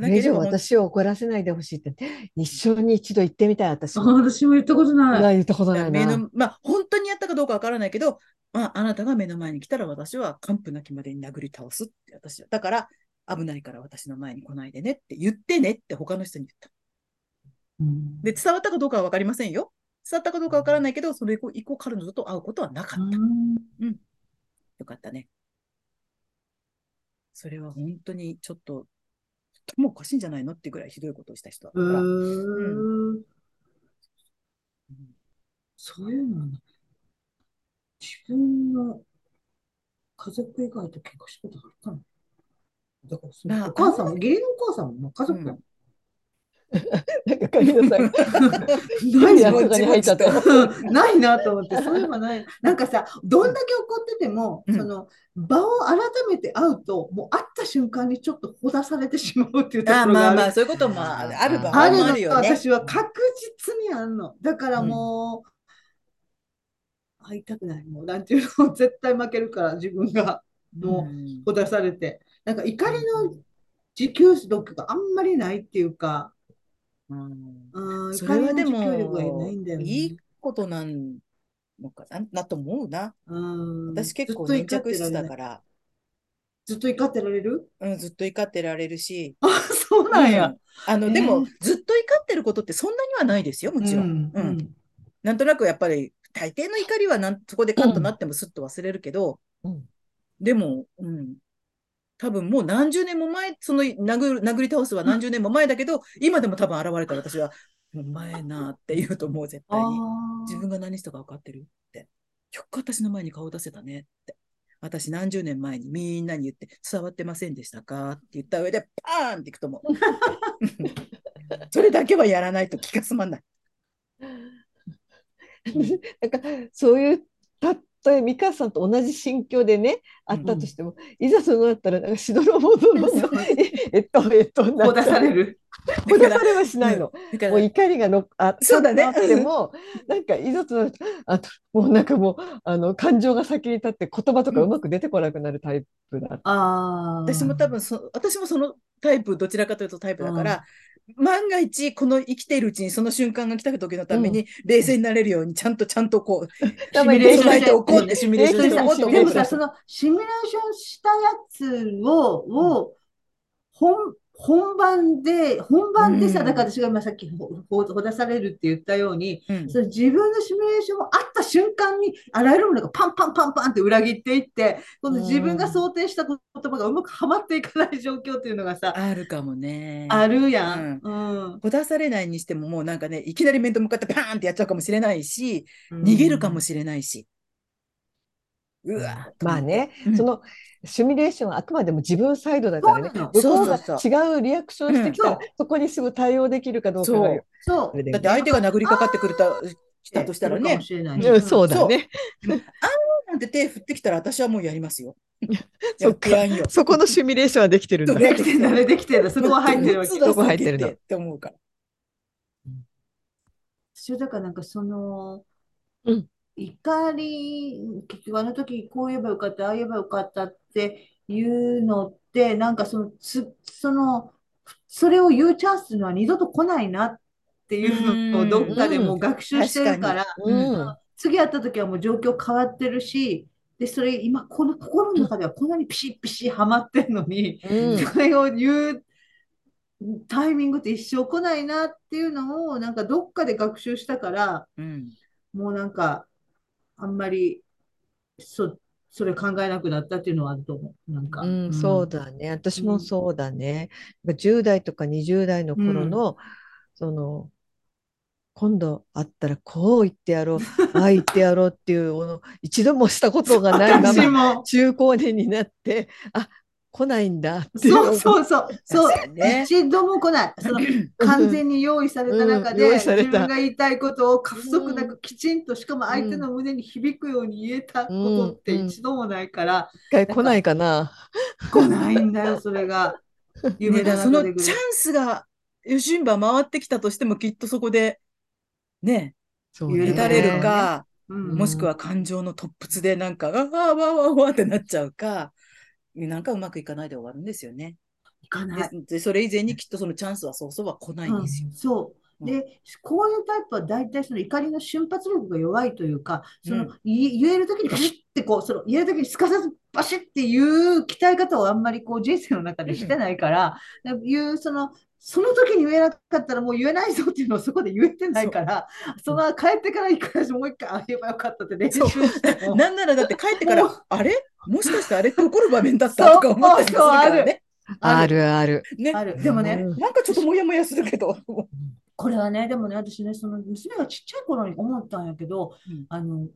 だこれ以上ほん私を怒らせないでほしいって、一生に一度言ってみたい、私あも。私も言ったことない。言ったことないな。目の、まあ、本当にやったかどうかわからないけど、まあ、あなたが目の前に来たら私は完膚なきまでに殴り倒すって私は。だから、危ないから私の前に来ないでねって言ってねって他の人に言った。うんで、伝わったかどうかはわかりませんよ。伝わったかどうかわからないけど、それ以降、以降彼女と会うことはなかった。うんよかったね。それは本当にちょっと、もおかしいんじゃないのってぐらいひどいことをした人だから。ーそういうの。はね自分の家族以外と喧嘩したことあるかなだからそお母さんも、義理のお母さんもまあ家族だもん。[LAUGHS] なんか借りなさい。[LAUGHS] ないなと。[LAUGHS] ないなと思って、そういえばない。なんかさ、どんだけ怒ってても、うんその場を改めて会うと、もう会った瞬間にちょっとほだされてしまうっていうとこあろがある。まあまあ、そういうこともある場合もあるよね。私は確実にあるの。だからもう、会いたくない。もう、なんていうの、絶対負けるから、自分がもうんほだされて。なんか怒りの持久力があんまりないっていうか、うん。うん、それはで怒りの持久力がもないんだよね。いいことなんのかななと思うな。うん、私結構粘着質だから、ずっと怒ってられる？うん、ずっと怒ってられるし、あ、そうなんや。うん。あの、えー。でも、ずっと怒ってることってそんなにはないですよ、もちろん。うんうん。なんとなくやっぱり、大抵の怒りはなんそこでカッとなってもすっと忘れるけど、うん。でも、うん、多分もう何十年も前、その殴る殴り倒すは何十年も前だけど、今でも多分現れたら私は、お前なって言うと思う、絶対に。あ自分が何したか分かってるって。よく私の前に顔出せたねって。私何十年前にみんなに言って伝わってませんでしたかって言った上でパーンっていくと思う。それだけはやらないと気が済まない。[LAUGHS] なんかそういう例え美香さんと同じ心境でねあったとしても、いざそうなったらなんかしどろもどろのえっとえっとほだされる。ほだされはしないの。だからもう怒りがのあそうだねあってもなんかいざとなるとあともうなんかもうあの感情が先に立って言葉とかうまく出てこなくなるタイプだ。ああ。私も多分そ、私もそのタイプ、どちらかというとタイプだから、万が一、この生きているうちにその瞬間が来た時のために、冷静になれるように、ちゃんとちゃんとこう、シミュレーションしておこうって、シミュレーションしておこうとでもさ、そのシミュレーションしたやつを、を本本番で、本番でさ、うんだから私が今さっきほほほだされるって言ったように、うんその自分のシミュレーションをあった瞬間に、あらゆるものがパンパンパンパンって裏切っていって、この自分が想定した言葉がうまくはまっていかない状況っていうのがさ、あるかもね。あるやん。うん。ほだされないにしても、もうなんかね、いきなり面と向かってパーンってやっちゃうかもしれないし、逃げるかもしれないし。うわまあね、うん。そのシミュレーションはあくまでも自分サイドだからね。向こうがそうそう違うリアクションしてきたらうん。そこにすぐ対応できるかどうかそう。あれだよね。だって相手が殴りかかってくるた来たとしたらかね。そう。だね。なんて手振ってきたら私はもうやりますよ。そ。そこのシミュレーションはできてるんだ。できてんだね、できてんだ。そこは入ってるわけ。そこ入ってるの。って思うから。私はだからなんかその、うん怒り、結局あの時こう言えばよかった、ああ言えばよかったっていうのって、なんかその、つ、その、それを言うチャンスのは二度と来ないなっていうのをどっかでもう学習してるから、うん。次会った時はもう状況変わってるし、で、それ今この心の中ではこんなにピシッピシッはまってんのに、うんそれを言うタイミングって一生来ないなっていうのをなんかどっかで学習したから、うん。もうなんかあんまりそ、それ考えなくなったっていうのはあると思う。なんか。うん、そうだね。私もそうだね。10代とか20代の頃の、その、今度会ったらこう言ってやろう、[LAUGHS] ああ言ってやろうっていうのを一度もしたことがない。中高年になって、あ、来ないんだ。そうそうそう。そうね一度も来ない。その完全に用意された中うん用で、意された自分が言いたいことを過不足なくきちんと、しかも相手の胸に響くように言えたことって一度もないから、一回来ないかな。来ないんだよ、それが。[LAUGHS] ね、夢だからそのチャンスが、ヨシンバ回ってきたとしても、きっとそこで、ね、ね打たれるか、うんもしくは感情の突発でなんか、ああ、わあわあわあってなっちゃうか、なんかうまくいかないで終わるんですよね。行かない。ででそれ以前にきっとそのチャンスはそうそうは来ないんですよ。うんそう。で、こういうタイプは大体その怒りの瞬発力が弱いというか、その、うんい言えるときにバシッってこう、その言えるときにすかさずバシッっていう鍛え方をあんまりこう人生の中でしてないから、いうその、その時に言えなかったらもう言えないぞっていうのをそこで言えてないから、その帰ってから一回もう一回あ言えばよかったって練習して。も。なんならだって帰ってかもら、あれ？もしかしてあれって怒る場面だったとか思ったりするからね。ある。ある。ね。ある。でもね、うん。なんかちょっともやもやするけど。これはね、でもね、私ね、その娘がちっちゃい頃に思ったんやけど、うん。あの、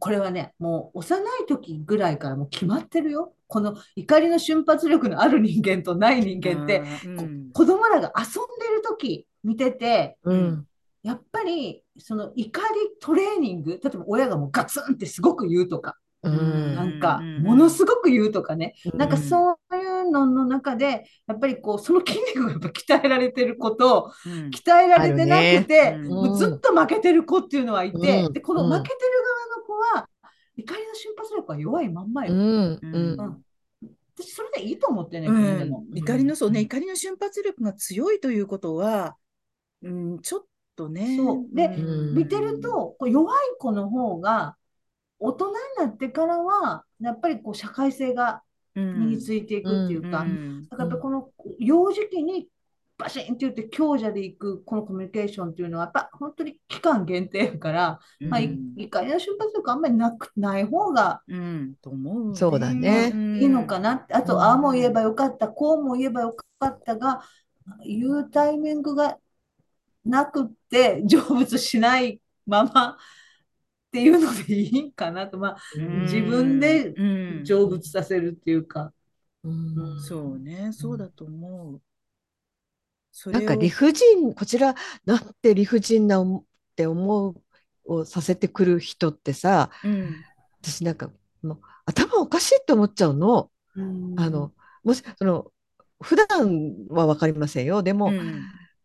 これはね、もう幼い時ぐらいからもう決まってるよ。この怒りの瞬発力のある人間とない人間って、こうん。子供らが遊んでる時見てて、うん。やっぱりその怒りトレーニング、例えば親がもうガツンってすごく言うとか、うん。なんかうんものすごく言うとかね、なんかうんそういうのの中で、やっぱりこう、その筋肉がやっぱ鍛えられてる子と、うん。鍛えられてなくて、ね。もうずっと負けてる子っていうのはいて、うん。で、このうん。負けてる側の子は、怒りの瞬発力が弱いまんまよ。うん。ううん。ん。私、それでいいと思ってね。怒りの、そうね、怒りの瞬発力が強いということは、うん、ちょっとね。そう。でうん。見てると、こう弱い子の方が、大人になってからは、やっぱりこう社会性がうん、身についていくっていうか、うんだからやっぱこの幼児期にバシンって言って強者でいくこのコミュニケーションっていうのはやっぱ本当に期間限定やから、まあ、いうん怒りの瞬発力あんまりなくない方がうん、と思う。そうだね。いいのかな。あと、うんああも言えばよかった、こうも言えばよかったが、言うタイミングがなくって成仏しないままっていうのでいいかなと、まあ、うん自分でうん成仏させるっていうか。うんそうね、そうだと思う。そなんか理不尽、こちら、なんて理不尽な思って思うをさせてくる人ってさ、うん私なんかもう頭おかしいって思っちゃうの。あの、もし、その、普段はわかりませんよ。でも、うん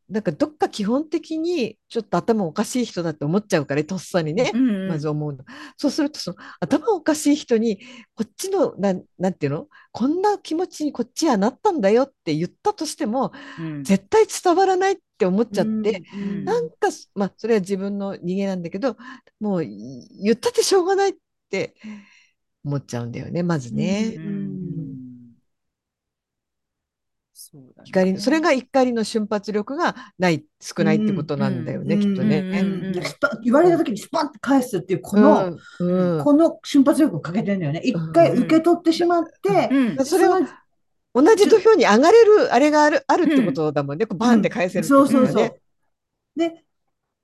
なんかどっか基本的にちょっと頭おかしい人だって思っちゃうから、とっさにね、うんまず思うの。そうすると、その頭おかしい人に、こっちの、なん、なんていうの？こんな気持ちにこっちはなったんだよって言ったとしても、うん。絶対伝わらないって思っちゃって、うんなんか、まあ、それは自分の人間なんだけど、もうい言ったってしょうがないって思っちゃうんだよね、まずね。ううんんそうだね光それが怒りの瞬発力がない、少ないってことなんだよね、うんきっとね。うんうんスパ言われた時にスパンって返すっていうこの、うんうんこの瞬発力をかけてるんだよね。一回受け取ってしまって、うんそれはの同じ土俵に上がれる、あれがある、あるってことだもんね。こうバンって返せるってそう。そうそう。で、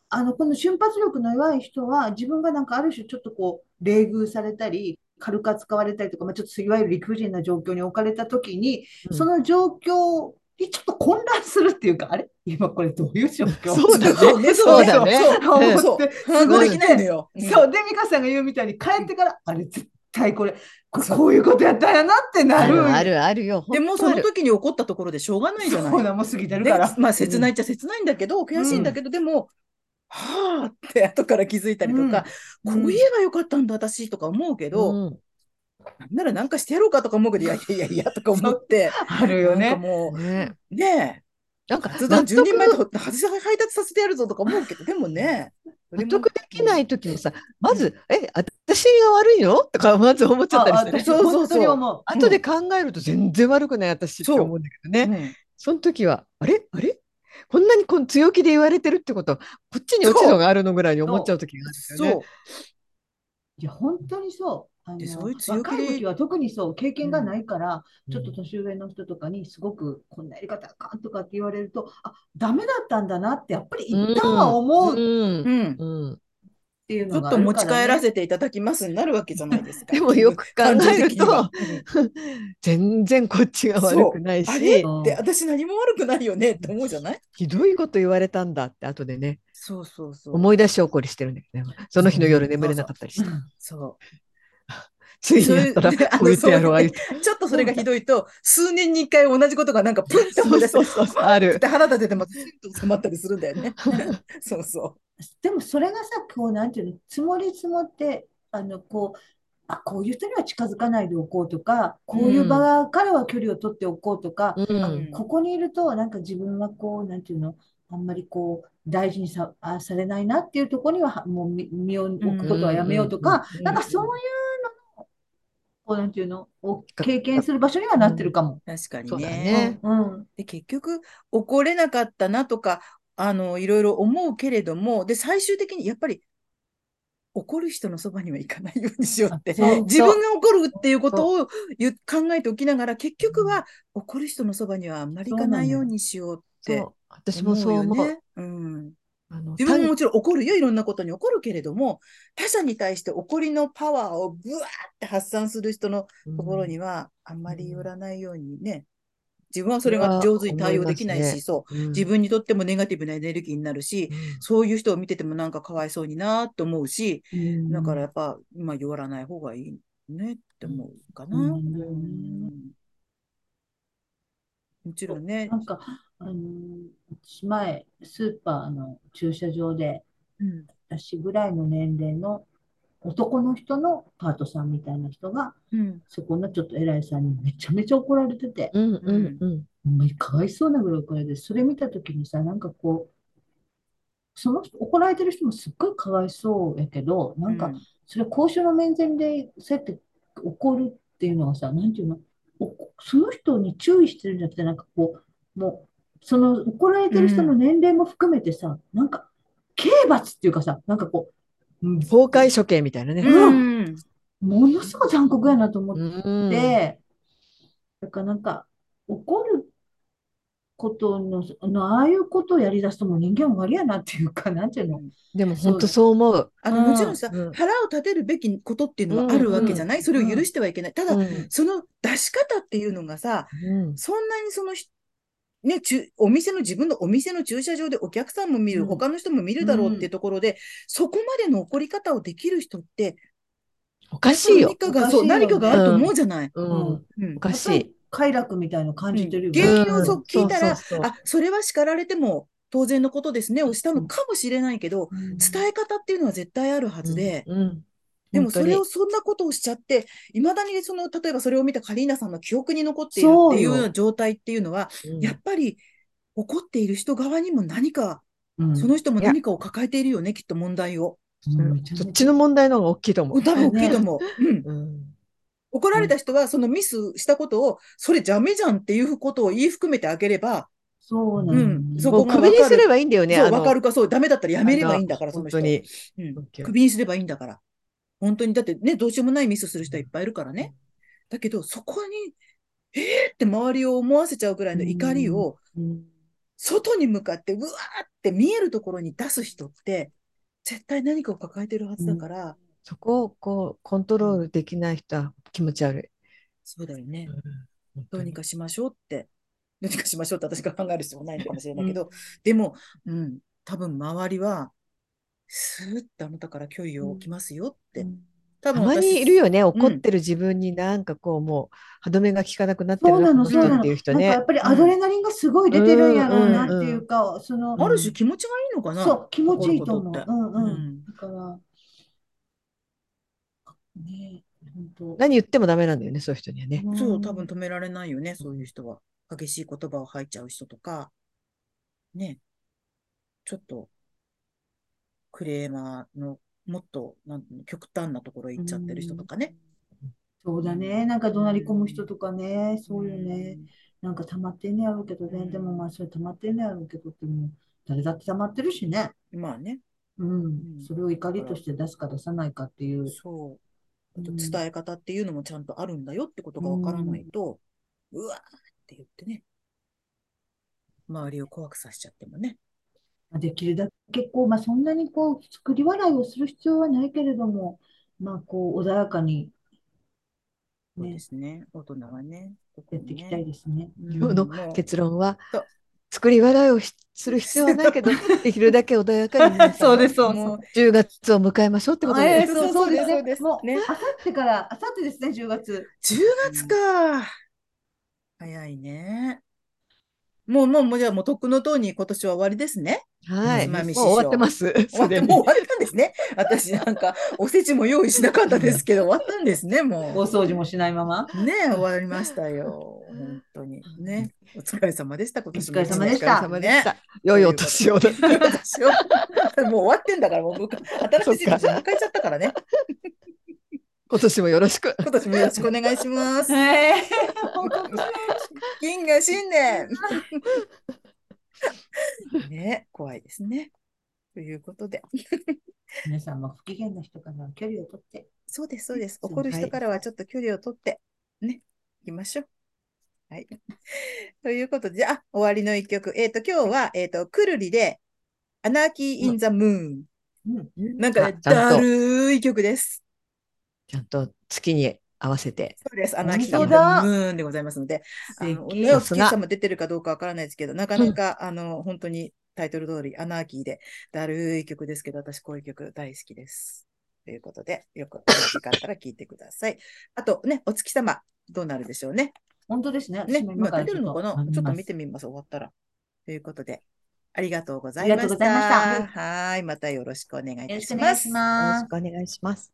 あの、この瞬発力の弱い人は、自分がなんかある種ちょっとこう、冷遇されたり、軽く扱われたりとか、まあ、ちょっといわゆる理不尽な状況に置かれたときに、うん。その状況にちょっと混乱するっていうか、あれ？今これどういう状況？そうだね。そうね。そうだね。そう思って、すごいできないのよ。そう、で、美香さんが言うみたいに帰ってから、あれ絶対これ、これこういうことやったんやなってなる。あるあるよ。でもその時に起こったところでしょうがないじゃない。そうだ、もう過ぎてるでから。まあ切ないっちゃ切ないんだけど、悔しいんだけど、でも、はあって後から気づいたりとか、うん。こう言えばよかったんだ、私とか思うけど、うん。なんならなんかしてやろうかとか思うけど、いやいやいやいやとか思って、[LAUGHS] あるよね。もね。う、ねなんかえ、普段納10人前得と配達させてやるぞとか思うけど、でもね、納得できない時もさ、まず、え、私が悪いのとかまず思っちゃったりしてそうそうそう。後で考えると全然悪くない私って思うんだけどね。う。んその時は、あれ？あれ？こんなにこの強気で言われてるってことは、こっちに落ち度があるのぐらいに思っちゃう時があるんだよね。いや、本当にそう。あのでそういう強気で若い時は特にそう、経験がないから、うん。ちょっと年上の人とかにすごくこんなやり方あかんとかって言われると、あ、ダメだったんだなってやっぱり一旦は思う。っうん。うん。うんていうちょっのがあると持ち帰らてせていただきますになるわけじゃないですか。[LAUGHS] でもよく考えると。全然こっちが悪くないあれし、う。んって私何も悪くないよねって思うじゃない？ひどいこと言われたんだって後でね、そうそうそう。思い出し怒りしてるんだけどね。その日の夜眠れなかったりして。そついにやったら、[LAUGHS] そういうこう言ってやろう。ちょっとそれがひどいと、数年に一回同じことがなんかプンって思い出して、そうそうそうある。で腹立ててもスンと収まったりするんだよね。[LAUGHS] そうそでもそれがさ、こう、なんていうの、積もり積もって、あの、こう、あ、こういう人には近づかないでおこうとか、こういう場からは距離を取っておこうとか、うあんここにいると、なんか自分はこう、なんていうの、あんまりこう、大事にさ、あ、されないなっていうところには、はもう身身を置くことはやめようとか、うん。なんかそういうこう、なんていうの、を経験する場所にはなってるかも。う。確かにね。ね。うん。で、結局、怒れなかったなとか、あの、いろいろ思うけれども、で、最終的にやっぱり、怒る人のそばには行かないようにしようって。自分が怒るっていうことを考えておきながら、結局は怒る人のそばにはあんまり行かないようにしようって私もそう思う。うん。あの自分ももちろん怒るよ、いろんなことに怒るけれども、他者に対して怒りのパワーをブワーって発散する人のところには、あんまり寄らないようにね。自分はそれが上手に対応できないし、ねそう。うん自分にとってもネガティブなエネルギーになるし、うんそういう人を見ててもなんかかわいそうになって思うし、うんだからやっぱ、まあ、寄らない方がいいねって思うかな。もちろんねな。んか、あのー私前、スーパーの駐車場で、うん。私ぐらいの年齢の男の人のパートさんみたいな人が、うん。そこのちょっと偉いさんにめちゃめちゃ怒られてて、うんうんうん。かわいそうなぐらい怒られて、それ見たときにさ、なんかこう、その人、怒られてる人もすっごいかわいそうやけど、なんか、それ公衆の面前でそうやって怒るっていうのはさ、なんていうの、おその人に注意してるんじゃなくて、なんかこう、もう、その怒られてる人の年齢も含めてさ、なんか、刑罰っていうかさ、なんかこう、うん。崩壊処刑みたいなね。うん。うん。ものすごい残酷やなと思っうん。て、だからなんか、怒ることの、あの、ああいうことをやりだすともう人間終わりやなっていうか、なんていうの。でも本当そう思う。あの、もちろんさ、うん。腹を立てるべきことっていうのはあるわけじゃない、うん。それを許してはいけない。ただ、うん。その出し方っていうのがさ、うん。そんなにそのひ、ね、ちゅお店の、自分のお店の駐車場でお客さんも見る、うん。他の人も見るだろうっていうところで、そこまでの怒り方をできる人って、おかしいよ。何。かが、そう、何かがあると思うじゃない？うん。うん。おかしい。快楽みたいの感じてるよ原ね。因をそう聞いたら、あ、それは叱られても当然のことですねをしたのかもしれないけど、うん。伝え方っていうのは絶対あるはずで、うん。うんでもそれを本そんなことをしちゃって、いまだにその、例えばそれを見たカリーナさんの記憶に残っているっていう状態っていうのは、当にやっぱり怒っている人側にも何か、うんその人も何かを抱えているよね、きっと問題を。そっちの問題の方が大きいと思う。多分大きいと思う。うん。うん怒られた人はそのミスしたことを、それダメじゃんっていうことを言い含めてあげれば、そうなのうんね。そこもうクビにすればいいんだよね。わかるか、そう、ダメだったらやめればいいんだから、あその人。に。うんオッケークビにすればいいんだから。本当に、だってね、どうしようもないミスする人はいっぱいいるからね。だけど、そこに、えーって周りを思わせちゃうぐらいの怒りを、うん外に向かって、うわーって見えるところに出す人って、絶対何かを抱えてるはずだから、そこをこうコントロールできない人は気持ち悪い。そうだよね。うんどうにかしましょうって。どうにかしましょうって私が考える必要もないのかもしれないけど、でも、うん、多分周りは、スーッとあなたから距離を置きますよって。多たまにいるよね、怒ってる自分になんかこう、もう歯止めが効かなくなってるそうなの、人。っていう人ねやっ。ぱりアドレナリンがすごい出てるんやろうなっていうか、その、ある種気持ちがいいのかな？そう、気持ちいいと思う。うんうん。うんだから、ね、本何言ってもダメなんだよね、そういう人にはね。当。そう、多分止められないよね、そういう人は。激しい言葉を吐いちゃう人とか、ね、ちょっと、クレーマーの、もっと、なん極端なところ行っちゃってる人とかね。そうだね。なんか怒鳴り込む人とかね、そうよね。なんか溜まってんねやろうけどね。でもまあそれ溜まってんねやろうけどってもう誰だって溜まってるしね。うん。まあね、うん。それを怒りとして出すか出さないかっていう。そう。伝え方っていうのもちゃんとあるんだよってことがわからないと、うわーって言ってね、周りを怖くさせちゃってもね。まあできるだけこう、まあそんなにこう、作り笑いをする必要はないけれども、まあこう、穏やかにそうねですね。大人はね。やっていきたいですね。うん今日の結論は作り笑いをしする必要はないけど、[LAUGHS] できるだけ穏やかに [LAUGHS] そうですそうもう10月を迎えましょうってことでーそうそうですそうですね。もう、ねあさってから、あさってですね、10月。10月か。早いね。もう、もう、もう、じゃあ、もう、とっくのとうに今年は終わりですね。はい。もう終わってます。[LAUGHS] 終わもう終わったんですね。私なんか、[LAUGHS] おせちも用意しなかったですけど、終わったんですね、も大掃除もしないまま。う。ね終わりましたよ。本当に。ね。お疲れ様でした、今年も。お疲れ様でしたお疲れ様でした。良いお年 [LAUGHS] を。もう終わってんだから、もう、新しい年迎えちゃったからね。今年もよろしく。今年もよろしくお願いします。え金が新年。ね、怖いですね。ということで。皆さんも不機嫌な人からは距離をとって。そうです、そうです。怒る人からはちょっと距離を取って、ね、行きましょう。はい。ということで、じゃあ、終わりの一曲。えっ、と、今日は、えっ、と、くるりで、 Anarchy in the Moon。うん。なんかね、だるい曲です。ちゃんと月に合わせて。そうです。 Anarchy in 本当だ the Moo n でございますので、あの、お月様出てるかどうかわからないですけど、なかなか、あの、本当にタイトル通り、アナーキーで、だるい曲ですけど、私こういう曲大好きです。ということで、よく、時間あったら聞いてください。あとね、お月様、どうなるでしょうね。本当ですね。ね、今出てるのかな？ちょっと見見てみます、終わったら。ということで、ありがとうございました。ありがとうございましたはい、またよろしくお願いいたしよろしくお願いします。よろしく。お願いします。